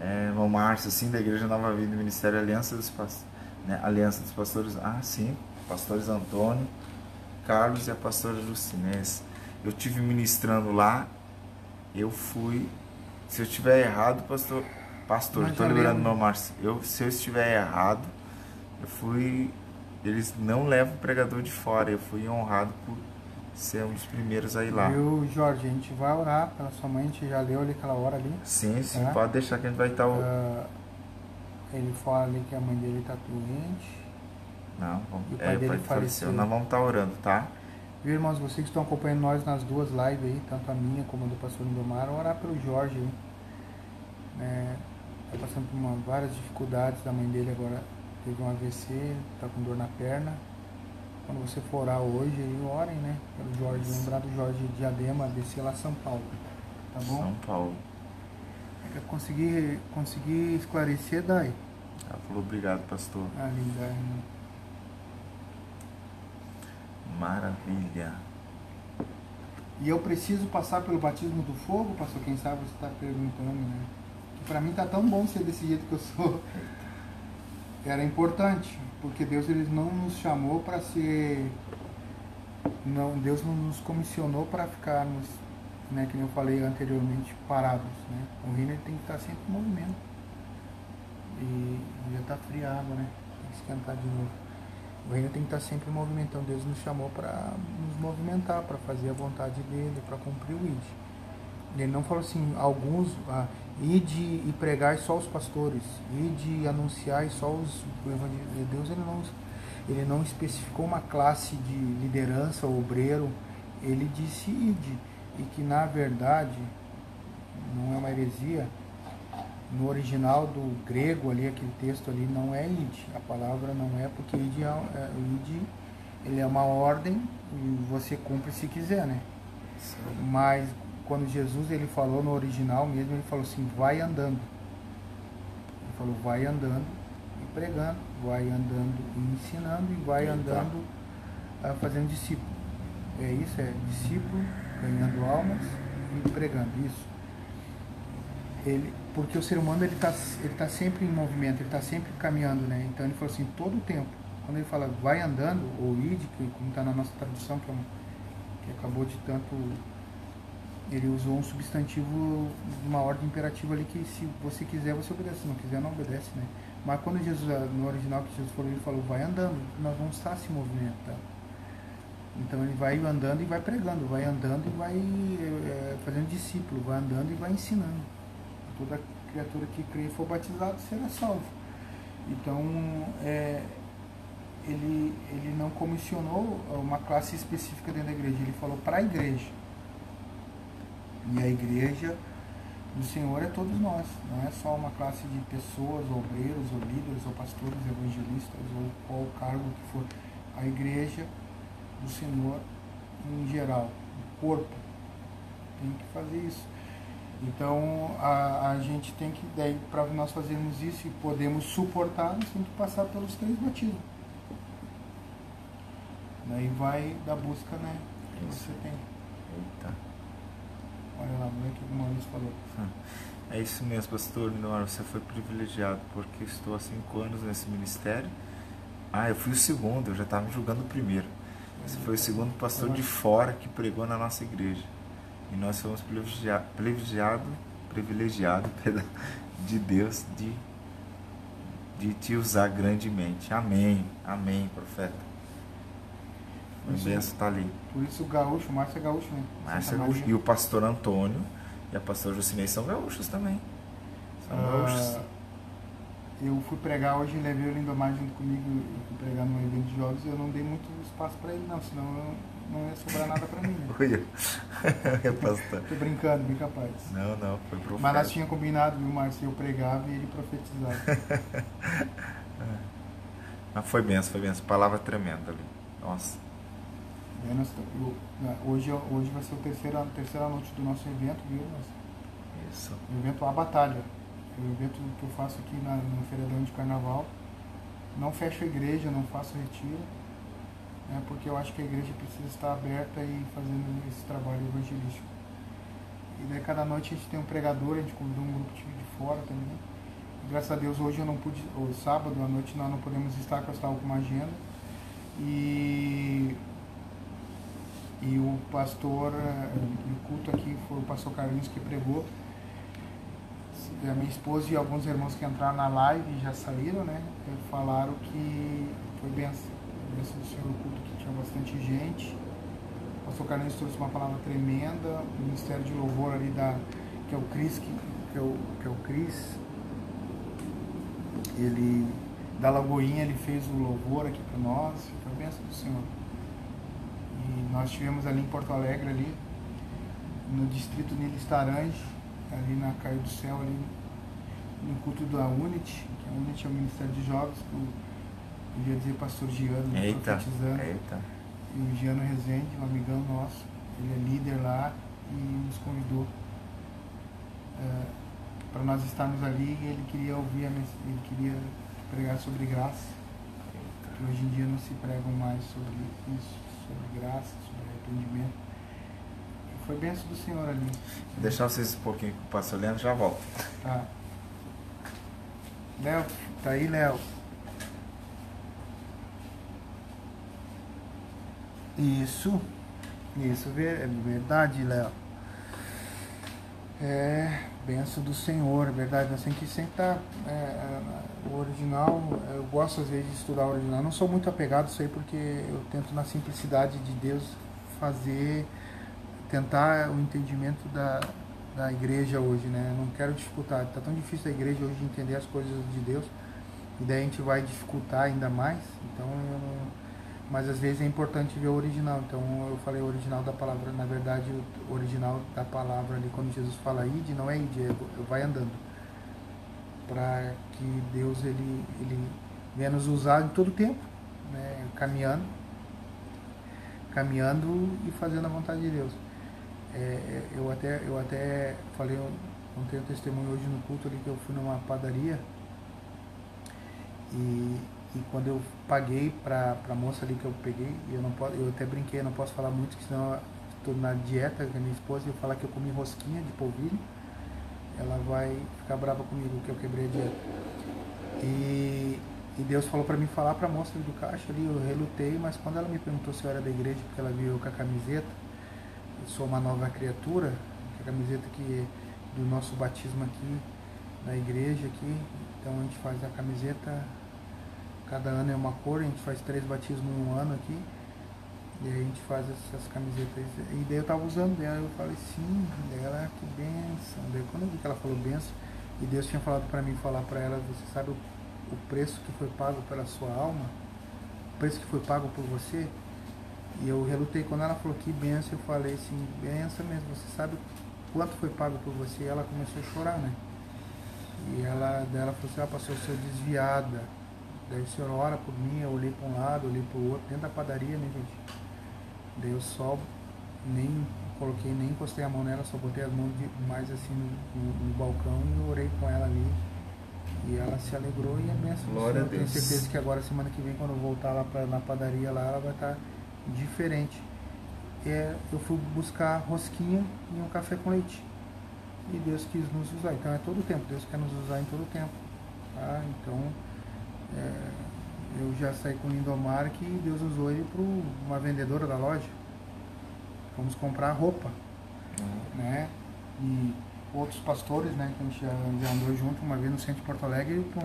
é, irmão Márcio, assim, da Igreja Nova Vida, do Ministério Aliança dos, né, Aliança dos Pastores, ah, sim, pastores Antônio, Carlos e a pastora Justinez. Eu tive ministrando lá, eu fui, se eu estiver errado, pastor, pastor, estou lembrando meu Márcio, eu, se eu estiver errado, eu fui, eles não levam o pregador de fora, eu fui honrado por ser um dos primeiros a ir lá. Viu, Jorge? A gente vai orar pela sua mãe, a gente já leu ali aquela hora ali. Sim, sim, é? pode deixar que a gente vai estar. Uh, ele fala ali que a mãe dele está doente. Não, vamos, o pai é, dele pai faleceu. Nós vamos estar orando, tá? Viu, irmãos, vocês que estão acompanhando nós nas duas lives aí, tanto a minha como a do pastor Lindomar, orar pelo Jorge aí. É, tá passando por uma, várias dificuldades, a mãe dele agora teve um AVC, tá com dor na perna quando você for orar hoje, aí orem, né? Pelo Jorge, lembrar do Jorge Diadema, descer lá São Paulo. Tá bom? São Paulo. É conseguir, conseguir esclarecer, Dai. Ela falou obrigado, pastor. Ah, linda, irmão. Maravilha. E eu preciso passar pelo batismo do fogo, pastor? Quem sabe você está perguntando, né? Que pra mim tá tão bom ser desse jeito que eu sou. Era importante porque Deus ele não nos chamou para ser não Deus não nos comissionou para ficarmos né que eu falei anteriormente parados né o reino tem que estar sempre em movimento e já está fria a água né tem que esquentar de novo o reino tem que estar sempre em movimento então Deus nos chamou para nos movimentar para fazer a vontade dele para cumprir o id ele não falou assim alguns ah, ide e pregar só os pastores, ide e anunciar só os de Deus ele não ele não especificou uma classe de liderança obreiro, ele disse ide e que na verdade não é uma heresia. No original do grego ali aquele texto ali não é ide, a palavra não é porque ide, é, é, ide ele é uma ordem e você cumpre se quiser, né? Sim. Mas quando Jesus ele falou no original mesmo, ele falou assim, vai andando. Ele falou, vai andando e pregando, vai andando e ensinando e vai andando uh, fazendo discípulo. É isso, é discípulo, ganhando almas e pregando. Isso. Ele, porque o ser humano ele está ele tá sempre em movimento, ele está sempre caminhando, né? Então ele falou assim, todo o tempo. Quando ele fala vai andando, ou ide, como está na nossa tradução, que, é uma, que acabou de tanto. Ele usou um substantivo, uma ordem imperativa ali que se você quiser, você obedece, se não quiser, não obedece, né? Mas quando Jesus, no original que Jesus falou, ele falou, vai andando, nós vamos estar se movimentando. Então ele vai andando e vai pregando, vai andando e vai é, fazendo discípulo, vai andando e vai ensinando. Toda criatura que crê e for batizado será salvo. Então é, ele, ele não comissionou uma classe específica dentro da igreja, ele falou para a igreja. E a igreja do Senhor é todos nós, não é só uma classe de pessoas, obreiros, ou líderes, ou pastores, evangelistas, ou qual cargo que for. A igreja do Senhor em geral, o corpo, tem que fazer isso. Então a, a gente tem que, daí para nós fazermos isso e podemos suportar, nós temos que passar pelos três batismos. Daí vai da busca, né? Que você tem. Eita. Olha lá, o que o Maurício falou. É isso mesmo, pastor Minor, você foi privilegiado, porque estou há cinco anos nesse ministério. Ah, eu fui o segundo, eu já estava julgando o primeiro. Você foi o segundo pastor de fora que pregou na nossa igreja. E nós fomos privilegiados privilegiado, privilegiado de Deus de, de te usar grandemente. Amém, amém, profeta. O benção está ali. Por isso o gaúcho, Márcio é gaúcho, né? Márcio é gaúcho. E o pastor Antônio e a pastora Jucinei são gaúchos também. São ah, gaúchos. Eu fui pregar hoje, levei o Lindomar junto comigo, eu fui pregar num evento de jogos e eu não dei muito espaço para ele não, senão eu, não ia sobrar nada para mim. É pastor. Tô brincando, bem capaz. Não, não, foi profeta. Mas nós tínhamos combinado, viu, Márcio? Eu pregava e ele profetizava. Mas foi benção, foi benção. Palavra tremenda ali. Nossa. Eu, hoje, hoje vai ser a terceira, terceira noite do nosso evento, viu? Isso. O evento A Batalha o evento que eu faço aqui na, no feriadão de carnaval. Não fecho a igreja, não faço retiro, né, porque eu acho que a igreja precisa estar aberta e fazendo esse trabalho evangelístico. E daí cada noite a gente tem um pregador, a gente convidou um grupo de fora também. E, graças a Deus hoje eu não pude, ou sábado à noite nós não podemos estar, porque eu estava com uma agenda. E, e o pastor, eh, o culto aqui foi o pastor Carlinhos que pregou a minha esposa e alguns irmãos que entraram na live já saíram, né? Falaram que foi benção, benção do Senhor o culto, que tinha bastante gente. O pastor Carlinhos trouxe uma palavra tremenda, o Ministério de Louvor ali da, que é o Cris, que, que, é o, que é o Cris, ele, da Lagoinha, ele fez o louvor aqui para nós, foi benção do Senhor. E nós tivemos ali em Porto Alegre, ali, no distrito Nilo Starange, ali na Caio do Céu, ali no culto da Unity, que a Unity é o Ministério de Jogos, o, eu ia dizer pastor Giano, eita, profetizando. Eita. E o Giano Rezende, um amigão nosso, ele é líder lá e nos convidou é, para nós estarmos ali e ele queria ouvir, ele queria pregar sobre graça. Que hoje em dia não se pregam mais sobre isso, sobre graça, sobre arrependimento foi benção do Senhor ali. Vou deixar vocês um pouquinho com o pastor Leandro já volto. Tá. Léo, tá aí, Léo? Isso. Isso, é verdade, Léo. É, benção do Senhor, é verdade. Nós temos que sempre. É, é, o original, eu gosto às vezes de estudar o original. Não sou muito apegado a isso aí porque eu tento, na simplicidade de Deus, fazer tentar o entendimento da, da igreja hoje, né? Eu não quero dificultar. Está tão difícil a igreja hoje entender as coisas de Deus e daí a gente vai dificultar ainda mais. Então, eu, mas às vezes é importante ver o original. Então, eu falei o original da palavra. Na verdade, o original da palavra ali, quando Jesus fala ide, não é ide, é vai andando. Para que Deus ele, ele venha nos usar em todo o tempo, né? caminhando, caminhando e fazendo a vontade de Deus. É, é, eu, até, eu até falei, contei um testemunho hoje no culto ali que eu fui numa padaria e, e quando eu paguei para a moça ali que eu peguei, eu, não posso, eu até brinquei, não posso falar muito, senão estou na dieta com a minha esposa e eu falar que eu comi rosquinha de polvilho. ela vai ficar brava comigo que eu quebrei a dieta. E, e Deus falou para mim falar para a moça do caixa ali, eu relutei, mas quando ela me perguntou se eu era da igreja, porque ela viu eu com a camiseta, eu sou uma nova criatura, a camiseta que do nosso batismo aqui, na igreja aqui, então a gente faz a camiseta, cada ano é uma cor, a gente faz três batismos em um ano aqui, e aí a gente faz essas camisetas. E daí eu tava usando dela, eu falei, sim, ela, ah, que benção. Daí quando eu vi que ela falou benção, e Deus tinha falado para mim falar para ela, você sabe o, o preço que foi pago pela sua alma? O preço que foi pago por você? E eu relutei, quando ela falou que benção, eu falei assim, benção mesmo, você sabe quanto foi pago por você? E ela começou a chorar, né? E ela, dela falou assim, ah, pastor, eu sou desviada. Daí o senhor ora por mim, eu olhei para um lado, olhei para o outro, dentro da padaria, né, gente? Daí eu só nem coloquei, nem encostei a mão nela, só botei as mãos de, mais assim no, no, no, balcão e orei com ela ali. E ela se alegrou e é benção. Glória eu tenho certeza que agora, semana que vem, quando eu voltar lá pra, na padaria lá, ela vai estar tá diferente. É, eu fui buscar rosquinha e um café com leite. E Deus quis nos usar. Então é todo o tempo. Deus quer nos usar em todo o tempo. Tá? Então, é, eu já saí com o Lindomar que Deus usou ele para uma vendedora da loja. Fomos comprar roupa. Uhum. Né? E outros pastores, né, que a gente já, já, andou junto uma vez no centro de Porto Alegre, com,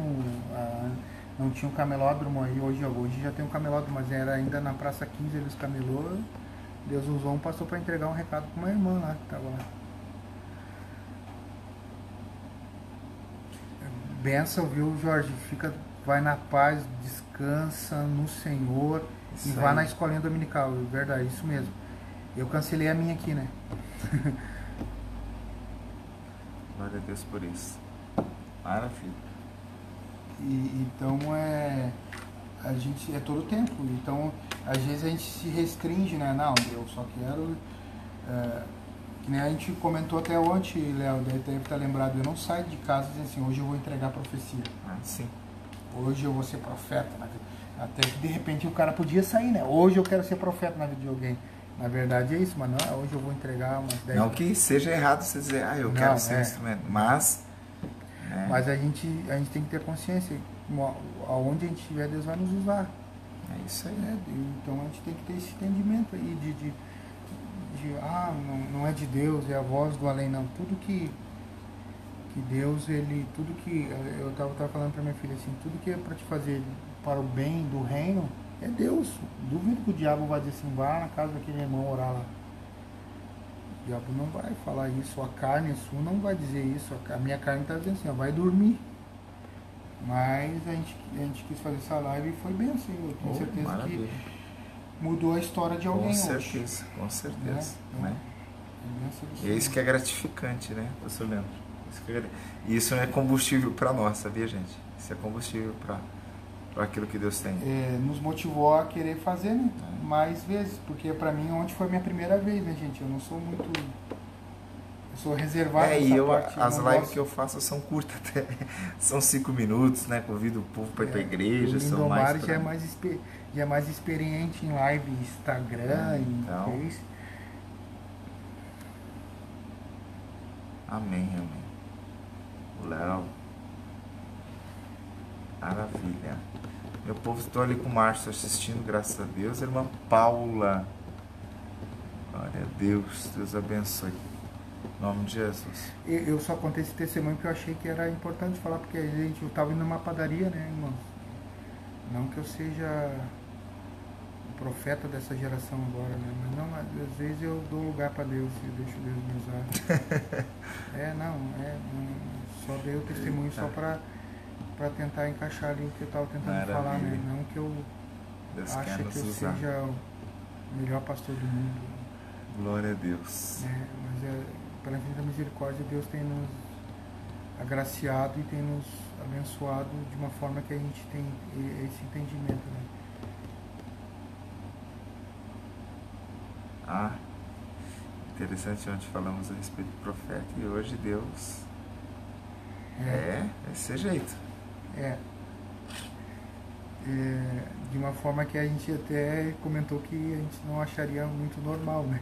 a, não tinha um camelódromo aí, hoje, hoje já tem um camelódromo, mas era ainda na Praça 15, eles camelou. Deus usou um pastor para entregar um recado para uma irmã lá que estava lá. Benção, viu, Jorge? Fica vai na paz, descansa no Senhor isso e vá na escolinha dominical. É verdade, isso mesmo. Eu cancelei a minha aqui, né? Glória a Deus por isso. Maravilha. E, então é. A gente é todo o tempo. Então, às vezes a gente se restringe, né? Não, eu só quero. É, que nem a gente comentou até ontem, Léo, deve estar lembrado, eu não saio de casa dizendo assim, hoje eu vou entregar a profecia. Ah, sim hoje eu vou ser profeta na vida. Até que de repente o cara podia sair, né? Hoje eu quero ser profeta na vida de alguém. Na verdade é isso, mas não, é hoje eu vou entregar umas 10 Não que seja errado você dizer, ah, eu não, quero ser é. um instrumento, mas. É. Mas a gente, a gente tem que ter consciência, aonde a gente estiver, Deus vai nos usar. É isso aí. É, então a gente tem que ter esse entendimento aí de, de, de ah, não, não é de Deus, é a voz do além, não. Tudo que que Deus, ele, tudo que, eu estava falando para minha filha assim, tudo que é para te fazer para o bem do reino, é Deus. Duvido que o diabo vai dizer assim, vá na casa daquele irmão orar lá. O diabo não vai falar isso, a carne sua não vai dizer isso, a minha carne está dizendo assim, ó, vai dormir. Mas a gente, a gente quis fazer essa live e foi bem assim, eu tenho oh, certeza maravilha. que mudou a história de alguém Com certeza, hoje. com certeza. Né? né? Então, é, é isso que é gratificante, né, você lembra? E isso é combustível para nós, sabia, gente? Isso é combustível para aquilo que Deus tem. É, nos motivou a querer fazer né? É. mais vezes, porque para mim ontem foi minha primeira vez, né, gente? Eu não sou muito. Eu sou reservado. É, e eu, parte, as lives gosto. que eu faço são curtas até. são cinco minutos, né? Convido o povo para ir é, para igreja. O são mais já, é mais, já é mais experiente em live Instagram, é, então... Amém, amém. Léo. Maravilha. Meu povo, estou ali com o Márcio assistindo, graças a Deus. Irmã Paula. Glória a Deus. Deus abençoe. Em nome de Jesus. Eu só contei esse testemunho porque eu achei que era importante falar, porque a gente estava indo numa padaria, né, irmão? Não que eu seja o profeta dessa geração agora, né? Mas não, às vezes eu dou lugar para Deus e deixo Deus me usar. é, não, é. Não, só dei o testemunho Eita. só para para tentar encaixar ali o que eu estava tentando Maravilha. falar, né? Não que eu Deus ache que eu usar. seja o melhor pastor do mundo. Glória a Deus. É, mas é, pela infinita misericórdia, Deus tem nos agraciado e tem nos abençoado de uma forma que a gente tem esse entendimento, né? Ah, interessante ontem falamos a respeito do profeta e hoje Deus é, desse jeito. É. é. De uma forma que a gente até comentou que a gente não acharia muito normal, né?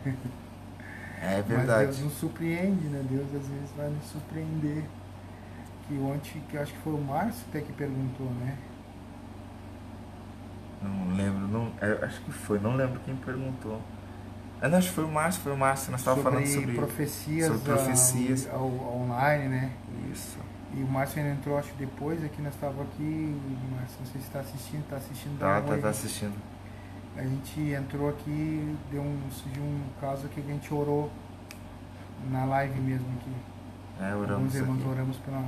É verdade. Mas Deus nos surpreende, né? Deus às vezes vai nos surpreender. Que ontem, que acho que foi o Márcio até que perguntou, né? Não lembro, não, é, acho que foi, não lembro quem perguntou. Ah, não, acho que foi o Márcio, foi o Márcio, nós estávamos falando sobre profecias, sobre profecias. Ao, online, né? Isso. E o Márcio ainda entrou, acho, depois aqui, nós estávamos aqui, Márcio, não sei se está assistindo, está assistindo. Tá, tá, tá assistindo. A gente entrou aqui, deu um, surgiu um caso que a gente orou na live mesmo aqui. É, oramos Alguns irmãos aqui. oramos pela...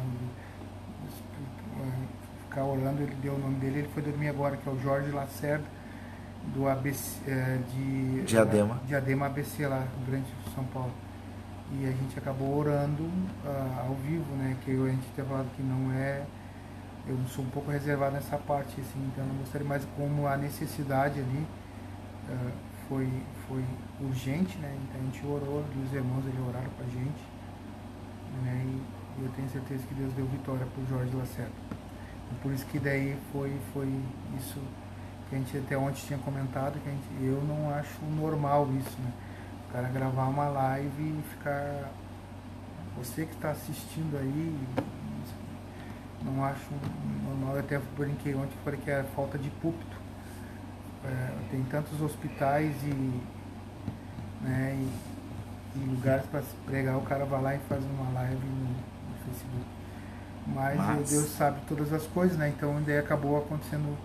Ficar orando, ele deu o nome dele, ele foi dormir agora, que é o Jorge Lacerda, do ABC, é, de... Diadema. Diadema ABC lá, no Grande São Paulo. E a gente acabou orando ah, ao vivo, né? Que eu- a gente tinha falado que não é. Eu sou um pouco reservado nessa parte, assim, então não gostaria, mas como a necessidade ali ah, foi, foi urgente, né? Então a gente orou, e os irmãos ali oraram com a gente, né? E eu tenho certeza que Deus deu vitória pro Jorge Lacerda. E por isso que daí foi, foi isso que a gente até ontem tinha comentado, que a gente, eu não acho normal isso, né? O cara gravar uma live e ficar. Você que está assistindo aí, não acho normal. Eu até brinquei ontem, falei que é falta de púlpito. É, tem tantos hospitais e, né, e, e lugares para pregar, o cara vai lá e faz uma live no, no Facebook. Mas, Mas- Deus sabe todas as coisas, né? Então daí acabou acontecendo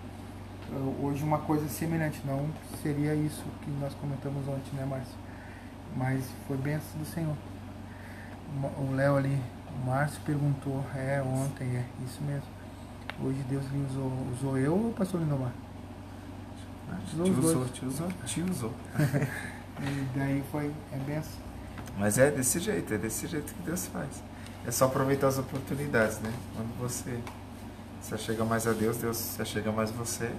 uh, hoje uma coisa semelhante. Não seria isso que nós comentamos ontem, né, Márcio? Mas foi bênção do Senhor. O Léo ali, o Márcio perguntou, é, ontem, é, isso mesmo. Hoje Deus lhe usou, usou eu ou o pastor Lindomar? Te Os usou, te usou, te usou. E daí foi, é benção. Mas é desse jeito, é desse jeito que Deus faz. É só aproveitar as oportunidades, né? Quando você se achega mais a Deus, Deus se achega mais a você.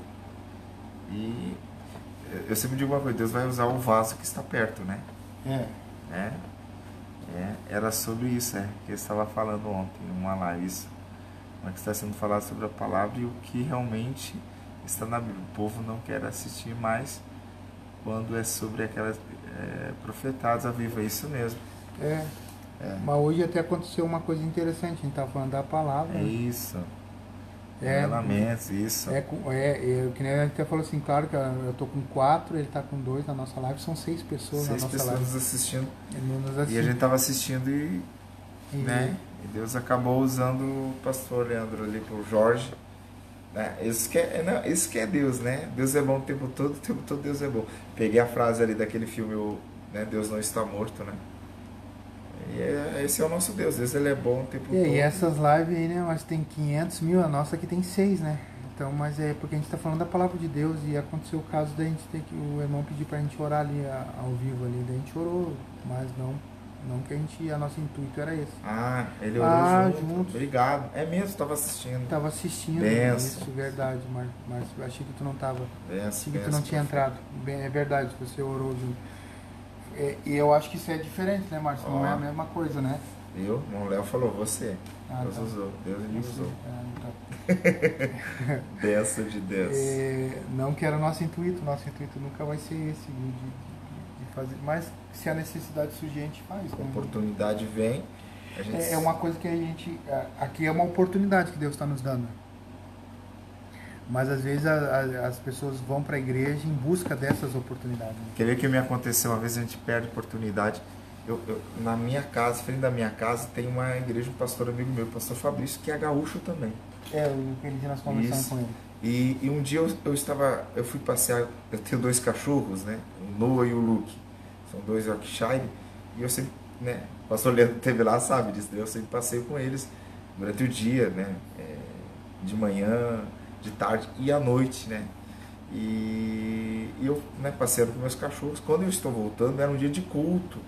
E eu sempre digo uma coisa, Deus vai usar o vaso que está perto, né? É. É, é, era sobre isso, é, que eu estava falando ontem, numa live, isso. Mas que está sendo falado sobre a palavra e o que realmente está na Bíblia. O povo não quer assistir mais quando é sobre aquelas é, profetadas a viva, é isso mesmo. É. É. Mas hoje até aconteceu uma coisa interessante, a gente estava falando da palavra. É né? isso. É, Revelamentos, isso. É, é, é, que nem a gente até falou assim, claro que eu tô com quatro, ele tá com dois na nossa live, são seis pessoas Seis na nossa pessoas live. nos assistindo. Ele nos E a assiste. gente estava assistindo e, E- né, e Deus acabou usando o pastor Leandro ali pro Jorge. Né? Isso, que é, não, isso que é Deus, né? Deus é bom o tempo todo, o tempo todo Deus é bom. Peguei a frase ali daquele filme, o, né, Deus não está morto, né? E é- esse é o nosso Deus, Deus ele é bom o tempo E, todo. e essas lives aí, né, mas tem 500 mil, a nossa aqui tem seis, né? Então, mas é porque a gente tá falando da palavra de Deus e aconteceu o caso da gente ter que o irmão pedir pra gente orar ali a- ao vivo ali, daí a gente orou, mas não, não que a gente, a nosso intuito era esse. Ah, ele orou Ah, junto. juntos. Obrigado. É mesmo, estava assistindo. Tava assistindo Benção. isso, verdade, Márcio. Achei que tu não tava. Benção, Achei que tu não tinha entrado. Bem, é verdade, você orou junto. É, e eu acho que isso é diferente, né, Márcio? Não é a mesma coisa, né? Eu, o Léo falou, você. Ah, Deus tá. usou, Deus Você- usou. ah, tá. Benção de Deus. É, não que era o nosso intuito, nosso intuito nunca vai ser esse, de, de- de fazer. Mas se a necessidade surgir, a gente faz. A né? oportunidade vem, a gente É, é uma coisa que a gente. Aqui é uma oportunidade que Deus está nos dando. Mas às vezes a- a- as pessoas vão para a igreja em busca dessas oportunidades. né? Quer ver que me aconteceu uma vez a gente perde oportunidade. Eu, eu- na minha casa, frente da minha casa, tem uma igreja, um pastor amigo meu, o pastor Fabrício, que é gaúcho também. É, o que ele nós conversamos Isso. com ele. E, e um dia eu, eu estava, eu fui passear, eu tenho dois cachorros, né? O Noah e o Luke. São dois Yorkshire. E eu sempre, né? O pastor Leandro esteve lá, sabe disso. né? Eu sempre passeio com eles durante o dia, né? É, de manhã, de tarde e à noite, né? E, e eu né, passeando com meus cachorros. Quando eu estou voltando, era um dia de culto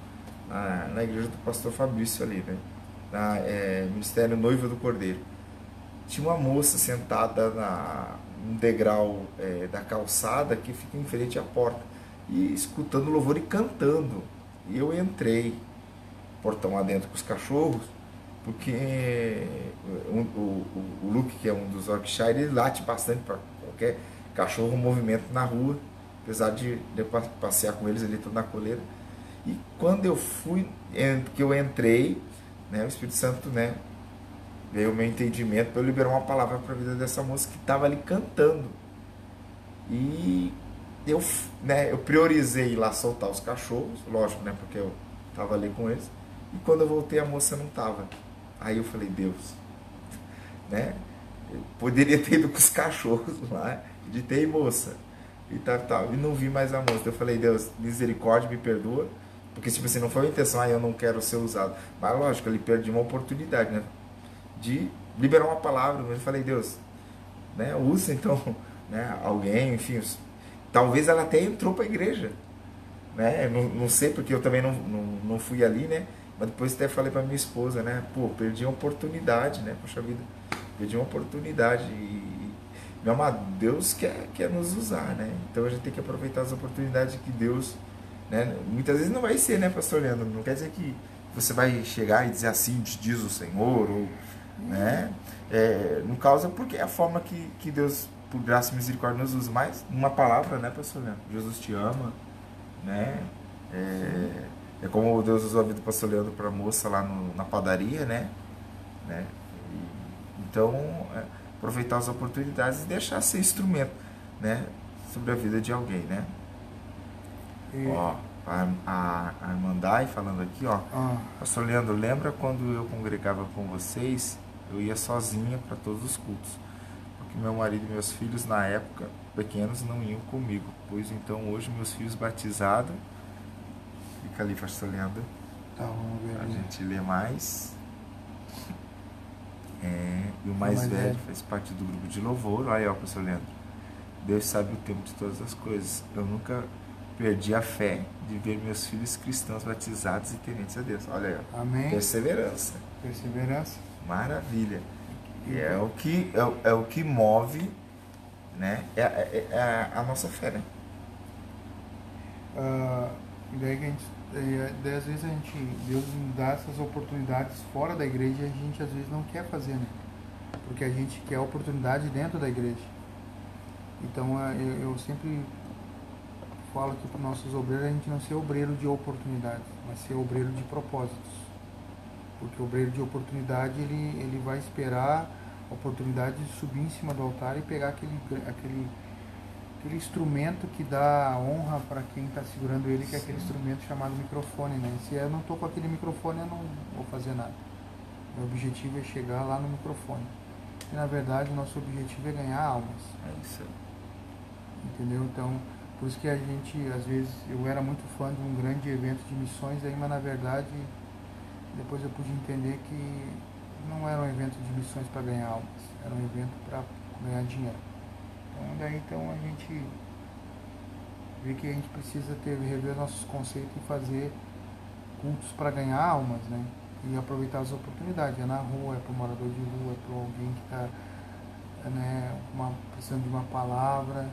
na, na igreja do pastor Fabrício ali, né? Na é, Ministério Noiva do Cordeiro tinha uma moça sentada na, num degrau é, da calçada que fica em frente à porta e escutando louvor e cantando. E eu entrei, portão adentro com os cachorros, porque um- o, o, o Luke, que é um dos Yorkshire, ele late bastante para qualquer cachorro movimento na rua, apesar de, de eu pa- passear com eles ali tudo na coleira. E quando eu fui, que eu entrei, né, o Espírito Santo, né, veio o meu entendimento para eu liberar uma palavra para a vida dessa moça que estava ali cantando. E eu, né, eu priorizei ir lá soltar os cachorros, lógico, né, porque eu estava ali com eles. E quando eu voltei a moça não estava. Aí eu falei, Deus, né? Eu poderia ter ido com os cachorros lá, de ter moça. E tal, tal. E não vi mais a moça. Eu falei, Deus, misericórdia, me perdoa. Porque, tipo assim, não foi a intenção, ah, eu não quero ser usado. Mas, lógico, ele perdi uma oportunidade, né? De liberar uma palavra. Eu falei, Deus, né? Usa, então, né? Alguém, enfim. Talvez ela até entrou para a igreja. Né? Não, não sei, porque eu também não, não, não fui ali, né? Mas depois até falei para minha esposa, né? Pô, perdi uma oportunidade, né? Poxa vida, perdi uma oportunidade. E, meu amado, Deus quer, quer nos usar, né? Então a gente tem que aproveitar as oportunidades que Deus né? Muitas vezes não vai ser, né, pastor Leandro? Não quer dizer que você vai chegar e dizer assim, diz o Senhor, ou, né? É, não causa porque é a forma que, que Deus, por graça e misericórdia, nos usa. Mas, uma palavra, né, pastor Leandro? Jesus te ama, né? É, é como Deus usou a vida do pastor Leandro para a moça lá no, na padaria, né? né? E, então, é, aproveitar as oportunidades e deixar ser instrumento, né? Sobre a vida de alguém, né? E... Ó, a, a, a Armandai falando aqui, ó. Ah. Pastor Leandro, lembra quando eu congregava com vocês? Eu ia sozinha para todos os cultos. Porque meu marido e meus filhos, na época, pequenos, não iam comigo. Pois então, hoje, meus filhos batizados. Fica ali, Pastor Leandro. Tá, vamos ver. A gente lê mais. É, e o mais, mais velho, velho faz parte do grupo de louvor. Olha aí, ó, Pastor Leandro. Deus sabe o tempo de todas as coisas. Eu nunca perdi a fé de ver meus filhos cristãos batizados e tementes a Deus. Olha aí, Amém. perseverança. Perseverança. Maravilha. E é o que é, é o que move, né? É, é, é a nossa fé, né? Uh, daí que a gente, daí, às vezes a gente, Deus nos dá essas oportunidades fora da igreja e a gente às vezes não quer fazer, né? Porque a gente quer oportunidade dentro da igreja. Então eu, eu sempre falo aqui para os nossos obreiros a gente não ser obreiro de oportunidades, mas ser obreiro de propósitos. Porque o obreiro de oportunidade ele, ele vai esperar a oportunidade de subir em cima do altar e pegar aquele, aquele, aquele instrumento que dá honra para quem está segurando ele, que é aquele instrumento chamado microfone. Né? Se eu não estou com aquele microfone, eu não vou fazer nada. Meu objetivo é chegar lá no microfone. E na verdade, o nosso objetivo é ganhar almas. É isso aí. Entendeu? Então, por isso que a gente, às vezes, eu era muito fã de um grande evento de missões, aí, mas na verdade, depois eu pude entender que não era um evento de missões para ganhar almas, era um evento para ganhar dinheiro. Então, daí então a gente vê que a gente precisa ter, rever nossos conceitos e fazer cultos para ganhar almas, né? E aproveitar as oportunidades. É na rua, é para o morador de rua, é para alguém que está né, precisando de uma palavra,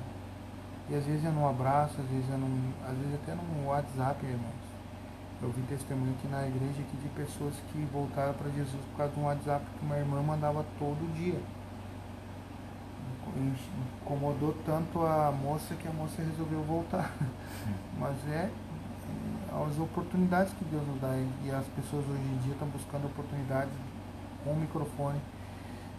e às vezes é num abraço, às vezes é num, às vezes até no WhatsApp, irmãos. Eu vi testemunho aqui na igreja aqui de pessoas que voltaram para Jesus por causa de um WhatsApp que uma irmã mandava todo dia. Incomodou tanto a moça que a moça resolveu voltar. Mas é, é as oportunidades que Deus nos dá. E as pessoas hoje em dia estão buscando oportunidades com o microfone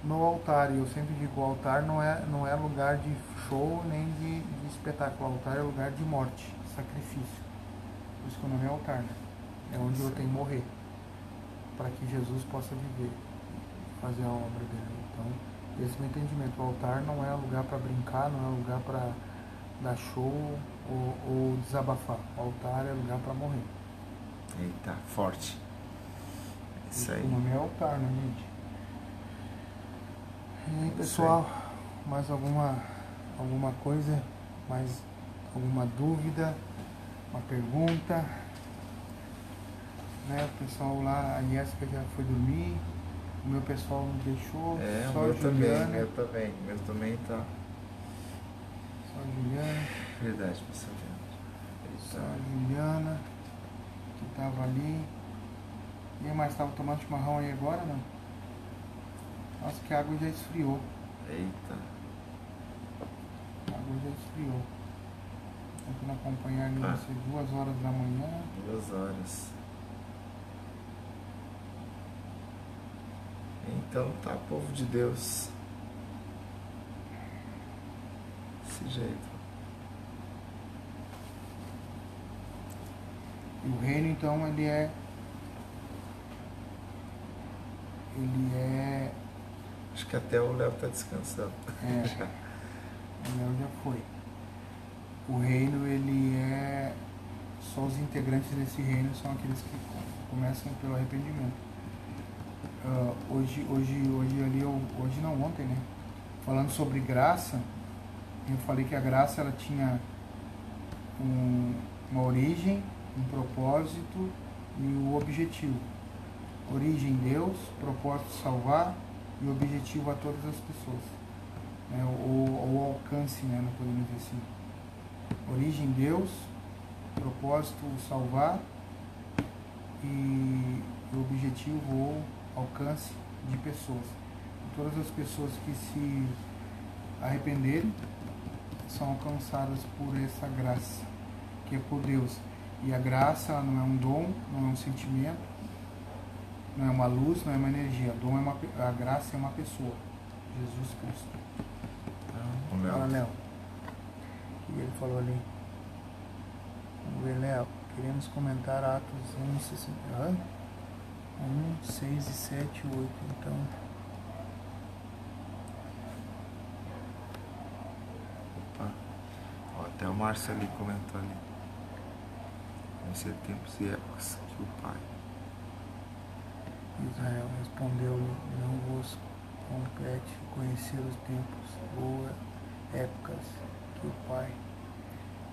no altar. E eu sempre digo, o altar não é, não é lugar de show nem de, de espetáculo. O altar é lugar de morte, sacrifício. Por isso que o nome é altar, né? É onde eu tenho que morrer. Para que Jesus possa viver, fazer a obra dele. Então, esse é o meu entendimento. O altar não é lugar para brincar, não é lugar para dar show ou, ou desabafar. O altar é lugar para morrer. Eita, forte. Isso aí. O nome é altar, né, gente? E aí, pessoal, mais alguma, alguma coisa? Mais alguma dúvida? Uma pergunta? Né, o pessoal lá, a Jéssica já foi dormir, o meu pessoal não deixou, é, só o meu Juliana. Também, meu também, meu também tá. Só a Juliana. Verdade, pessoal. Só a Juliana, que tava ali. E mais, tava tomando chimarrão aí agora, não? Nossa, que a água já esfriou. Eita. A água já esfriou. tentando acompanhar ali, ah. duas horas da manhã. Duas horas. Então tá, povo de Deus. Desse jeito. E o reino então ele é. Ele é. Acho que até o Léo está descansando. É. o Léo já foi. O reino ele é. Só os integrantes desse reino são aqueles que começam pelo arrependimento. Uh, hoje, hoje, hoje ali, hoje não, ontem, né? Falando sobre graça, eu falei que a graça ela tinha um, uma origem, um propósito e o objetivo. Origem Deus, propósito salvar e objetivo a todas as pessoas. Né? Ou, ou alcance, né? não podemos dizer assim. Origem Deus, propósito salvar e o objetivo ou alcance de pessoas. Todas as pessoas que se arrependerem são alcançadas por essa graça, que é por Deus. E a graça não é um dom, não é um sentimento, não é uma luz, não é uma energia. A, dom é uma, a graça é uma pessoa, Jesus Cristo. Então, Fala, Léo. O que ele falou ali? Vamos ver, Léo. Queremos comentar Atos 11, 60. 1, 6 e 7, 8. Então. Opa. Ó, até o Márcio ali comentou ali. Vão ser tempos e épocas que o Pai. Israel respondeu-lhe: Não vos compete conhecer os tempos ou épocas que o Pai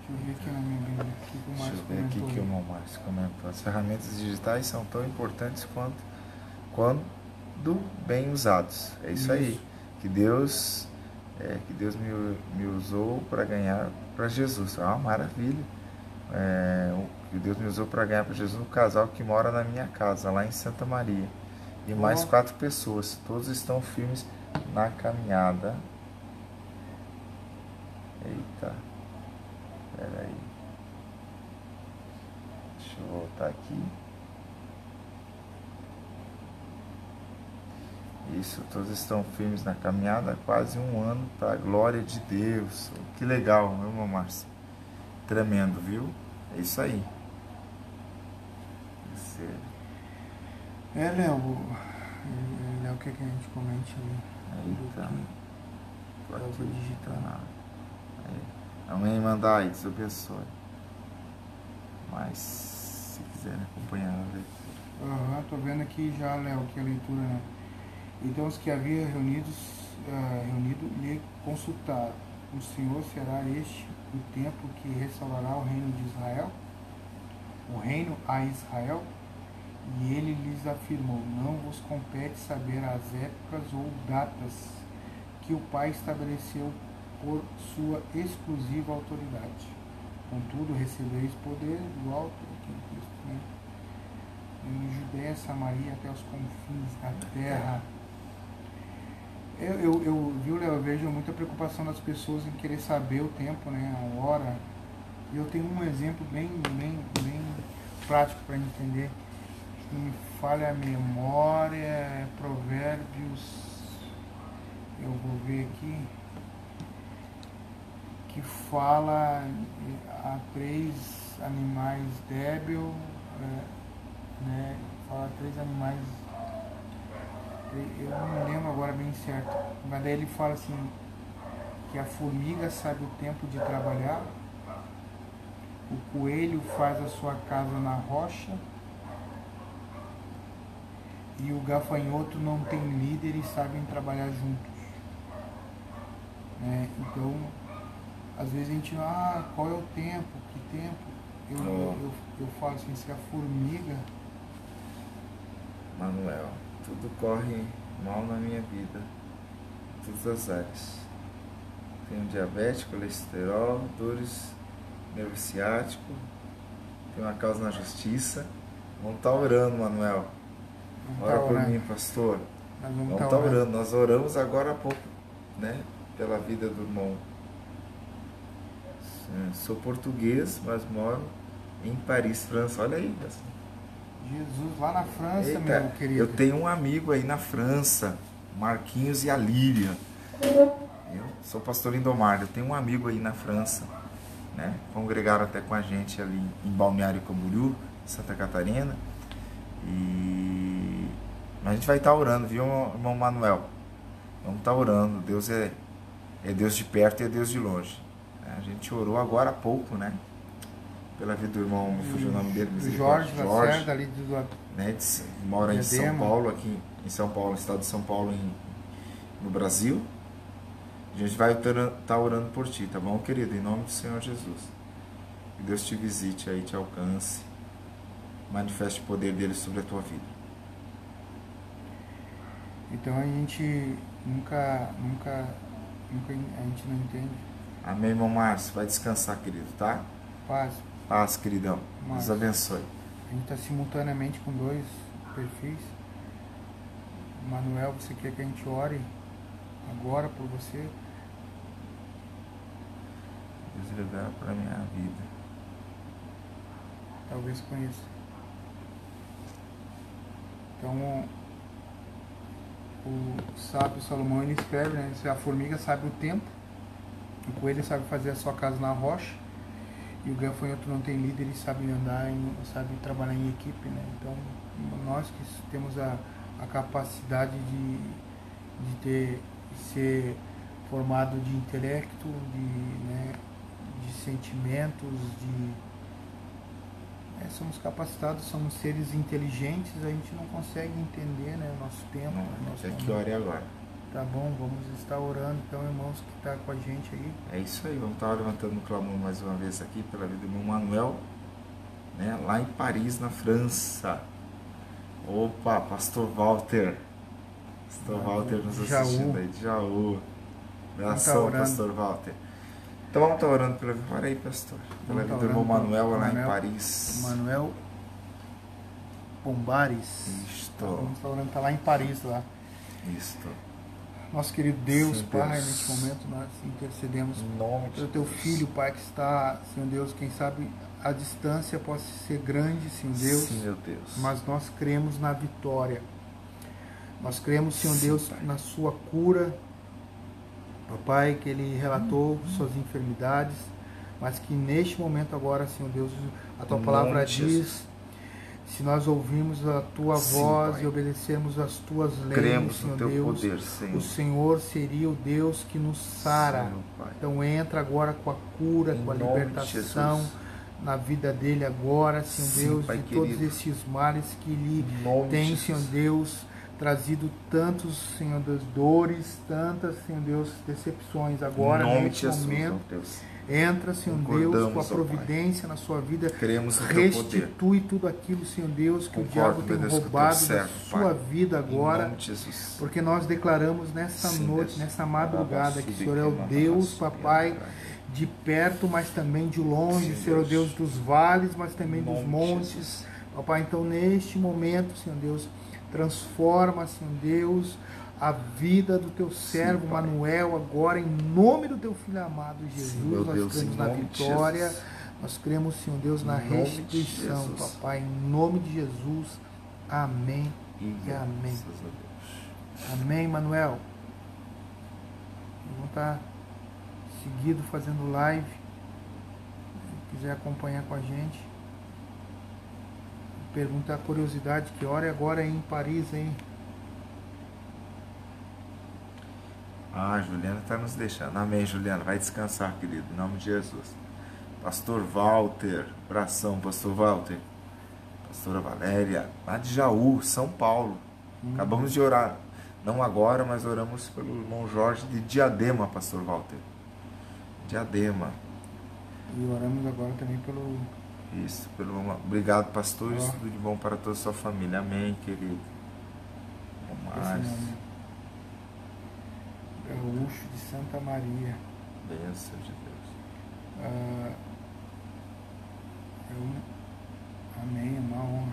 Deixa eu ver aqui na minha Bíblia. Que o Deixa eu ver aqui que o Márcio comentou. As ferramentas digitais são tão importantes quanto quando bem usados. É isso, isso. aí. Que Deus, é, que Deus me, me usou para ganhar para Jesus. É uma maravilha. É, que Deus me usou para ganhar para Jesus um casal que mora na minha casa, lá em Santa Maria. E mais quatro pessoas. Todos estão firmes na caminhada. Eita. Espera aí. Deixa eu voltar aqui. Isso, todos estão firmes na caminhada há quase um ano para a glória de Deus. Que legal, meu irmão Márcio? Tremendo, viu? É isso aí. É, Léo. Léo, o que, é que a gente comente ali? Aí tá. Tô aqui digitando. Aí. Amém, aí, Deus abençoe. Mas, se quiser acompanhar a leitura. Aham, tô vendo aqui já, Léo, que a leitura, né? Então os que havia reunidos, uh, reunido lhe consultaram. O Senhor será este o tempo que restaurará o reino de Israel? O reino a Israel? E ele lhes afirmou: Não vos compete saber as épocas ou datas que o Pai estabeleceu por sua exclusiva autoridade. Contudo, recebeis poder do alto aqui em Cristo, né? em Judéia, Samaria, até os confins da terra. Eu, eu, eu, viu, Léo, eu vejo muita preocupação das pessoas em querer saber o tempo, né, a hora. E eu tenho um exemplo bem, bem, bem prático para entender. Que me falha a memória, é Provérbios. Eu vou ver aqui que fala a três animais débil, é, né? Fala três animais. Eu não lembro agora bem certo. Mas daí ele fala assim que a formiga sabe o tempo de trabalhar, o coelho faz a sua casa na rocha e o gafanhoto não tem líder e sabem trabalhar juntos. É, então às vezes a gente, ah, qual é o tempo? Que tempo? Eu, oh. eu, eu falo assim, se a formiga. Manuel, tudo corre mal na minha vida, em todas as áreas. Tenho diabetes, colesterol, dores, nervo ciático, tenho uma causa na justiça. Vamos estar tá orando, Manuel. Vamos Ora tá por mim, pastor. vamos, vamos estar tá orando. orando. Nós oramos agora há pouco, né? Pela vida do irmão É, sou português, mas moro em Paris, França. Olha aí. Jesus, lá na França, Eita, meu querido. Eu tenho um amigo aí na França, Marquinhos e a Lília. Eu sou pastor Indomar, eu tenho um amigo aí na França, né? Congregaram até com a gente ali em Balneário Camboriú, Santa Catarina. E a gente vai estar orando, viu, irmão Manuel? Vamos estar orando. Deus é, é Deus de perto e é Deus de longe. A gente orou agora há pouco, né? Pela vida do irmão, me fugiu o nome dele, do Jorge, Jorge Lacerda, ali do né? De, mora em São Paulo, aqui em São Paulo, estado de São Paulo, em, no Brasil. A gente vai estar tá orando por ti, tá bom, querido? Em nome do Senhor Jesus. Que Deus te visite aí, te alcance. Manifeste o poder dele sobre a tua vida. Então a gente nunca, nunca, nunca a gente não entende. Amém, irmão Márcio. Vai descansar, querido, tá? Paz. Paz, queridão. Deus abençoe. A gente está simultaneamente com dois perfis. Manuel, você quer que a gente ore agora por você? Deus revela para minha vida. Talvez conheça. Então, o sábio Salomão ele escreve, né? A formiga sabe o tempo, o coelho sabe fazer a sua casa na rocha e o gafanhoto não tem líder e sabe andar, em, sabe trabalhar em equipe, né? Então, nós que temos a, a capacidade de, de ter de ser formado de intelecto, de, né, de sentimentos, de é, somos capacitados, somos seres inteligentes, a gente não consegue entender né, o nosso tempo. Não, né, nosso é que ore agora. Tá bom, vamos estar orando então, irmãos que está com a gente aí. É isso aí, vamos estar levantando o clamor mais uma vez aqui pela vida do irmão Manuel, né, lá em Paris, na França. Opa, Pastor Walter. Pastor Walter nos assistindo aí, de Jaú. Abração, tá Pastor Walter. Então vamos estar orando pela Ora aí, pastor. Pela vida do irmão Manuel lá Manuel, em Paris. Manuel Pombares. Isto. Vamos estar orando, está lá em Paris lá. Isto. Nosso querido Deus, Sim, Pai, Deus. neste momento nós intercedemos pelo teu filho, Pai, que está, Senhor Deus, quem sabe a distância possa ser grande, Senhor Deus. Sim, Deus. Mas nós cremos na vitória. Nós cremos, Senhor Sim, Deus, pai. na sua cura, Papai, que ele relatou suas enfermidades, mas que neste momento agora, Senhor Deus, a tua palavra diz, se nós ouvirmos a tua Sim, voz pai. e obedecermos as tuas leis, Cremos Senhor teu Deus, poder, Senhor. o Senhor seria o Deus que nos sara. Então entra agora com a cura, em com a libertação na vida dele agora, Senhor Sim, Deus, pai de querido. todos esses males que ele tem, Senhor Deus trazido tantos, Senhor Deus, dores, tantas, Senhor Deus, decepções. Agora, neste Jesus, momento, entra, Senhor Deus, com a providência na sua vida. Queremos restitui tudo aquilo, Senhor Deus, que Concordo, o diabo tem Deus, roubado servo, da sua Pai. vida agora. Porque nós declaramos nessa Sim, noite, Deus. nessa madrugada, que o Senhor é o Deus, Papai de perto, mas também de longe, Sim, Senhor Deus. Deus dos vales, mas também dos montes. Papai, então neste momento, Senhor Deus, Transforma, Senhor Deus, a vida do teu servo Sim, Manuel agora, em nome do teu filho amado Jesus. Sim, nós Deus, cremos na vitória, nós cremos, Senhor Deus, na restituição, papai, em nome de Jesus. Amém e, e amém. Amém, Manuel. Vamos estar seguido fazendo live. Se quiser acompanhar com a gente. Pergunta a curiosidade, que hora é agora em Paris, hein? Ah, Juliana está nos deixando. Amém, Juliana. Vai descansar, querido. Em nome de Jesus. Pastor Walter. Abração, Pastor Walter. Pastora Valéria. Lá de Jaú, São Paulo. Hum. Acabamos de orar. Não agora, mas oramos pelo irmão Jorge de Diadema, Pastor Walter. Diadema. E oramos agora também pelo isso, pelo obrigado, pastor. Oh. Tudo de bom para toda a sua família. Amém, querido. Mais. Gaúcho de Santa Maria. Bênção de Deus. Ah, eu, amém, é uma honra.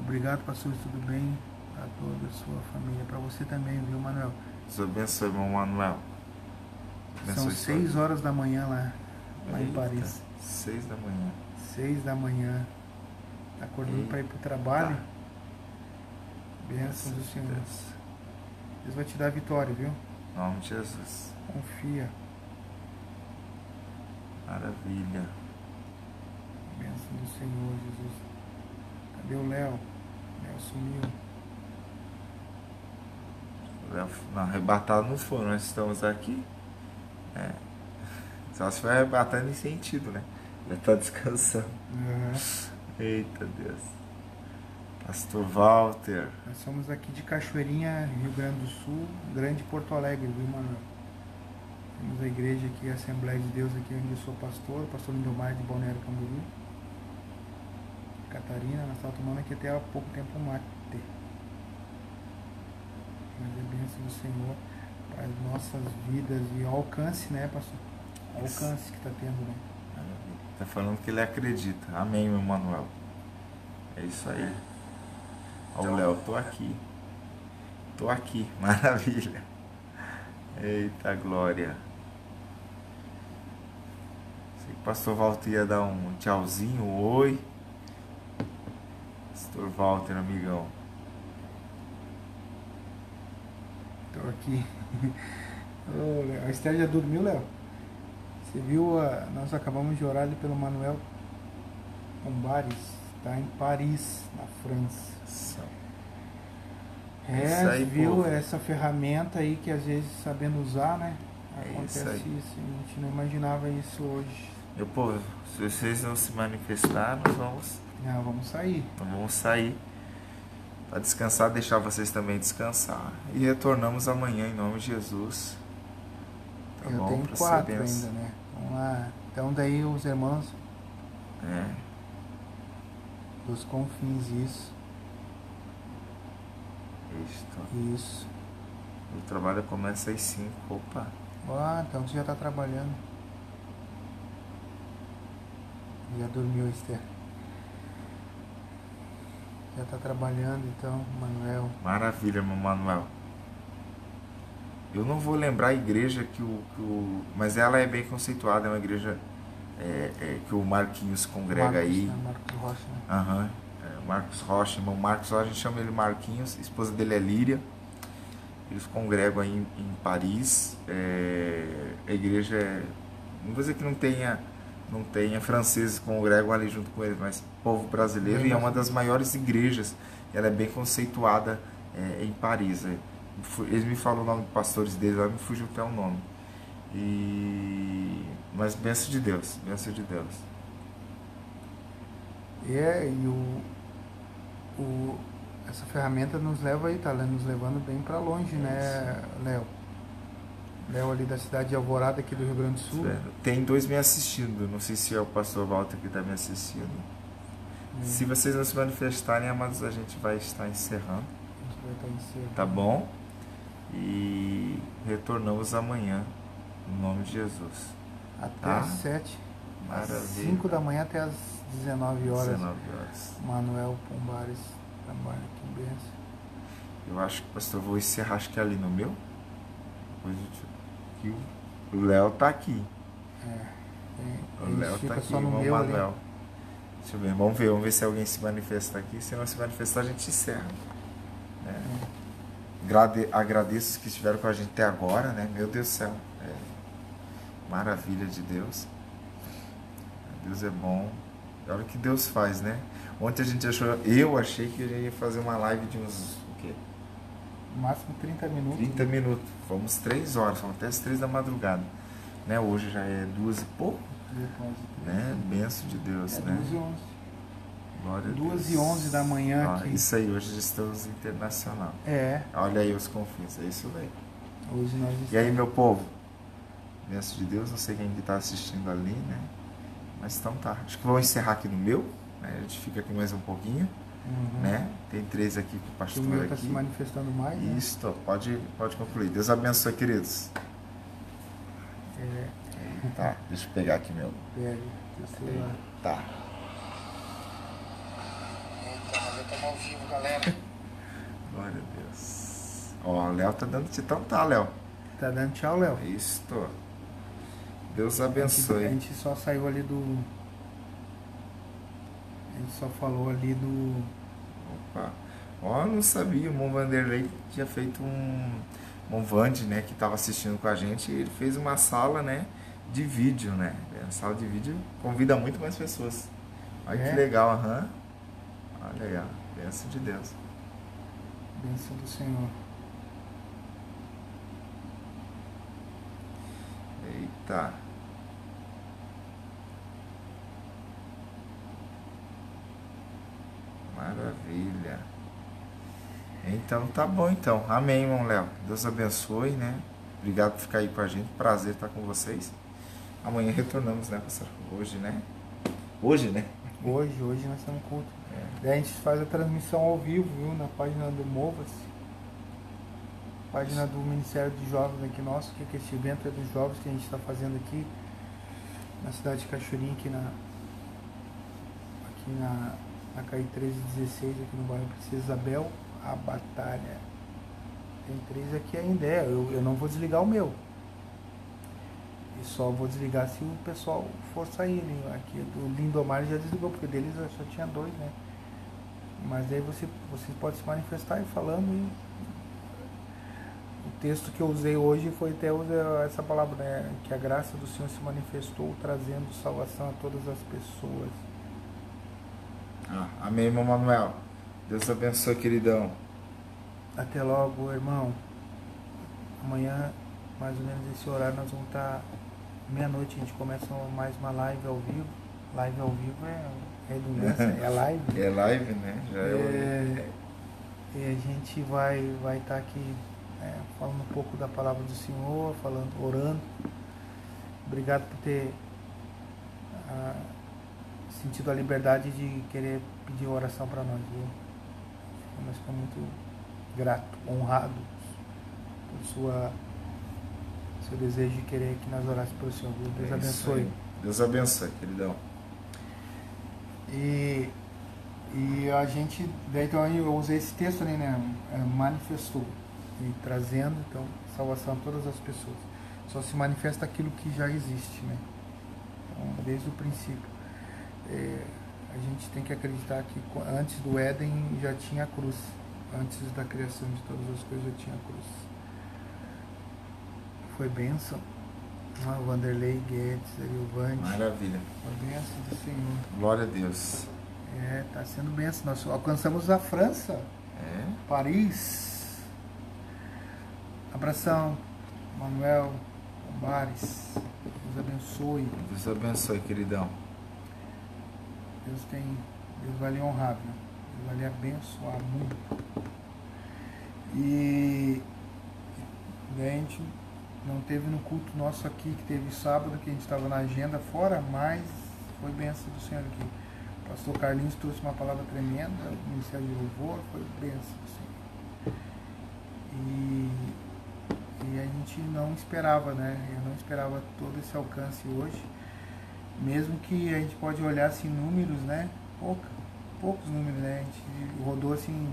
Obrigado, pastor. Tudo bem a toda a sua família. Para você também, viu, Manuel? Deus abençoe, irmão Manuel. Abençoe São seis horas da manhã lá. lá em Paris. Seis da manhã. Seis da manhã. Tá acordando para ir pro trabalho? Tá. Bênçãos do Senhor. Deus. Deus vai te dar vitória, viu? Em nome de Jesus. Confia. Maravilha. Bênção do Senhor, Jesus. Cadê o Léo? Léo sumiu. O Léo não, arrebatado não foi, nós estamos aqui. É. Só se foi arrebatando em sentido, né? Está descansando. Uhum. Eita Deus. Pastor Walter. Nós somos aqui de Cachoeirinha, Rio Grande do Sul, Grande Porto Alegre, viu, Manuel? Temos a igreja aqui, a Assembleia de Deus aqui onde eu sou pastor, pastor Lindomar de Balneário Camboriú. Catarina, nós estávamos tomando aqui até há pouco tempo mate. Mas é bênção do Senhor para as nossas vidas e alcance, né, pastor? Alcance que está tendo, né? Está falando que ele acredita. Amém, meu Manuel. É isso aí. Ó, o Léo, tô aqui. Tô aqui. Maravilha. Eita glória. Sei que o pastor Walter ia dar um tchauzinho, um oi. Pastor Walter, amigão. Tô aqui. Ô, Léo. A Esther já dormiu, Léo? Você viu, a, nós acabamos de orar ali pelo Manuel Bombares, está em Paris, na França. É, aí, viu povo. essa ferramenta aí que às vezes sabendo usar, né? É Acontece isso, isso, a gente não imaginava isso hoje. Meu povo, se vocês não se manifestar, nós vamos. Não, vamos sair. Nós vamos sair para descansar, deixar vocês também descansar. E retornamos amanhã em nome de Jesus. Tá Eu tenho quatro ainda, né? Vamos lá. Então daí os irmãos. É. Dos confins, isso. Isto. Isso. O trabalho começa às 5. Opa. Ah, então você já está trabalhando. Já dormiu, Esther. Já está trabalhando então, Manuel. Maravilha, meu Manuel. Eu não vou lembrar a igreja que o, que o mas ela é bem conceituada, é uma igreja é, é, que o Marquinhos congrega Marcos, aí. Né? Marcos Rocha, né? Uhum. É, Marcos Rocha, irmão Marcos Rocha, a gente chama ele Marquinhos, a esposa dele é Líria. Eles congregam aí em, em Paris. É, a igreja é. Não vou dizer que não tenha, não tenha franceses que congregam ali junto com eles, mas povo brasileiro e é uma das maiores igrejas. Ela é bem conceituada é, em Paris. É. Eles me falam o nome dos pastores deles, lá me fugiu até o nome. E... Mas benção de Deus, benção de Deus. É, e o, o, essa ferramenta nos leva aí, tá nos levando bem para longe, né, Léo? Léo ali da cidade de Alvorada, aqui do Rio Grande do Sul. Tem dois me assistindo, não sei se é o pastor Walter que está me assistindo. Hum. Se vocês não se manifestarem, amados, a gente vai estar encerrando. A gente vai estar encerrando. Tá bom? E retornamos amanhã, em nome de Jesus. Até tá? às 7. Maravilha. 5 da manhã até às 19 horas. 19 horas. Manuel Pombares trabalha aqui em. Eu acho que, pastor, vou encerrar, acho que é ali no meu. Depois o Léo tá aqui. É. é o Léo tá aqui, no meu Manuel. Ali. Deixa eu ver, vamos ver, vamos ver se alguém se manifesta aqui. Se não se manifestar, a gente encerra. É. É agradeço os que estiveram com a gente até agora, né? Meu Deus do céu. É maravilha de Deus. Deus é bom. Olha o que Deus faz, né? Ontem a gente achou, eu achei que a gente ia fazer uma live de uns, o quê? No máximo 30 minutos. 30 né? minutos. Vamos 3 horas, vamos até as 3 da madrugada. Né? Hoje já é duas e pouco. Né? Benção de Deus, é né? 2 e 11. Glória 2 e 11 da manhã aqui. Isso aí, hoje estamos internacional. É. Olha aí os confins, é isso aí. Hoje nós estamos... E aí, meu povo? Bênção de Deus, não sei quem está assistindo ali, né? Mas então tá. Acho que vou encerrar aqui no meu. Né? A gente fica aqui mais um pouquinho. Uhum. Né? Tem três aqui com o pastor o meu está se manifestando mais. Né? Isso, pode, pode concluir. Deus abençoe, queridos. É. Tá, deixa eu pegar aqui meu. Pega, Tá. Estamos ao vivo, galera. Glória a Deus. Ó, o Léo tá dando então tá, Léo. Tá dando tchau, Léo. Isso. Deus abençoe. A gente, a gente só saiu ali do. A gente só falou ali do. Opa. Ó, não sabia, o Mon Vanderlei tinha feito um. Monvande, né, que estava assistindo com a gente, ele fez uma sala, né, de vídeo, né? A sala de vídeo convida muito mais pessoas. Olha É? que legal, aham. Olha aí, ó. Bênção de Deus. Bênção do Senhor. Eita. Maravilha. Então tá bom então. Amém, irmão Léo. Deus abençoe, né? Obrigado por ficar aí com a gente. Prazer estar com vocês. Amanhã retornamos, né, pastor? Hoje, né? Hoje, né? Hoje, hoje nós estamos culto. É. Daí a gente faz a transmissão ao vivo, viu? Na página do Mova-se. Página do Ministério dos Jovens aqui nosso, que, que esse evento é dos jovens que a gente está fazendo aqui na cidade de Cachoeirinha, aqui na. Aqui na, na CAI 1316, aqui no bairro Princesa Isabel, a batalha. Tem três aqui ainda, é, eu, eu não vou desligar o meu. E só vou desligar se o pessoal for sair. né? Aqui do Lindomar já desligou, porque deles eu só tinha dois, né? Mas aí você, você pode se manifestar e falando e o texto que eu usei hoje foi até usar essa palavra, né? Que a graça do Senhor se manifestou trazendo salvação a todas as pessoas. Ah, amém, irmão Manuel. Deus abençoe, queridão. Até logo, irmão. Amanhã, mais ou menos esse horário, nós vamos estar meia-noite, a gente começa mais uma live ao vivo. Live ao vivo é redundância, é live. É live, né? Já é, É, e a gente vai vai estar aqui é, falando um pouco da palavra do Senhor, falando, orando. Obrigado por ter ah, sentido a liberdade de querer pedir oração para nós, viu? Nós ficamos muito gratos, honrados por sua seu desejo de querer que nós orássemos pelo Senhor. Deus É abençoe. Deus abençoe, queridão. E, e a gente, daí então eu usei esse texto ali, né? é, Manifestou. E trazendo, então, salvação a todas as pessoas. Só se manifesta aquilo que já existe, né? Então, desde o princípio. É, a gente tem que acreditar que antes do Éden já tinha a cruz. Antes da criação de todas as coisas já tinha a cruz. Foi bênção. Ah, o Vanderlei Guedes, Ariovante. Maravilha. Foi bênção do Senhor. Glória a Deus. É, tá sendo benção. Nós alcançamos a França, É. Paris. Abração, Manuel, Bares. Deus abençoe. Deus abençoe, queridão. Deus tem. Deus vai lhe honrar, viu? Deus vai lhe abençoar muito. E a gente não teve no culto nosso aqui, que teve sábado, que a gente estava na agenda fora, mas foi benção do Senhor aqui. O pastor Carlinhos trouxe uma palavra tremenda, o de Louvor, foi benção do Senhor. E, e a gente não esperava, né? Eu não esperava todo esse alcance hoje. Mesmo que a gente pode olhar assim números, né? Pouca, poucos números, né? A gente rodou assim,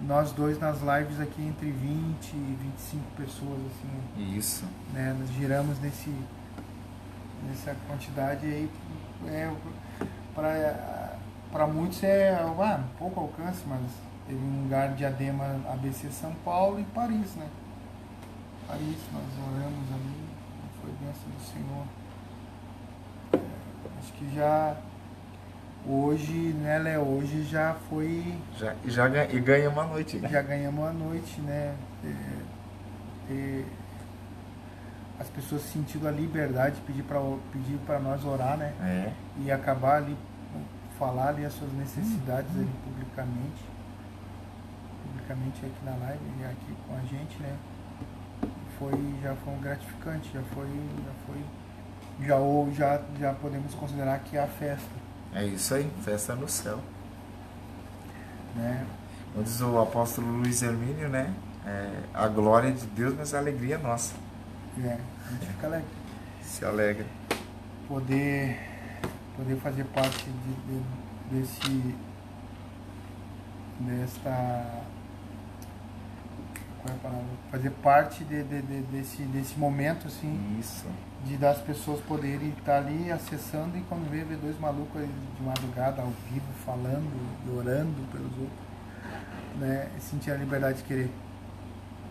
nós dois nas lives aqui entre 20 e 25 pessoas, assim, Isso. né? Nós giramos nesse, nessa quantidade aí. É, para muitos é ah, pouco alcance, mas teve um lugar de Adema ABC São Paulo e Paris, né? Paris, nós oramos ali, foi bênção do Senhor. É, acho que já hoje, né, Léo? Hoje já foi Já, já ganha, e ganha uma noite. né? já ganhamos a noite, né? É, ter as pessoas sentindo a liberdade de pedir para pedir para nós orar, né? É. E acabar ali, falar ali as suas necessidades ali publicamente. Publicamente aqui na live e aqui com a gente, né? Foi, já foi um gratificante, já foi, já foi, já, ou já, já podemos considerar que é a festa, É isso aí, festa no céu. né? Como diz o apóstolo Luiz Hermínio, né? É, a glória de Deus, mas a alegria é nossa. É, a gente fica alegre. Se alegra. poder poder fazer parte de, de- desse desta qual é a palavra? fazer parte de- de- de- desse desse momento assim Isso. De das pessoas poderem estar ali acessando e quando vê, ver dois malucos de madrugada ao vivo falando, orando pelos outros, né? Sentir a liberdade de querer.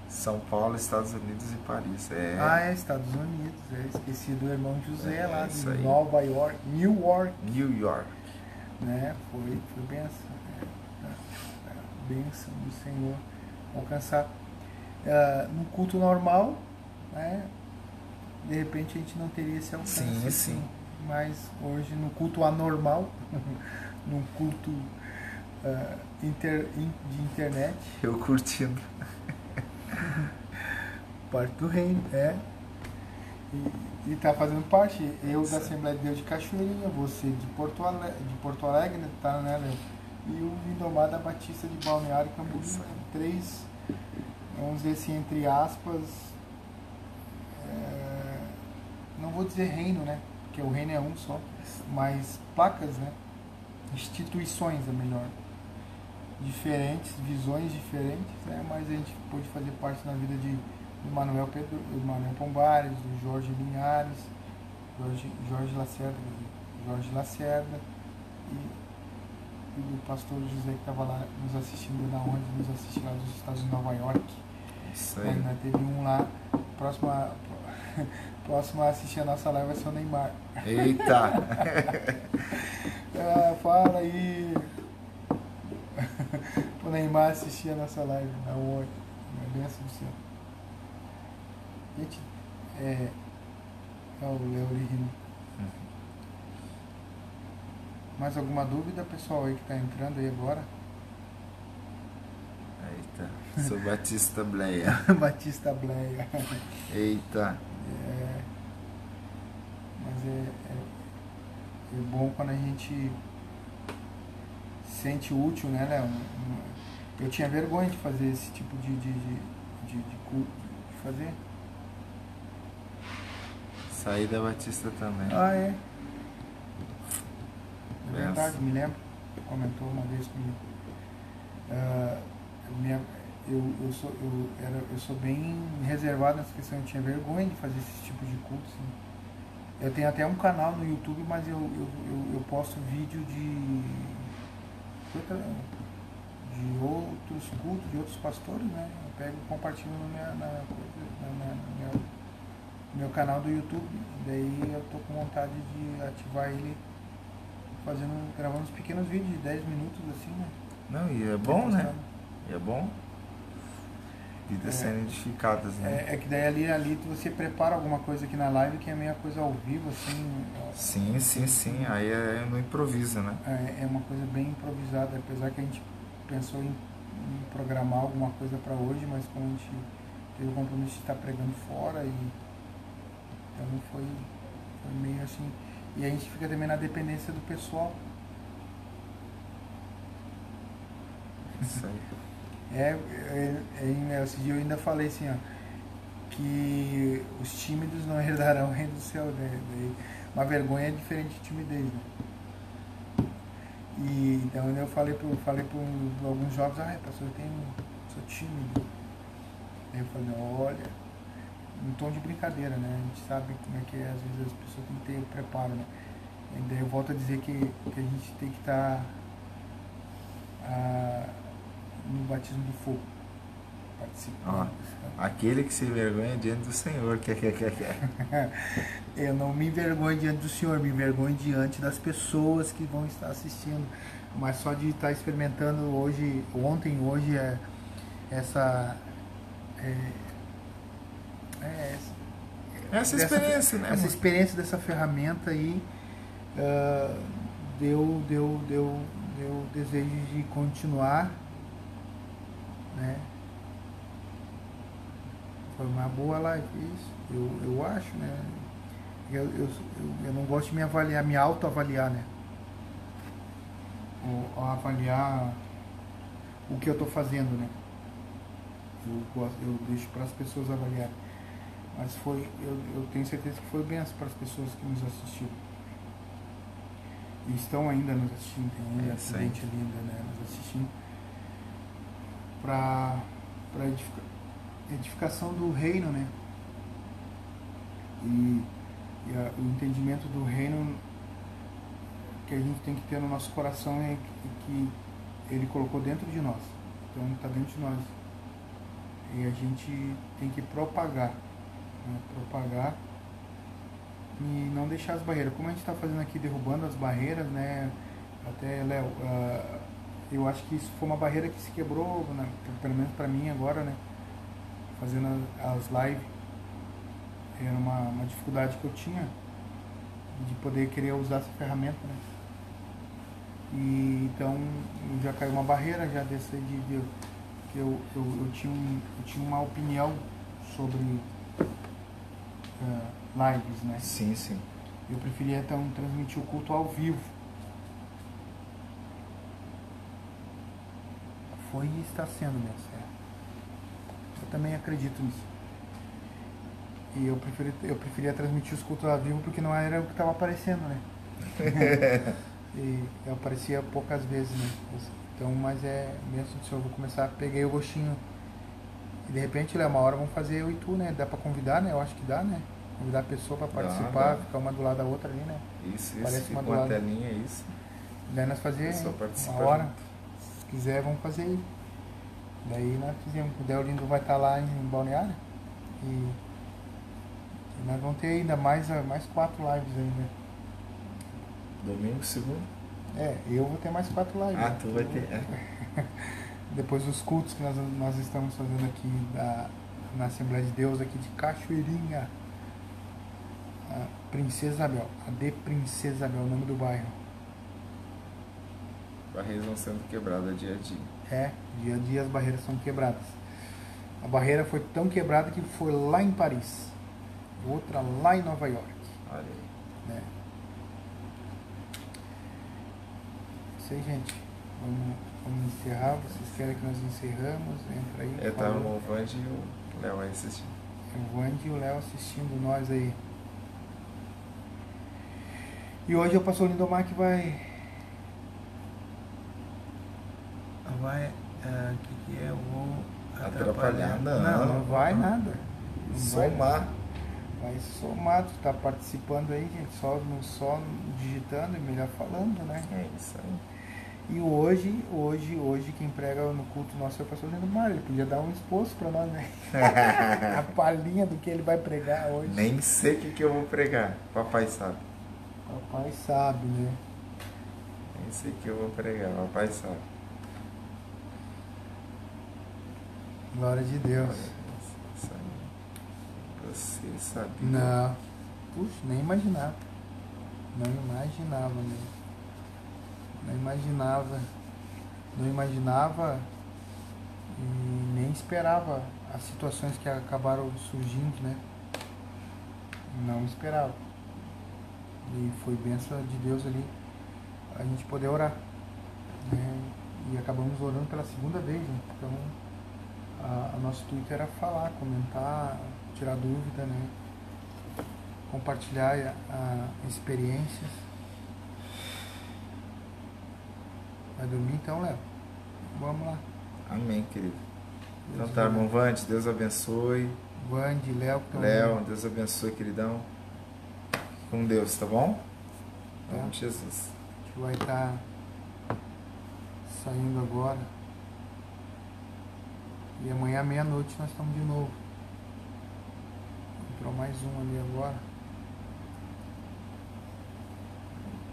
São Paulo, Estados Unidos e Paris. É... Ah, é, Estados Unidos. É, esqueci do irmão José é, lá de Nova York, New York. New York. Né? Foi, foi benção. É, é, benção do Senhor alcançar. Uh, no culto normal, né? De repente a gente não teria esse alcance. Sim, sim. Mas hoje no culto anormal, no culto uh, inter, in, de internet. Eu curtindo. parte do reino, é. E está fazendo parte, eu da Assembleia de Deus de Cachoeirinha, você de Porto Alegre, de Porto Alegre tá, né, Léo? E o Lindomar da Batista de Balneário Camboriú. Três, vamos dizer assim, entre aspas, é, não vou dizer reino, né? Porque o reino é um só, mas placas, né? Instituições é melhor diferentes, visões diferentes, né? mas a gente pôde fazer parte na vida de, do Manuel Pedro, Manuel Pombares, do Jorge Linhares, Jorge, Jorge Lacerda, Jorge Lacerda e, e do pastor José que estava lá nos assistindo na onde nos assistiu lá dos Estados de Nova York. Isso aí. Né? Teve um lá, próximo a, próximo a assistir a nossa live vai ser o Neymar. Eita! ah, fala aí o Neymar assistia a nossa live na OI. Uma benção do céu. Gente, é. É o Léo rindo. Uhum. Mais alguma dúvida, pessoal, aí que está entrando aí agora? Eita, sou Batista Bleia. Batista Bleia. Eita. É, mas é, é, é bom quando a gente sente útil, né, Léo? Eu tinha vergonha de fazer esse tipo de, de, de, de, de fazer. Sair da Batista também. Ah, é. É verdade, me lembro. Comentou uma vez comigo. Uh, eu, eu, sou, eu, era, eu sou bem reservado nessa questão, eu tinha vergonha de fazer esse tipo de culto. Assim. Eu tenho até um canal no YouTube, mas eu, eu, eu, eu posto vídeo de de outros cultos, de outros pastores, né? Eu pego e compartilho no, minha, na, na, na, no meu, meu canal do YouTube. Daí eu tô com vontade de ativar ele fazendo, gravando uns pequenos vídeos de 10 minutos assim, né? Não, e é bom, né? E é bom. Vidas é, sendo edificadas, né? É, é, que daí ali, ali você prepara alguma coisa aqui na live que é meio coisa ao vivo, assim. Sim, sim, sim. Aí é no improviso, né? É, é uma coisa bem improvisada, apesar que a gente pensou em, em programar alguma coisa para hoje, mas como a gente teve o compromisso de estar pregando fora e então foi, foi meio assim. E a gente fica também na dependência do pessoal. Isso aí. É, é, é, esse dia eu ainda falei assim, ó, que os tímidos não herdarão o reino do céu. Né? Uma vergonha é diferente de timidez. Né? E então eu falei para falei alguns jovens, ah, pastor, eu tenho, sou tímido. Aí eu falei, olha, um tom de brincadeira, né? A gente sabe como é que é, às vezes as pessoas têm que ter preparo, né? E daí eu volto a dizer que, que a gente tem que estar tá, ah, no batismo do fogo. Participando. Aquele que se envergonha diante do Senhor. Que, que, que, que. eu não me envergonho diante do Senhor, me envergonho diante das pessoas que vão estar assistindo. Mas só de estar experimentando hoje, ontem, hoje, é, essa. É, é essa, essa experiência, dessa, né? Essa experiência dessa ferramenta aí uh, deu, deu, deu, deu desejo de continuar né? Foi uma boa live, isso. Eu, eu acho, né? Eu, eu, eu, não gosto de me avaliar, me autoavaliar, né? Ou, ou, avaliar o que eu estou fazendo, né? Eu, gosto, eu deixo para as pessoas avaliarem. Mas foi, eu, eu tenho certeza que foi benção para as pessoas que nos assistiram. E estão ainda nos assistindo, tem ainda é, gente linda, né? Nos assistindo para edifica, edificação do reino, né? E E a, o entendimento do reino que a gente tem que ter no nosso coração é que, que ele colocou dentro de nós. Então está dentro de nós. E a gente tem que propagar. Né? Propagar e não deixar as barreiras. Como a gente está fazendo aqui, derrubando as barreiras, né? Até, Léo, uh, eu acho que isso foi uma barreira que se quebrou, né? pelo menos para mim agora, né? Fazendo as lives. Era uma, uma dificuldade que eu tinha de poder querer usar essa ferramenta, né? E então já caiu uma barreira já desse de, de que eu, eu, eu, tinha um, eu tinha uma opinião sobre uh, lives, né? Sim, sim. Eu preferia então transmitir o culto ao vivo. Foi e está sendo mesmo. É. Eu também acredito nisso. E eu, preferi, eu preferia transmitir os cultos ao vivo porque não era o que estava aparecendo, né? e eu aparecia poucas vezes, né? Então, mas é mesmo se eu vou começar, peguei o gostinho. E de repente, Léo, uma hora vamos fazer eu e tu, né? Dá pra convidar, né? Eu acho que dá, né? Convidar a pessoa para participar, dá, dá. ficar uma do lado da outra ali, né? Isso, isso. Parece uma do lado. telinha, isso. Daí nós fazer uma hora. Se quiser, vamos fazer aí. Daí nós fizemos. O Deolindo vai estar lá em Balneário. E, e nós vamos ter ainda mais, mais quatro lives ainda. Domingo, segundo? É, eu vou ter mais quatro lives. Ah, tu vai ter. É. Depois dos cultos que nós, nós estamos fazendo aqui da, na Assembleia de Deus aqui de Cachoeirinha. A Princesa Isabel. A de Princesa Isabel, o nome do bairro. Barreiras vão sendo quebradas dia a dia. É, dia a dia as barreiras são quebradas. A barreira foi tão quebrada que foi lá em Paris. Outra lá em Nova York. Olha aí. Né? sei, gente. Vamos, vamos encerrar. Vocês querem que nós encerramos? Entra aí. É, tá o Vande e o Léo aí assistindo. O Vande e o Léo assistindo nós aí. E hoje é o pastor Lindomar que vai. Vai. O é, que, que é? Eu vou. Atrapalhar, atrapalhar. Não, não, não vai nada. Não somar. Vai, vai somar, tu tá participando aí, gente, só, só digitando e melhor falando, né? É isso aí. E hoje, hoje, hoje, quem prega no culto nosso é o pastor Leandro Mário. Ele podia dar um esposo para nós, né? a palhinha do que ele vai pregar hoje. Nem sei o que, que eu vou pregar. Papai sabe. Papai sabe, né? Nem sei o que eu vou pregar. Papai sabe. Glória de Deus. Você sabia? Não. Puxa, nem imaginava. Não imaginava mesmo não imaginava, não imaginava e nem esperava as situações que acabaram surgindo, né? Não esperava. E foi bênção de Deus ali a gente poder orar. Né? E acabamos orando pela segunda vez, né? Então a, a nosso intuito era falar, comentar, tirar dúvida, né? Compartilhar a, a experiências Vai dormir então, Léo? Vamos lá. Amém, querido. Deus então tá, irmão Vande, Deus abençoe. Vande, Léo. Léo, Deus abençoe, queridão. Com Deus, tá bom? Em tá. nome de Jesus. Que vai estar tá saindo agora. E amanhã, meia-noite, nós estamos de novo. Entrou mais um ali agora.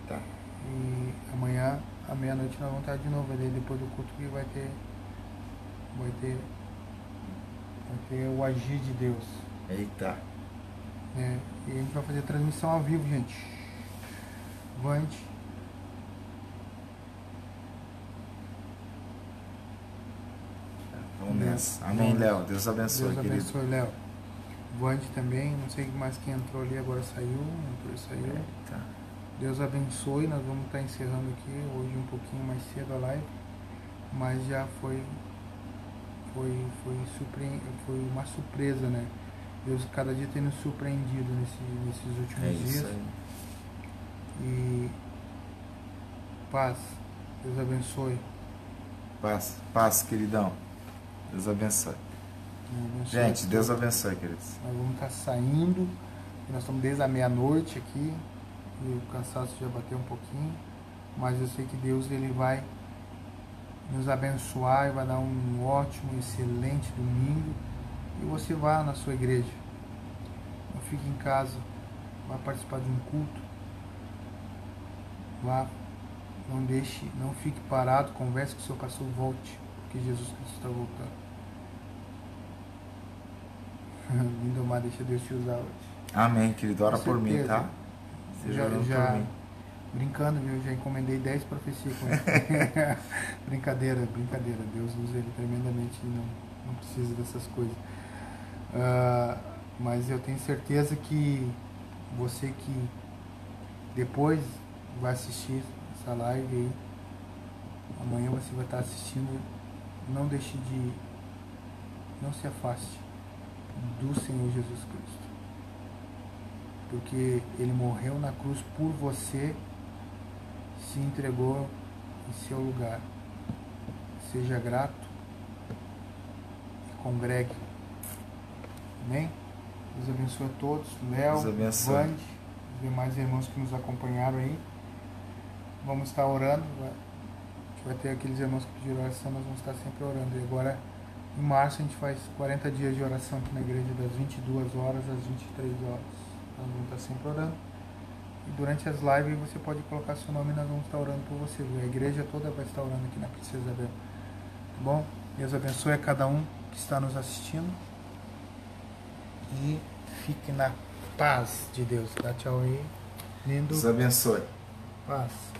Tá. E amanhã à meia-noite nós vamos estar de novo ali, depois do culto que vai ter. Vai ter. Vai ter o agir de Deus. Eita. É, e a gente vai fazer transmissão ao vivo, gente. Vande. Vamos nessa. Amém, Léo. Deus abençoe, Deus abençoe, Léo. Vande também, não sei mais quem entrou ali, agora saiu, entrou e saiu. Eita. Deus abençoe, nós vamos estar encerrando aqui hoje um pouquinho mais cedo a live, mas já foi foi foi, surpre... foi uma surpresa, né? Deus cada dia tem nos surpreendido nesse, nesses últimos é dias. Aí. E paz, Deus abençoe. Paz, paz, queridão. Deus abençoe. Abençoe Gente, Deus abençoe, queridos. Nós vamos estar saindo Nós estamos desde a meia-noite aqui e o cansaço já bateu um pouquinho, mas eu sei que Deus ele vai nos abençoar e vai dar um ótimo, excelente domingo e você vá na sua igreja. Não fique em casa, vá participar de um culto. Vá, não deixe, não fique parado, converse com o seu pastor, volte, porque Jesus Cristo está voltando. Lindomar, deixa Deus te usar hoje. Amém, querido. Ora por mim, tá? Seja já, já por mim. Brincando, viu? Já encomendei 10 profecias com ele. brincadeira, brincadeira. Deus usa ele tremendamente e não, não precisa dessas coisas. Uh, mas eu tenho certeza que você que depois vai assistir essa live aí, amanhã você vai estar assistindo, não deixe de, não se afaste do Senhor Jesus Cristo. Porque Ele morreu na cruz por você, se entregou em seu lugar. Seja grato e congregue. Amém? Deus abençoe a todos. Léo, Vande, os demais irmãos que nos acompanharam aí. Vamos estar orando. A gente vai ter aqueles irmãos que pediram oração, nós vamos estar sempre orando. E agora em março a gente faz 40 dias de oração aqui na igreja, das 22 horas às 23 horas. Nós vamos estar sempre orando. E durante as lives você pode colocar seu nome e nós vamos estar orando por você. A igreja toda vai estar orando aqui na Princesa Isabel. Tá bom? Deus abençoe a cada um que está nos assistindo. E fique na paz de Deus. Dá tchau aí. Lindo. Deus abençoe. Paz.